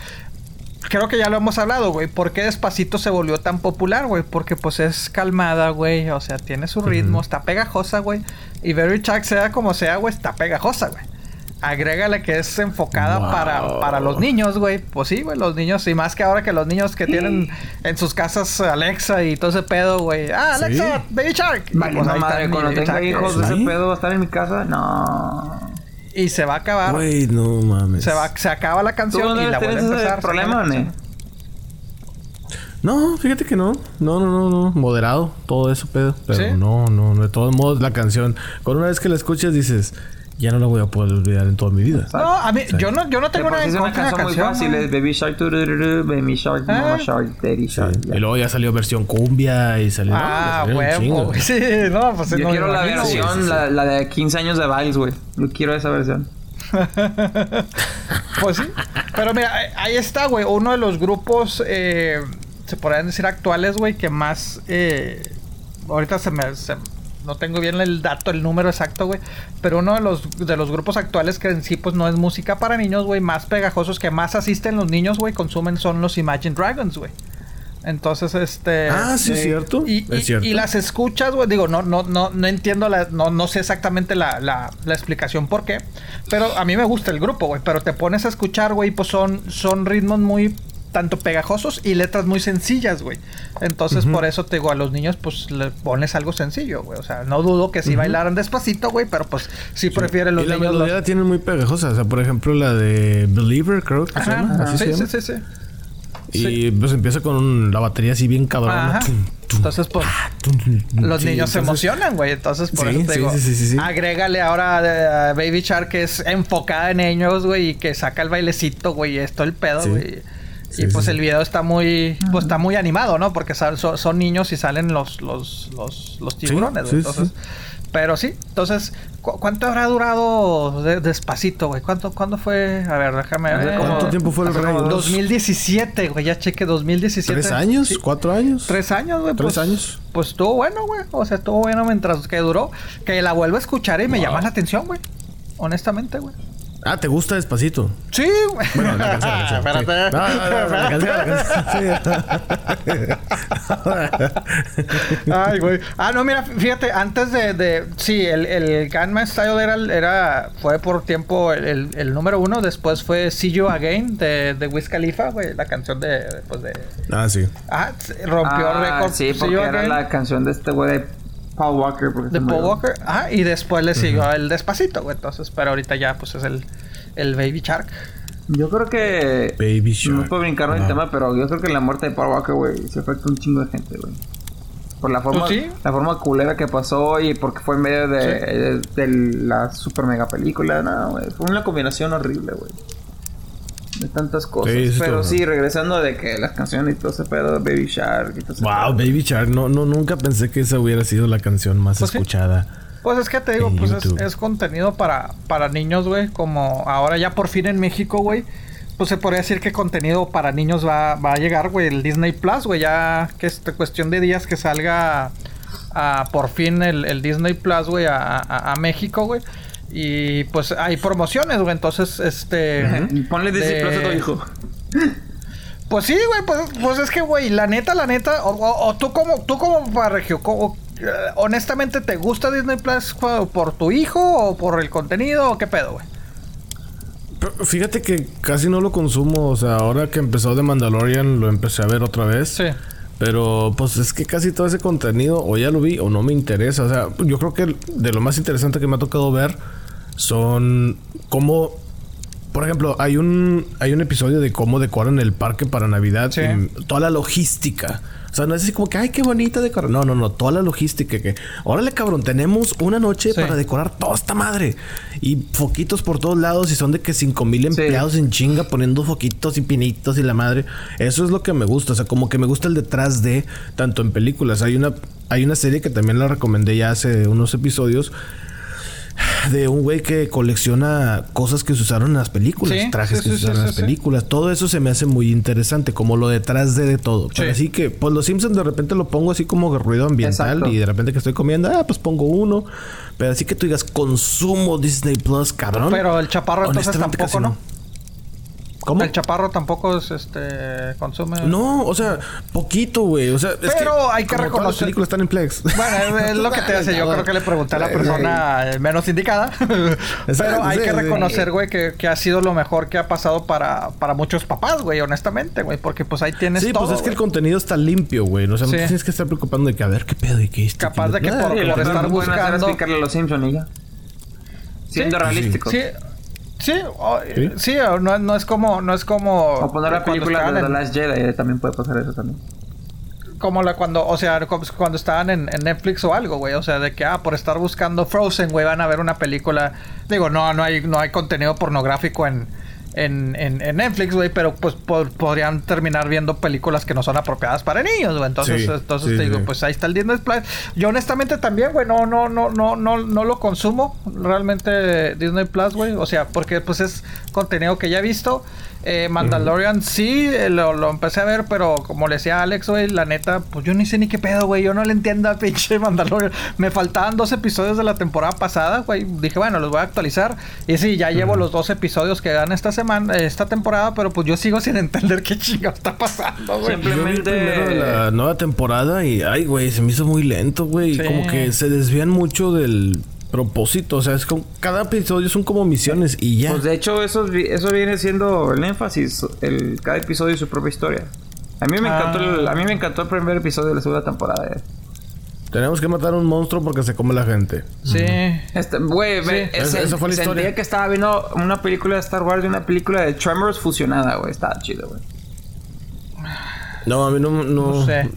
B: Creo que ya lo hemos hablado, güey. ¿Por qué Despacito se volvió tan popular, güey? Porque pues es calmada, güey. O sea, tiene su ritmo, está pegajosa, güey. Y Very Chuck, sea como sea, güey, está pegajosa, güey. Agrégale que es enfocada
A: Wow.
B: para, para los niños, güey. Pues sí, güey, los niños. Y más que ahora que los niños que tienen en sus casas Alexa y todo ese pedo, güey. Ah,
A: Sí.
B: Alexa, Baby Shark.
C: Vale,
B: pues,
C: no madre, cuando tenga
B: Shark,
C: hijos de ese
A: ¿Sí?
C: pedo va a estar en mi casa. No.
B: Y se va a acabar.
A: Güey, no mames.
B: Se, va, se acaba la
C: ¿Tú
B: canción
C: no
B: y la vuelve a empezar.
C: problema,
B: canción.
A: No, fíjate que no. No, no, no, no. Moderado, todo eso, pedo. Pero
B: ¿Sí?
A: no, no, no. De todos modos, la canción, con una vez que la escuchas, dices, ya no la voy a poder olvidar en toda mi vida.
B: No, a mí,
A: Sí.
B: yo no, yo no tengo nada
C: sí
B: en
C: es una
B: contra de la
C: canción muy
B: canción.
C: fácil. Es Baby Shark, turururu, Baby Shark, Mama
B: Ah.
C: Shark, Daddy Shark.
A: Sí. Y luego ya salió versión cumbia y salió.
B: Ah, huevo.
A: chingo. *laughs*
B: Sí, no, pues
C: Yo
B: no
C: quiero la versión,
A: sí, sí.
C: La, la de 15 años de Biles, güey. Yo quiero esa versión. *laughs*
B: Pues sí. Pero mira, ahí- ahí está, güey. Uno de los grupos, eh, se podrían decir actuales, güey, que más. eh, ahorita se me. se- no tengo bien el dato, el número exacto, güey. Pero uno de los, de los grupos actuales que en sí, pues no es música para niños, güey, más pegajosos que más asisten los niños, güey, consumen son los Imagine Dragons, güey. Entonces, este.
A: Ah, sí, es cierto.
B: Y,
A: Es cierto.
B: y las escuchas, güey. Digo, no, no, no, no entiendo la, no, no sé exactamente la, la, la explicación por qué. Pero a mí me gusta el grupo, güey. Pero te pones a escuchar, güey, pues son, son ritmos muy tanto pegajosos y letras muy sencillas, güey. Entonces, por eso te digo, a los niños, pues le pones algo sencillo, güey. O sea, no dudo que sí bailaran despacito, güey, pero pues sí, prefieren los
A: y la
B: niños.
A: melodía
B: los-
A: la tienen muy pegajosa. O sea, por ejemplo, la de Believer, creo que se llama. Así
B: sí,
A: se
B: sí,
A: llama.
B: sí, sí.
A: Y pues empieza con un- la batería así bien cabrona.
B: Entonces, pues,
A: tum.
B: los
A: Sí,
B: niños se emocionan, güey. Entonces, por
A: Sí,
B: eso te
A: sí,
B: digo,
A: sí, sí, sí, sí.
B: agrégale ahora eh, Baby Shark que es enfocada en ellos, güey, y que saca el bailecito, güey, y esto el pedo,
A: Sí.
B: güey.
A: Sí,
B: y pues
A: sí,
B: el video está muy, pues está muy animado, ¿no? Porque sal- son, son niños y salen los, los, los, los tiburones,
A: sí,
B: güey.
A: sí,
B: Entonces,
A: sí.
B: pero sí, entonces, ¿cu- ¿cuánto habrá durado de- despacito, güey? ¿Cuánto, ¿Cuándo fue? A ver, déjame ver.
C: como-
A: ¿Cuánto tiempo fue el rey?
C: dos-
B: 2017, güey, ya cheque 2017.
A: ¿Tres años?
B: Sí.
A: ¿Cuatro años?
B: Tres años, güey.
A: Tres
B: pues,
A: años.
B: Pues estuvo bueno, güey. O sea, estuvo bueno mientras que duró. Que la vuelvo a escuchar y me
A: Wow.
B: llama la atención, güey. Honestamente, güey.
A: Ah, ¿te gusta Despacito?
B: Sí, güey. Bueno, la canción, la canción. Espérate. Ay, güey. Ah, no, mira, fíjate, antes de... de sí, el, el Gunman Style era, era... Fue por tiempo el, el número uno. Después fue See You Again de, de Wiz Khalifa, güey. La canción de... Pues de...
A: Ah, sí.
B: Ah, rompió
C: Ah,
B: récord.
C: Sí, porque era
B: Again.
C: la canción de este güey de Paul Walker. Porque
B: De Paul. Walker. Ah, y después le siguió el Despacito, güey. Entonces, pero ahorita ya, pues es el, el Baby Shark.
C: Yo creo que...
A: Baby Shark.
C: No puedo brincar en el tema, pero yo creo que la muerte de Paul Walker, güey, se afecta un chingo de gente, güey. Por la forma,
B: sí.
C: la forma culera que pasó y porque fue en medio de, de- de la super mega película. No, güey. Fue una combinación horrible, güey. De tantas cosas.
A: Sí, sí,
C: pero
A: todo.
C: sí, regresando de que las canciones y todo ese pedo, Baby Shark y todo ese
A: Wow,
C: pedo.
A: Baby Shark. No, no, nunca pensé que esa hubiera sido la canción más
B: Pues sí.
A: escuchada.
B: Pues es que te digo, pues es, es contenido para, para niños, güey. Como ahora ya por fin en México, güey. Pues se podría decir que contenido para niños va, va a llegar, güey. El Disney Plus, güey. Ya que es cuestión de días que salga a, por fin el, el Disney Plus, güey, a, a- a México, güey. Y pues hay promociones, güey. Entonces, este...
C: Ponle Disney Plus a tu hijo. *laughs*
B: Pues sí, güey, pues, pues es que, güey, la neta, la neta, o, o- o tú como, tú como Barregio, como, eh, honestamente, ¿te gusta Disney Plus güey, por tu hijo o por el contenido o qué pedo, güey?
A: Pero fíjate que casi no lo consumo. O sea, ahora que empezó The Mandalorian lo empecé a ver otra vez.
B: Sí.
A: Pero pues es que casi todo ese contenido o ya lo vi o no me interesa. O sea, yo creo que de lo más interesante que me ha tocado ver son cómo... Por ejemplo, hay un, hay un episodio de cómo decoran el parque para Navidad.
B: Sí.
A: y toda la logística. O sea, no es así como que, ay, qué bonita decorar. No, no, no. Toda la logística que... Órale, cabrón. Tenemos una noche
B: Sí.
A: para decorar toda esta madre. Y foquitos por todos lados. Y son de que cinco mil empleados en chinga poniendo foquitos y pinitos y la madre. Eso es lo que me gusta. O sea, como que me gusta el detrás de... Tanto en películas. Hay una... Hay una serie que también la recomendé ya hace unos episodios de un güey que colecciona cosas que se usaron en las películas,
B: Sí,
A: trajes
B: sí,
A: que
B: sí,
A: se usaron
B: sí,
A: en las
B: sí, sí.
A: películas. Todo eso se me hace muy interesante, como lo detrás de, de todo. Pero
B: Sí.
A: así que, pues los Simpsons de repente lo pongo así como ruido ambiental
C: Exacto.
A: y de repente que estoy comiendo, ah, pues pongo uno. Pero así que tú digas, consumo Disney Plus, cabrón.
B: Pero el chaparro entonces tampoco,
A: casi
B: ¿no?
A: ¿Cómo?
B: El chaparro tampoco es, este, consume...
A: No, o sea, poquito, güey. O sea, es
B: Pero hay que
A: todas las
B: reconocer-
A: películas están en Plex.
B: Bueno, es, es lo que te *laughs* hace. Yo creo que le pregunté a la *laughs* persona menos indicada. *laughs* Pero hay que reconocer, güey, que, que ha sido lo mejor que ha pasado para, para muchos papás, güey, honestamente, güey. Porque pues ahí tienes
A: Sí,
B: todo.
A: pues es que el contenido está limpio, güey. O sea, no
B: Sí.
A: tienes que estar preocupando de que a ver qué pedo y qué es.
B: Capaz de que por-
C: Sí,
B: por
C: lo
B: estar buscando-
C: explicarle a los Simpsons y ya. Siendo
B: Sí.
C: realístico.
B: Sí. Sí, o-
A: ¿Sí?
B: sí, o no, no es como, no es como.
C: O poner la película de The Last Jedi, eh, también puede pasar eso también.
B: como la cuando, o sea, cuando estaban en, en Netflix o algo, güey. O sea, de que, ah, por estar buscando Frozen, güey, van a ver una película. Digo, no, no hay, no hay contenido pornográfico en, en, en, en Netflix, güey, pero pues po- podrían terminar viendo películas que no son apropiadas para niños, güey. Entonces,
A: Sí,
B: entonces
A: sí,
B: te digo,
A: sí.
B: pues ahí está el Disney Plus. Yo honestamente también, güey, no, no, no, no, no, no lo consumo realmente Disney Plus, güey. O sea, porque pues es contenido que ya he visto. Eh, Mandalorian sí, eh, lo, lo empecé a ver, pero como le decía Alex, güey, la neta, pues yo ni sé ni qué pedo, güey. Yo no le entiendo a pinche *laughs* Mandalorian. Me faltaban dos episodios de la temporada pasada, güey. Dije, bueno, los voy a actualizar. Y sí, ya llevo los dos episodios que dan esta semana, esta temporada, pero pues yo sigo sin entender qué chingado está pasando, güey.
C: Siempre-
A: Yo vi el
C: Simplemente-
A: primero de la nueva temporada y, ay, güey, se me hizo muy lento, güey.
B: Sí.
A: Y como que se desvían mucho del propósito. O sea, es como, cada episodio son como misiones y ya.
C: Pues de hecho, eso, eso viene siendo el énfasis. El, cada episodio y su propia historia. A mí me
B: Ah.
C: encantó el, a mí me encantó el primer episodio de la segunda temporada. eh.
A: Tenemos que matar a un monstruo porque se come la gente.
B: Sí.
C: Este, güey, me-
B: Sí.
C: eh,
A: Esa- fue la
C: sentía
A: historia.
C: que estaba viendo una película de Star Wars y una película de Tremors fusionada, güey. Estaba chido, güey.
A: No, a mí no... No,
B: No sé.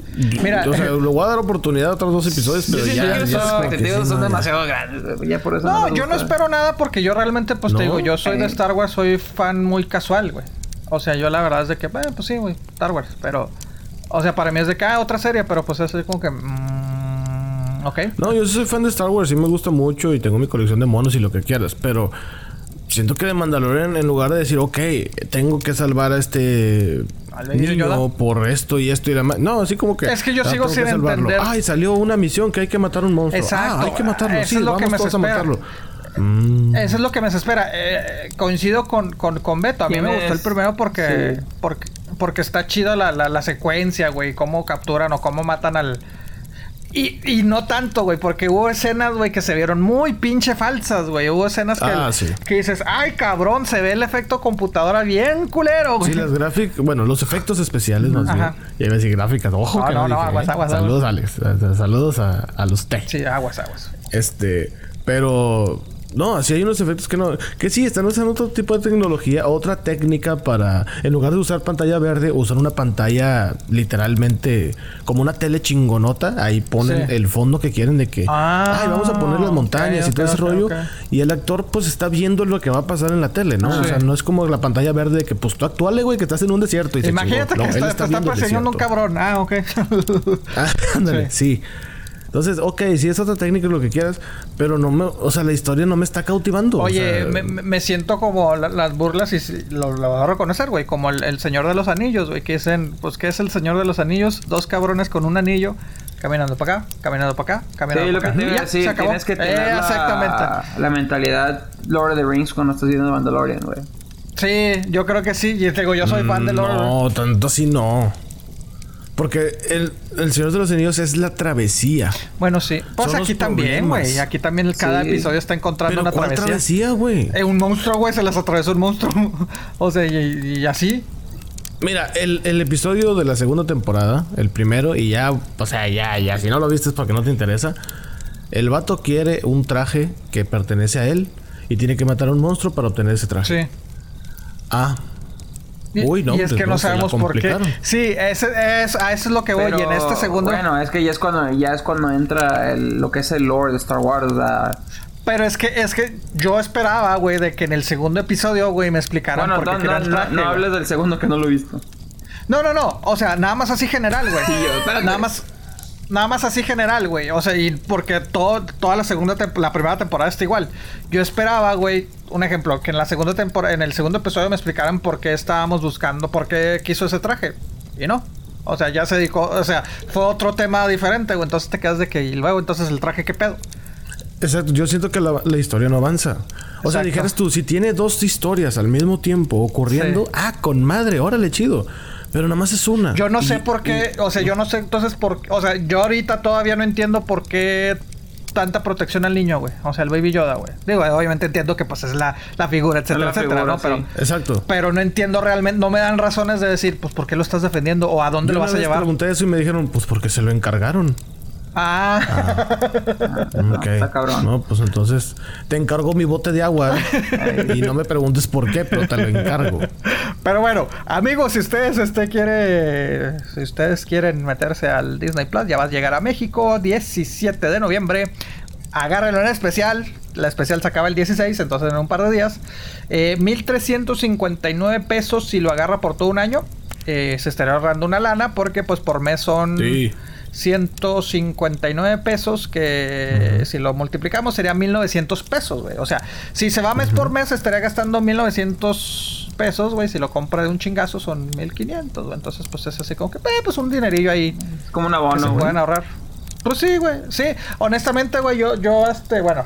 B: Mira,
A: o sea, le voy a dar oportunidad a otros dos episodios, pero
C: Yo siento
A: ya...
C: que
A: ya es
C: expectativas
A: sí,
C: son
A: no, ya.
C: demasiado grandes, güey. Ya por eso
B: No,
C: me
B: yo no espero nada porque yo realmente, pues
A: ¿No?
B: te digo, yo soy de
C: Eh.
B: Star Wars, soy fan muy casual, güey. O sea, yo la verdad es de que, eh, pues sí, güey, Star Wars, pero... O sea, para mí es de que, ah, otra serie, pero pues es como que... mm, ok.
A: No, yo soy fan de Star Wars, sí me gusta mucho y tengo mi colección de monos y lo que quieras, pero siento que de Mandalorian, en lugar de decir, ok, tengo que salvar a este
B: ¿Al Baby
A: niño por esto y esto y demás. No, así como que.
B: Es que yo
A: "Ah,
B: sigo sin entender-
A: Ay, salió una misión que hay que matar a un monstruo.
B: Exacto.
A: Ah, hay que matarlo.
B: Eso
A: sí,
B: es lo
A: vamos
B: que me
A: todos a
B: desespera.
A: matarlo.
B: Mm. Eso es lo que me espera. Eh, coincido con, con, con, Beto. A mí me gustó el primero porque, porque, porque está chido la, la, la secuencia, güey. Cómo capturan o cómo matan al, y, y no tanto, güey, porque hubo escenas, güey, que se vieron muy pinche falsas, güey. Hubo escenas que, ah, que dices, ay, cabrón, se ve el efecto computadora bien culero,
A: güey. Sí, las gráficas, bueno, los efectos especiales más Ajá. bien. Y a decir gráficas, ojo. No, que no, no, aguas, aguas, Saludos, Alex. Saludos a, a los tech.
B: Sí, aguas, aguas.
A: Este, pero no, así hay unos efectos que no. Que sí, están usando otro tipo de tecnología, otra técnica para. En lugar de usar pantalla verde, usar una pantalla literalmente como una tele chingonota. Ahí ponen el fondo que quieren de que. Ah, ay, vamos a poner las montañas y todo ese rollo. Y el actor, pues está viendo lo que va a pasar en la tele, ¿no? O sea, no es como la pantalla verde de que, pues tú actuale, güey, que estás en un desierto.
B: Y Imagínate que está, está, persiguiendo un cabrón. Ah, ok. *laughs*
A: ah, ándale, sí. Entonces, ok, si es otra técnica lo que quieras, pero no me, o sea, la historia no me está cautivando.
B: Oye, me, siento como las burlas y lo, lo, voy a reconocer, güey, como el, Señor de los Anillos, güey, que es en, pues, ¿qué es el Señor de los Anillos? Dos cabrones con un anillo caminando para acá, caminando para acá, caminando para acá. Sí, lo que
C: te tienes que tener eh, la, la, mentalidad Lord of the Rings cuando estás viendo Mandalorian, güey.
B: Sí, yo creo que sí. Y digo, yo soy fan de Lord.
A: No, tanto así no. Porque el, el, Señor de los Anillos es la travesía.
B: Bueno, sí. Pues aquí también, güey. Aquí también cada episodio está encontrando una
A: ¿cuál travesía. güey?
B: Eh, un monstruo, güey, se las atravesó un monstruo. *laughs* o sea, y, así.
A: Mira, el, el, episodio de la segunda temporada, el primero, y ya, o sea, ya, ya, si no lo viste es porque no te interesa. El vato quiere un traje que pertenece a él y tiene que matar a un monstruo para obtener ese traje. Sí. Ah,
B: Uy, no, y es que no, sabemos por qué. Sí, ese, es, a eso es lo que voy. en este segundo.
C: Bueno, es que ya es cuando, ya es cuando entra lo que es el lore de Star Wars.
B: Pero es que, es que yo esperaba, güey, de que en el segundo episodio, güey, me explicaran por qué
C: no, no, no, hables del segundo que no lo he visto.
B: No, no, no. O sea, nada más así general, güey. *laughs* Sí, nada más. Nada más así general, güey. O sea, y porque todo, toda la segunda la primera temporada está igual. Yo esperaba, güey, un ejemplo, que en la segunda temporada, en el segundo episodio me explicaran por qué estábamos buscando, por qué quiso ese traje. Y no. O sea, ya se dedicó, o sea, fue otro tema diferente, güey. Entonces te quedas de que, y luego entonces el traje, ¿qué pedo?
A: Exacto, yo siento que la, historia no avanza. O sea, dijeras tú, si tiene dos historias al mismo tiempo ocurriendo, ah, con madre, órale, chido. Pero nada más es una.
B: Yo no sé por qué, o sea, yo no sé entonces por, o sea, yo ahorita todavía no entiendo por qué tanta protección al niño, güey. O sea, el Baby Yoda, güey. Digo, obviamente entiendo que pues es la, la figura, etcétera, etcétera, ¿no? Pero,
A: Exacto.
B: Pero no entiendo realmente, no me dan razones de decir, pues, ¿por qué lo estás defendiendo o a dónde lo vas a llevar?
A: pregunté eso y me dijeron, pues, porque se lo encargaron.
B: Ah.
A: ah. Está cabrón. No, pues entonces te encargo mi bote de agua y no me preguntes por qué, pero te lo encargo.
B: Pero bueno, amigos, si ustedes este quiere si ustedes quieren meterse al Disney Plus, ya va a llegar a México 17 de noviembre. Agárrenlo en especial. La especial se acaba el 16, entonces en un par de días. Eh, 1359 pesos si lo agarra por todo un año. Eh, se estaría ahorrando una lana porque pues por mes son sí. 159 pesos que si lo multiplicamos sería 1900 pesos, güey. O sea, si se va mes por mes estaría gastando 1900 pesos, güey. Si lo compra de un chingazo son 1500, güey. Entonces, pues es así como que, eh, pues un dinerillo ahí.
C: Como un abono,
B: se pueden ahorrar. Pues sí, güey. Sí, honestamente, güey, yo, yo, este, bueno.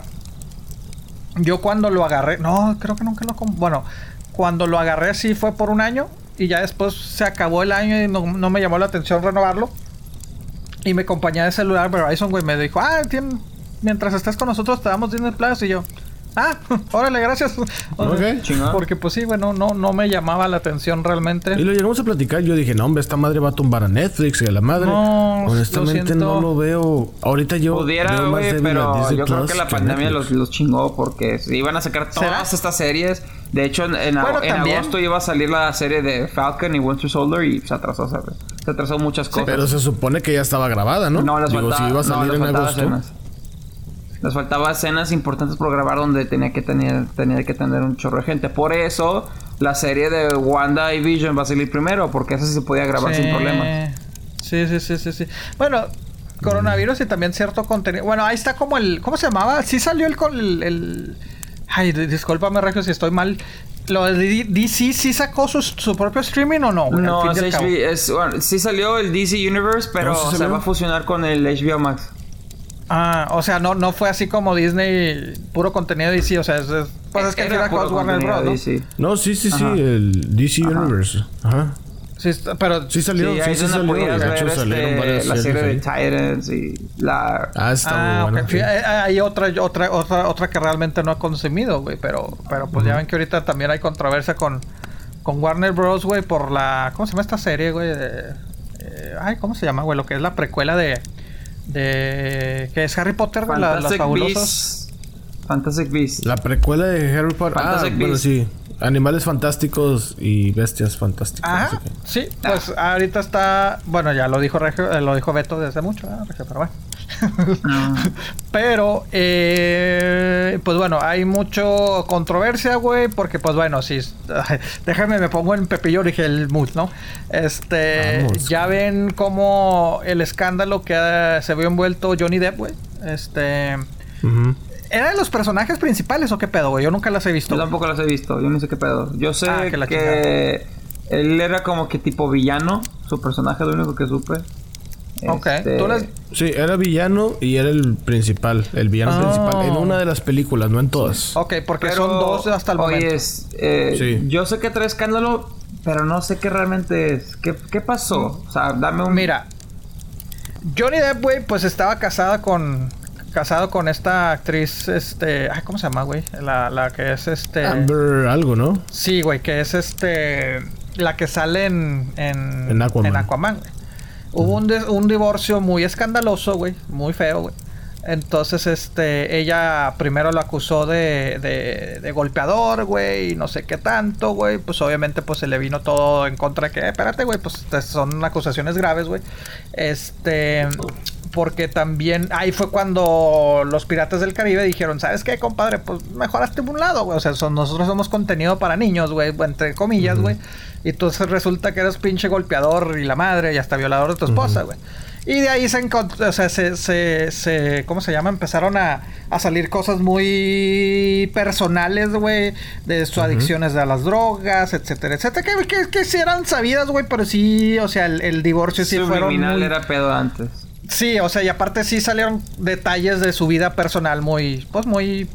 B: Yo cuando lo agarré, no, creo que nunca lo Bueno, cuando lo agarré sí fue por un año y ya después se acabó el año y no, no me llamó la atención renovarlo. Y me acompañaba de celular Verizon, güey, me dijo, ah, mientras estés con nosotros te damos Disney Plus. Y yo, ah, órale, gracias. Porque pues sí, bueno, no, no me llamaba la atención realmente.
A: Y lo llegamos a platicar, yo dije, no, hombre, esta madre va a tumbar a Netflix y a la madre. No, Honestamente no lo veo. Ahorita yo
C: Pudiera, güey, pero yo creo que la pandemia los, los, chingó porque iban a sacar todas estas series. De hecho, en, agosto iba a salir la serie de Falcon y Winter Soldier y se atrasó, ¿sabes? Se atrasó muchas cosas.
A: pero se supone que ya estaba grabada, ¿no?
C: No, les Digo, faltaba, si iba a salir en agosto. Les faltaba escenas importantes por grabar donde tenía que tener, tenía que tener un chorro de gente. Por eso, la serie de Wanda y Vision va a salir primero, porque esa sí se podía grabar sin problemas.
B: Sí, sí, sí, sí, sí. Bueno, coronavirus y también cierto contenido. Bueno, ahí está como el. ¿Cómo se llamaba? Sí salió el. el, el... Ay, discúlpame, Regio, si estoy mal. ¿Lo de DC sí sacó su, su propio streaming o no?
C: No, es, es bueno, sí salió el DC Universe, pero se va a fusionar con el HBO Max.
B: Ah, o sea, no, no fue así como Disney, puro contenido DC, o sea, es, es- pues es que
C: Era puro
B: con Warner Bros. ¿no?
C: DC.
A: No, sí, sí, sí,
C: Ajá.
A: el DC Universe. Ajá.
B: Sí, pero
A: Sí salió,
C: Sí,
A: sí, salió. De hecho,
C: ver
A: salieron
C: este,
A: varias
C: la serie de. Titans y la...
A: Ah, está
B: Ah,
A: muy buena.
B: ok.
A: sí.
B: Hay otra, otra, otra, otra que realmente no he consumido, güey. Pero, pero pues ya ven que ahorita también hay controversia con, con Warner Bros, güey, por la. ¿Cómo se llama esta serie, güey? Eh, ay, ¿cómo se llama, güey? Lo que es la precuela de. De que es Harry Potter, la- las
C: Fantastic
B: fabulosas.
C: Beasts. Fantastic Beasts.
A: La precuela de Harry Potter. Ah, bueno, sí. Animales fantásticos y bestias fantásticas.
B: Ajá,
A: qué.
B: sí, pues ahorita está, bueno, ya lo dijo Regio, eh, lo dijo Beto desde mucho, ¿eh? Regio, pero bueno.
C: Ah. *laughs*
B: Pero, eh, pues bueno, hay mucho controversia, güey, porque pues bueno, si, déjame, me pongo en Pepillo el mood, ¿no? Este,
A: Vamos.
B: ya ven cómo el escándalo que se vio envuelto Johnny Depp, güey. Este. ¿era de los personajes principales o qué pedo, güey? Yo nunca las he visto.
C: Yo tampoco las he visto, yo no sé qué pedo. Yo sé
B: Ah, que la
C: que él era como que tipo villano, su personaje lo único que supe.
B: Ok,
C: Este,
B: tú las-
A: Sí, era villano y era el principal, el villano
B: Oh.
A: principal. En una de las películas, no en todas.
B: Ok, porque
C: pero,
B: son dos hasta el
C: oye,
B: momento.
C: es, eh,
A: Sí.
C: yo sé que trae escándalo, pero no sé qué realmente es. ¿Qué, qué pasó? O sea, dame un...
B: Mira, Johnny Depp, güey, pues estaba casada con. Casado con esta actriz, este. Ay, ¿cómo se llama, güey? La, la que es este.
A: Amber algo, ¿no?
B: Sí, güey, que es este. La que sale en. En,
A: En Aquaman.
B: en Aquaman, güey. Hubo un, un divorcio muy escandaloso, güey. Muy feo, güey. Entonces, este, ella primero lo acusó de, de, golpeador, güey, y no sé qué tanto, güey. Pues obviamente, pues se le vino todo en contra de que, "Eh, espérate, güey, pues son acusaciones graves, güey. Este, porque también ahí fue cuando los piratas del Caribe dijeron, ¿sabes qué, compadre? Pues mejor hazte un lado, güey. O sea, son, nosotros somos contenido para niños, güey, entre comillas, güey. Y entonces resulta que eres pinche golpeador y la madre y hasta violador de tu esposa, güey. Y de ahí se encontró, o sea, se, se, se- ¿cómo se llama? Empezaron a, a salir cosas muy personales, güey, de sus adicciones a las drogas, etcétera, etcétera, que, que, que sí eran sabidas, güey, pero sí, o sea, el, el divorcio sí fueron
C: Subliminal
B: muy...
C: era pedo antes.
B: Sí, o sea, y aparte sí salieron detalles de su vida personal muy, pues muy,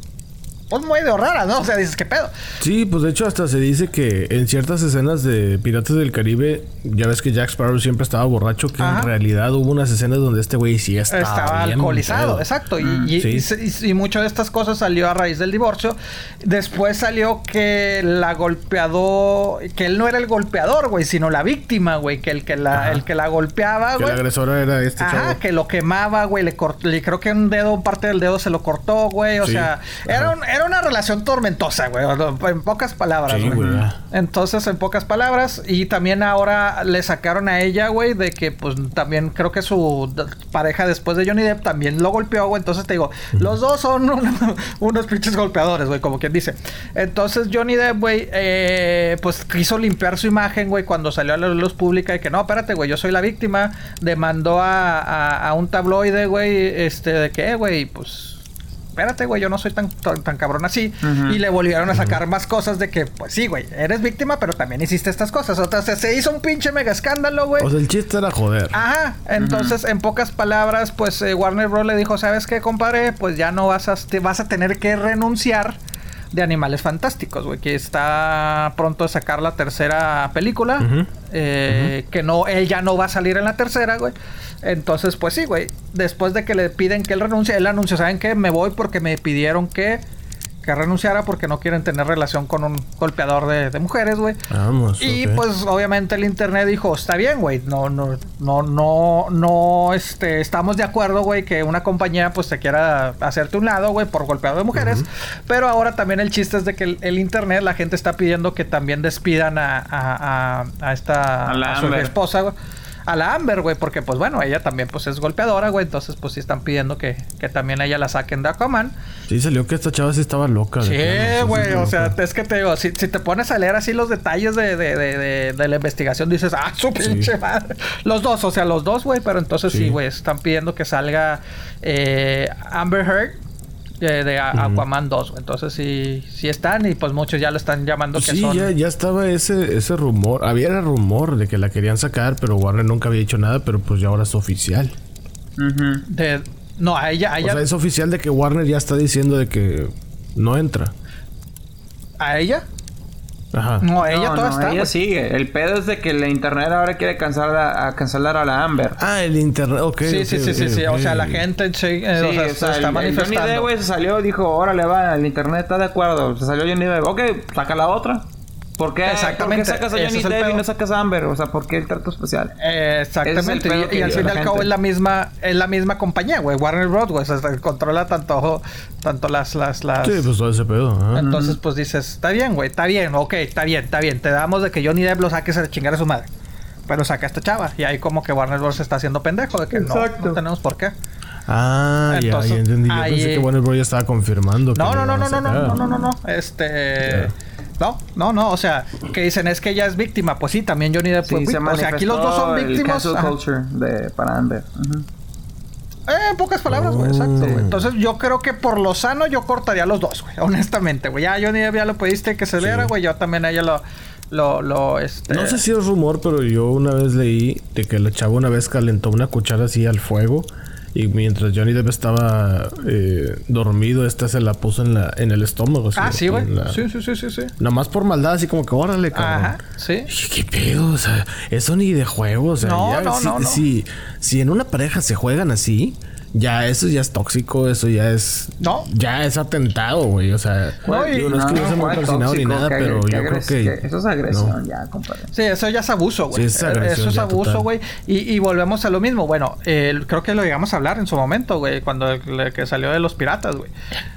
B: pues muy de rara, ¿no? O sea, dices, ¿qué pedo?
A: Sí, pues de hecho hasta se dice que en ciertas escenas de Piratas del Caribe, ya ves que Jack Sparrow siempre estaba borracho, que
B: Ajá.
A: en realidad hubo unas escenas donde este güey sí estaba,
B: Estaba alcoholizado,
A: pedo.
B: exacto. Y,
C: Mm,
B: y,
A: sí.
B: y se- y- y mucho de estas cosas salió a raíz del divorcio. Después salió que la golpeador, que él no era el golpeador, güey, sino la víctima, güey, que el que la,
A: Ajá.
B: el que la golpeaba,
A: Que
B: güey.
A: la agresora era este
B: Ajá,
A: chavo.
B: que lo quemaba, güey, le cortó, le creo que un dedo, parte del dedo se lo cortó, güey, o
A: Sí,
B: sea, era, un- era una relación tormentosa, güey, en pocas palabras,
A: Sí, güey,
B: entonces, en pocas palabras, y también ahora le sacaron a ella, güey, de que pues también creo que su pareja después de Johnny Depp también lo golpeó, güey. Entonces te digo, los dos son *laughs* un- unos pinches golpeadores, güey, como quien dice. Entonces Johnny Depp, güey, eh, pues quiso limpiar su imagen, güey, cuando salió a la luz pública y que no, espérate, güey, yo soy la víctima. Demandó a, a- a un tabloide, güey, este, de que, eh, güey, pues espérate, güey, yo no soy tan, tan, tan cabrón así. Y le volvieron a sacar más cosas de que, pues sí, güey, eres víctima, pero también hiciste estas cosas. O sea, se- hizo un pinche mega escándalo, güey.
A: O sea, el chiste era joder.
B: Ajá, entonces en pocas palabras, pues eh, Warner Bros. le dijo, ¿sabes qué, compadre? Pues ya no vas a, te vas a tener que renunciar de Animales Fantásticos, güey, que está pronto a sacar la tercera película, eh, que no, él ya no va a salir en la tercera, güey. Entonces, pues sí, güey, después de que le piden que él renuncie, él anunció, ¿saben qué? Me voy porque me pidieron que, que renunciara porque no quieren tener relación con un golpeador de, de mujeres, güey.
A: Vamos.
B: Y pues obviamente el internet dijo, está bien, güey, no, no, no, no, no, este, estamos de acuerdo, güey, que una compañía pues te quiera hacerte un lado, güey, por golpeado de mujeres. Pero ahora también el chiste es de que el, el internet, la gente está pidiendo que también despidan a, a, a, a esta,
C: A la
B: su esposa, güey. A la Amber, güey, porque pues bueno, ella también pues es golpeadora, güey, entonces pues sí están pidiendo que, que también a ella la saquen de Aquaman.
A: Sí, salió que esta chava sí estaba loca.
B: Sí, güey, o sea, es que te digo, si, si te pones a leer así los detalles de, de, de, de- de la investigación, dices, ah, su pinche madre. Los dos, o sea, los dos, güey, pero entonces sí,
A: Sí.
B: güey, están pidiendo que salga eh, Amber Heard de, Aquaman 2, güey. Entonces sí, sí están y pues muchos ya lo están llamando que
A: Sí,
B: son...
A: ya, ya estaba ese, ese rumor. Había el rumor de que la querían sacar, pero Warner nunca había dicho nada, pero pues ya ahora es oficial.
B: De, No, a ella, a
A: O
B: ella.
A: sea, es oficial de que Warner ya está diciendo de que no entra.
B: ¿A ella?
A: Ajá.
B: No, ella
C: no,
B: toda
C: no,
B: está.
C: ella
B: güey.
C: sigue. El pedo es de que la internet ahora quiere cancelar a, a cancelar a la Amber.
A: Ah, el internet, ok.
B: Sí,
A: ok,
B: sí, sí, sí. O sea, la gente sí, eh,
C: Sí,
B: o sea,
C: o
B: se
C: sea,
B: está
C: el- el Johnny
B: manifestando.
C: Depp, güey, se salió y dijo, órale, va, el internet está de acuerdo. Se salió Johnny Depp. Ok, saca la otra. ¿Por qué,
B: Exactamente,
C: ¿por qué sacas a Johnny
B: es el
C: Depp y no sacas a Amber? O sea, ¿por qué el trato especial?
B: Eh, exactamente.
C: Es
B: Y, al fin y al cabo es la misma, es la misma compañía, güey. Warner Bros. güey. O sea, controla tanto, tanto las, las, las.
A: Sí, pues todo ese pedo. ajá.
B: Entonces, pues dices, está bien, güey, está bien, ok, está bien, está bien. Te damos de que Johnny Depp lo saques a chingar a su madre. Pero saca a esta chava. Y ahí como que Warner Bros. se está haciendo pendejo de que no,
C: Exacto.
B: no tenemos por qué.
A: Ah, ya,
B: Entonces,
A: ya entendí. Yo
B: ahí-
A: pensé que Warner Bros. ya estaba confirmando.
B: No, no, no, no, no, no, no, no, no, no. Este. No, no, no. O sea, que dicen es que ella es víctima. Pues sí, también Johnny Depp fue
C: Sí, se
B: víctima. O sea, aquí los dos son
C: el
B: víctimas.
C: cancel
B: ajá.
C: culture de, para.
B: Eh, en pocas palabras, güey,
A: Oh.
B: exacto, güey. Entonces, yo creo que por lo sano yo cortaría los dos, güey. Honestamente, güey. Ya Johnny Depp ya lo pediste que se
A: Sí.
B: viera, güey. Yo también a ella lo, lo, lo, este.
A: No sé si es rumor, pero yo una vez leí de que la chava una vez calentó una cuchara así al fuego y mientras Johnny Depp estaba eh, dormido, esta se la puso en la en el estómago.
B: Ah, sí, güey.
A: la-
B: Sí, sí, sí, sí, sí.
A: Nada más por maldad, así como que órale, cabrón.
B: Ajá, sí.
A: ¿Qué pedo? O sea, eso ni de juego. O sea,
B: No,
A: ya
B: no,
A: si,
B: no, no.
A: Si, si en una pareja se juegan así, ya eso ya es tóxico, eso ya es.
B: No.
A: Ya es atentado, güey. O sea,
B: No,
A: digo, no es que yo sea muy
C: ¿cuál
A: persinado ni nada,
C: ¿Qué-
A: pero yo creo que.
C: qué- Eso es agresión,
A: no.
C: ya, compadre.
B: Sí, eso ya es abuso, güey.
A: Sí, es agresión
B: Eso es
A: ya
B: abuso, güey. Y, y volvemos a lo mismo. Bueno, eh, creo que lo llegamos a hablar en su momento, güey, cuando el, el que salió de los piratas, güey.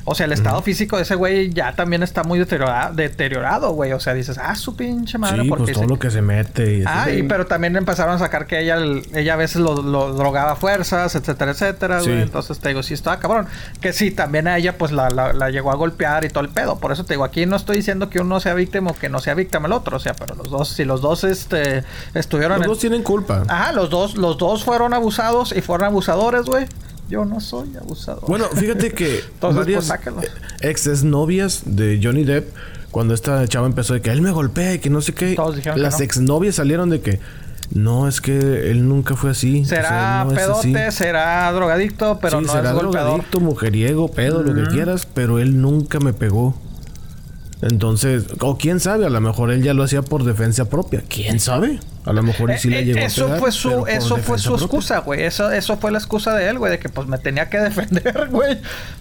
B: O sea, el estado físico de ese güey ya también está muy deteriorado, deteriorado, güey. O sea, dices, ah, su pinche madre,
A: Sí,
B: porque
A: pues todo lo que se mete. Y.
B: Ah, y pero también empezaron a sacar que ella, ella a veces lo, lo drogaba a fuerzas, etcétera, etcétera, güey. Entonces te digo, sí estaba cabrón. Que sí, también a ella pues la, la, la llegó a golpear y todo el pedo. Por eso te digo, aquí no estoy diciendo que uno sea víctima o que no sea víctima el otro. O sea, pero los dos, si los dos este, estuvieron
A: Los
B: en...
A: dos tienen culpa.
B: Ajá, los dos, los dos fueron abusados y fueron abusadores, güey. Yo no soy abusador.
A: Bueno, fíjate que *laughs*
B: Entonces,
A: varias
B: pues, sáquenlo.
A: ex novias de Johnny Depp, cuando esta chava empezó de que él me golpea y que no sé qué,
B: Todos dijeron
A: las
B: no.
A: exnovias salieron de que no, es que él nunca fue así. o sea,
B: será
A: él no es así".
B: pedote, será drogadicto, pero
A: sí,
B: no
A: será
B: es golpeador.
A: drogadicto, mujeriego, pedo, lo que quieras, pero él nunca me pegó. Entonces, o quién sabe, a lo mejor él ya lo hacía por defensa propia. ¿Quién sabe? A lo mejor y sí
B: Eh,
A: le
B: eh,
A: llegó a
B: eso
A: pegar,
B: fue su eso fue su
A: propia.
B: excusa, güey. Eso eso fue la excusa de él, güey, de que pues me tenía que *laughs* defender, güey.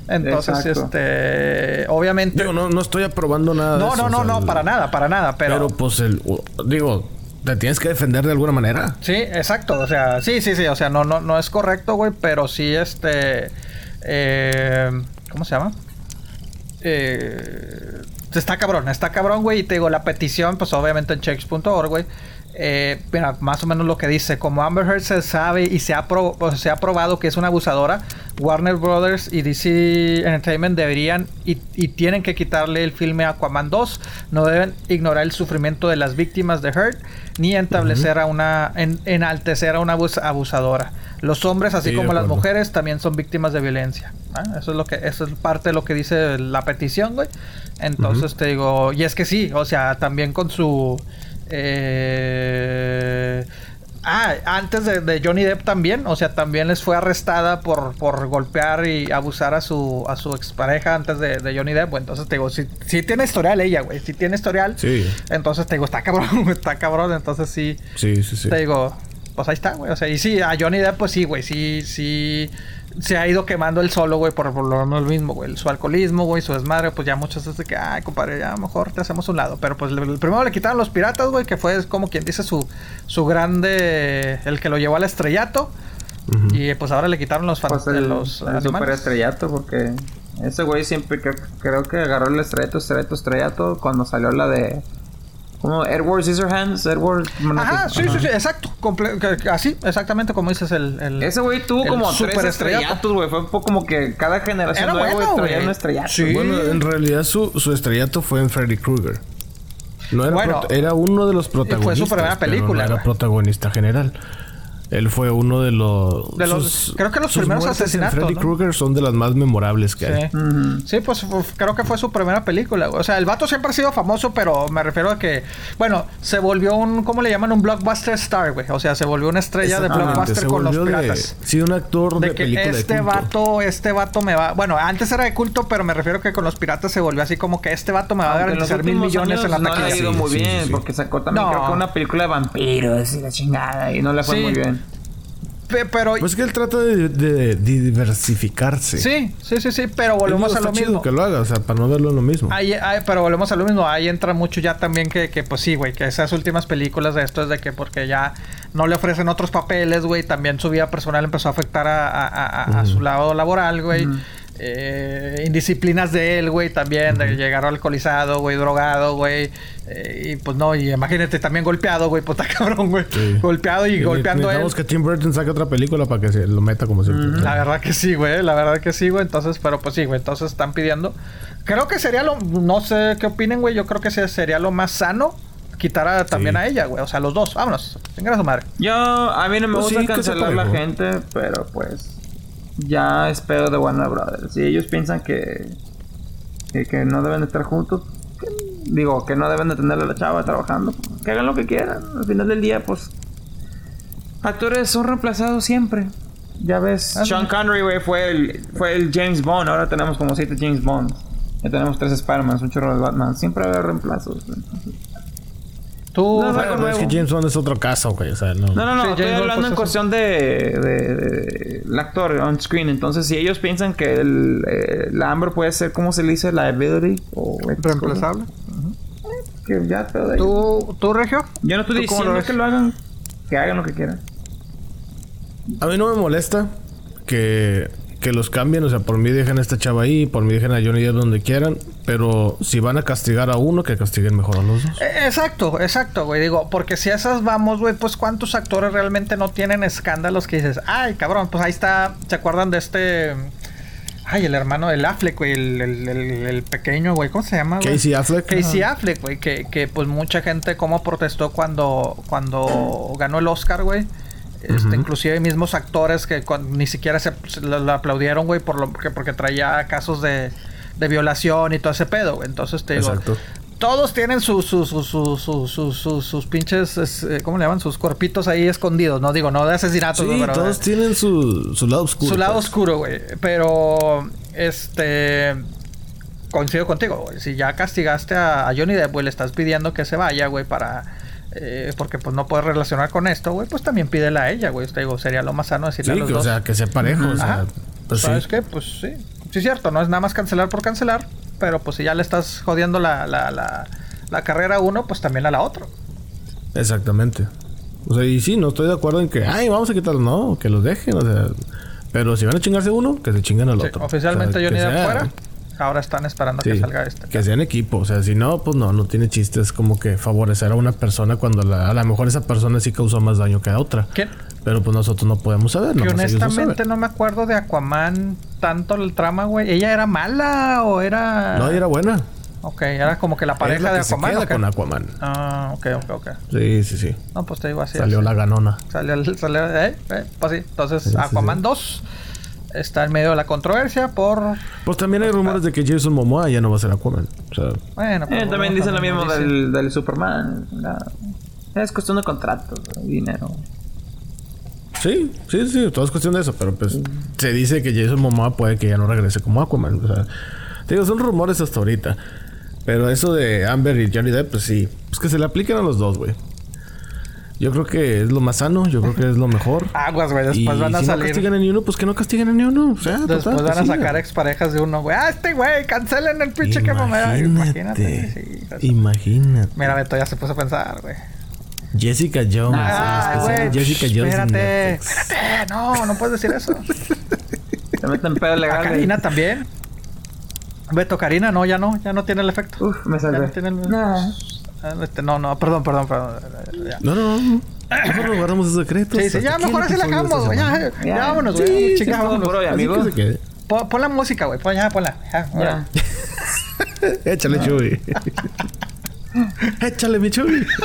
B: Entonces,
C: Exacto.
B: este, obviamente
A: Digo, no, no estoy aprobando nada de
B: No,
A: eso,
B: no,
A: o
B: no,
A: sea,
B: no, para nada, para nada, pero,
A: Pero pues el... Digo, te tienes que defender de alguna manera.
B: Sí, exacto. O sea, sí, sí, sí. O sea, no, no, no es correcto, güey. Pero sí, este. eh, ¿Cómo se llama? Eh, está cabrón, está cabrón, güey. Y te digo, la petición, pues obviamente en checks.org, güey. Eh, mira, más o menos lo que dice, como Amber Heard se sabe y se ha, pro- se ha probado que es una abusadora, Warner Brothers y DC Entertainment deberían y, y tienen que quitarle el filme Aquaman 2. No deben ignorar el sufrimiento de las víctimas de Heard ni establecer a una, en- enaltecer a una abus- abusadora. Los hombres, así
A: Sí,
B: como las mujeres, también son víctimas de violencia. Eso es lo que, eso es parte de lo que dice la petición, güey. Entonces te digo, y es que sí, o sea, también con su eh, Ah, antes de, de Johnny Depp también, o sea, también les fue arrestada por, por golpear y abusar a su, a su expareja antes de, de Johnny Depp. Bueno, entonces te digo, sí, sí tiene historial ella, güey, sí tiene historial.
A: Sí.
B: Entonces te digo, está cabrón, *laughs* está cabrón, entonces sí,
A: Sí, sí, sí.
B: te digo, pues ahí está, güey. O sea, y sí, a Johnny Depp, pues sí, güey, sí, sí. Se ha ido quemando el solo, güey, por, por lo lo mismo, güey. Su alcoholismo, güey, su desmadre, pues ya muchos es de que, ay, compadre, ya mejor te hacemos un lado. Pero pues le- el primero le quitaron los piratas, güey, que fue como quien dice su, su grande, el que lo llevó al estrellato. Y pues ahora le quitaron los, fan-
C: Pues el,
B: los
C: el
B: animales.
C: super estrellato, porque ese güey siempre creo, creo que agarró el estrellato, estrellato, estrellato cuando salió la de. Como Edward Scissorhands, Edward.
B: Ajá, sí, sí, sí, exacto. Comple- así, exactamente como dices el... el
C: Ese güey tuvo
B: el
C: como
B: super
C: tres
B: estrellato.
C: estrellatos, güey. Fue un poco como que cada generación
B: Era
C: nueva
B: bueno,
C: traía un estrellato.
B: Sí.
A: Bueno, en realidad su, su estrellato fue en Freddy Krueger. No era,
B: Bueno,
A: era uno de los protagonistas.
B: su primera película,
A: no era protagonista general. Él fue uno de los.
B: De los- creo que los primeros asesinatos,
A: Freddy
B: ¿no?
A: Krueger son de las más memorables que hay.
B: Sí. Sí, pues creo que fue su primera película. O sea, el vato siempre ha sido famoso, pero me refiero a que, bueno, se volvió un, ¿cómo le llaman? Un blockbuster star, güey. O sea, se volvió una estrella de blockbuster
A: se
B: con los
A: de-
B: piratas.
A: sí, un actor de,
B: De que
A: película de
B: este
A: culto.
B: vato, este vato me va. Bueno, antes era de culto, pero me refiero que con los piratas se volvió así como que este vato me va a
C: Aunque
B: garantizar mil millones en la
C: años no le ha
B: taquilla.
C: ido
A: Sí,
C: muy
A: sí,
C: bien,
A: sí, sí.
C: porque sacó también
B: No.
C: creo que una película de vampiros y la chingada, y no le fue
B: Sí.
C: muy bien.
B: Pe- Pero
A: Pues que él trata de, de- de diversificarse.
B: sí, sí, sí, sí, pero volvemos a lo
A: está chido
B: mismo.
A: que lo haga, o sea, para no verlo lo mismo.
B: Ahí, ahí- pero volvemos a lo mismo. Ahí entra mucho ya también que, que pues sí, güey, que esas últimas películas de esto es de que porque ya no le ofrecen otros papeles, güey, también su vida personal empezó a afectar a, a- a- a- a su lado laboral, güey. Eh, indisciplinas de él, güey, también, de llegar alcoholizado, güey, drogado, güey. Eh, y pues no, y imagínate también golpeado, güey, puta *laughs* cabrón, güey.
A: Sí.
B: Golpeado y
A: Y
B: golpeando él.
A: Que Tim Burton saque otra película para que se lo meta como siempre.
B: La verdad que sí, güey. La verdad que sí, güey. Entonces, pero pues sí, güey. Entonces están pidiendo. Creo que sería lo. No sé qué opinen, güey. Yo creo que se- sería lo más sano quitar a- también
A: Sí.
B: a ella, güey. O sea, los dos. Vámonos. Venga a su madre.
C: Yo, a mí no me
A: Pues
C: gusta
A: sí,
C: cancelar la gente, pero pues ya espero de Warner Brothers. Si ellos piensan que, que, que no deben de estar juntos, que- digo, que no deben de tener a la chava trabajando, que hagan lo que quieran. Al final del día, pues, actores son reemplazados siempre. Ya ves,
B: Ah,
C: Sean Connery, güey, fue el, fue el James Bond. Ahora tenemos como siete James Bond. Ya tenemos tres Spider-Man, un chorro de Batman. Siempre va a haber reemplazos. güey.
B: Tú.
C: No, no,
A: es que James Bond es otro caso, güey. O sea, no.
C: No, no, no,
B: Sí,
C: estoy
B: James
C: hablando
B: pues,
C: en cuestión de, de- de- el actor on screen. Entonces, si ellos piensan que el, eh, la Amber puede ser, ¿cómo se le dice? Liability o
B: Reemplazable.
C: Que ya todo ahí.
B: ¿Tú, ¿Tú, Regio?
C: Yo no estoy
B: ¿Tú cómo lo
C: diciendo
B: ves?
C: que lo hagan, que hagan lo que quieran.
A: A mí no me molesta que, que los cambien. O sea, por mí dejen a esta chava ahí, por mí dejen a Johnny Depp donde quieran. Pero si van a castigar a uno, que castiguen mejor a los dos.
B: Eh, Exacto, exacto, güey. Digo, porque si a esas vamos, güey, pues cuántos actores realmente no tienen escándalos que dices, ay, cabrón, pues ahí está. ¿Se acuerdan de este. Ay, el hermano del Affleck, güey, el, el- el- el pequeño, güey, ¿cómo se llama? güey?
A: Casey Affleck.
B: Casey Affleck, güey, que, que pues mucha gente como protestó cuando, cuando ganó el Oscar, güey. Este,
A: Ujú.
B: Inclusive mismos actores que cuan- ni siquiera se, lo, lo aplaudieron, güey, por lo que porque traía casos de, de violación y todo ese pedo, güey. Entonces te digo,
A: Exacto.
B: todos tienen sus sus sus sus sus pinches, es, eh, ¿cómo le llaman? Sus cuerpitos ahí escondidos, no digo, no de asesinatos,
A: Sí, todos tienen su, su lado oscuro.
B: su lado
A: pues.
B: oscuro, güey. Pero, este. Coincido contigo, güey. Si ya castigaste a, a Johnny Depp, güey, le estás pidiendo que se vaya, güey, para. Eh, porque pues no puedes relacionar con esto, güey, pues también pídela a ella, güey. Te digo, sería lo más sano decirle
A: Sí,
B: a los
A: que, o sea, que sea parejo. O sea, pues sí.
B: ¿Sabes qué? Pues sí. Sí, es cierto, no es nada más cancelar por cancelar, pero pues si ya le estás jodiendo la, la, la, la carrera a uno, pues también a la otra.
A: Exactamente. O sea, y sí, no estoy de acuerdo en que, ay, vamos a quitarlo. No, que los dejen, o sea. Pero si van a chingarse uno, que se chingan al
B: Sí,
A: otro.
B: oficialmente
A: O sea,
B: Johnny
A: que
B: Depp
A: sea-
B: fuera. Ahora están esperando que salga este.
A: Que sean equipo. O sea, si no, pues no, no tiene chiste. Es como que favorecer a una persona cuando la- a lo mejor esa persona sí causó más daño que a otra.
B: ¿Quién?
A: Pero pues nosotros no podemos saber.
B: Que honestamente no me acuerdo de Aquaman tanto el trama, güey. ¿Ella era mala o era...?
A: No, y era buena.
B: Ok, era como que la
A: Es
B: pareja de
A: que se
B: Aquaman.
A: queda
B: ¿o qué?
A: con Aquaman.
B: Ah, ok, ok, ok.
A: Sí, sí, sí.
B: No, pues te digo así.
A: Salió
B: así.
A: la ganona.
B: Salió, el- salió eh, eh, pues sí. Entonces,
A: sí,
B: Aquaman
A: sí.
B: 2 está en medio de la controversia por...
A: Pues también hay rumores de que Jason Momoa ya no va a ser Aquaman. O sea,
B: Bueno,
C: Eh, también dicen lo mismo
B: dicen.
C: del, del Superman. la- es cuestión de contratos, de dinero.
A: sí, sí, sí. Todo es cuestión de eso. Pero pues se dice que Jason Momoa puede que ya no regrese como Aquaman. O sea, te digo, son rumores hasta ahorita. Pero eso de Amber y Johnny Depp, pues sí. Pues que se le apliquen a los dos, güey. Yo creo que es lo más sano. Yo creo que es lo mejor. *laughs*
B: Aguas, güey. Después
A: y
B: van a
A: si no
B: salir...
A: castigan a ni uno, pues que no castiguen a ni uno. O sea,
B: Después
A: total,
B: van a sacar exparejas de uno, güey. Ah, este güey, cancelen el pinche que. Imagínate. sí, hijas de-
A: Imagínate.
B: Mira, Beto ya se puso a pensar, güey.
A: Jessica Jones.
B: Ah, güey.
A: Jessica Jones.
B: Espérate. Espérate. No, no puedes decir eso. *laughs*
C: Se meten pedo
B: A
C: legal.
B: Karina también. Beto, Karina, no, ya no, ya no tiene el efecto.
C: Uf, me
B: Ya no
C: salvé.
B: tiene el...
C: Nah.
B: Ah, este, no, no, perdón, perdón, perdón. Ya.
A: No, no, no. Mejor guardamos esos secretos.
B: Sí, sí, ya mejor así la dejamos, güey. Ya, ya,
C: Ya.
B: vámonos,
A: Sí,
B: güey.
A: sí,
B: vámonos.
C: por hoy,
A: Así
C: amigos.
A: que.
B: Pon, pon la música, güey. Pon, ya, ponla. Ya,
C: Ya. *laughs*
A: Échale, Chuy. *laughs* Échale, mi Chuy. *laughs*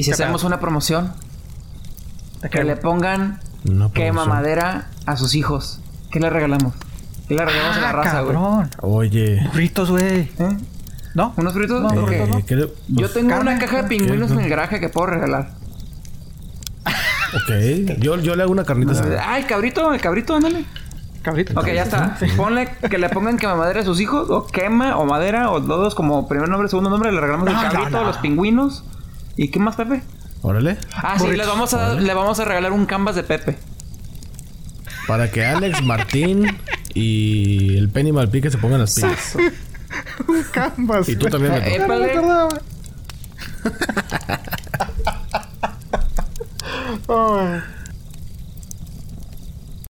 C: ¿y si
B: ¿Qué
C: hacemos una promoción? Que le pongan quema madera a sus hijos. ¿Qué le regalamos? ¿Qué le regalamos a la
B: Ah,
C: raza, güey?
B: cabrón.
A: Oye.
B: Burritos, güey.
C: ¿Eh?
B: ¿No?
C: ¿Unos fritos?
B: No,
A: eh,
C: Yo tengo
B: Carne,
C: una caja de pingüinos en el garaje que puedo regalar.
A: ok. Yo, yo le hago una carnita asada.
C: Ah, el cabrito, el cabrito, ándale.
B: Cabrito.
C: Ok, ya está. Ponle que le pongan quema madera a sus hijos, o quema, o madera, o todos como primer nombre, segundo nombre, le regalamos
B: No,
C: el
B: no,
C: cabrito,
B: no.
C: los pingüinos. ¿Y qué más, Pepe?
A: Órale.
C: Ah, sí, les vamos a, le vamos a regalar un canvas de Pepe.
A: Para que Alex, *laughs* Martín y el Penny Malpique se pongan las pilas. *laughs*
B: Canvas.
A: Y tú también,
C: Eh,
A: Beto.
B: Me
C: Épale. *laughs*
B: Ay.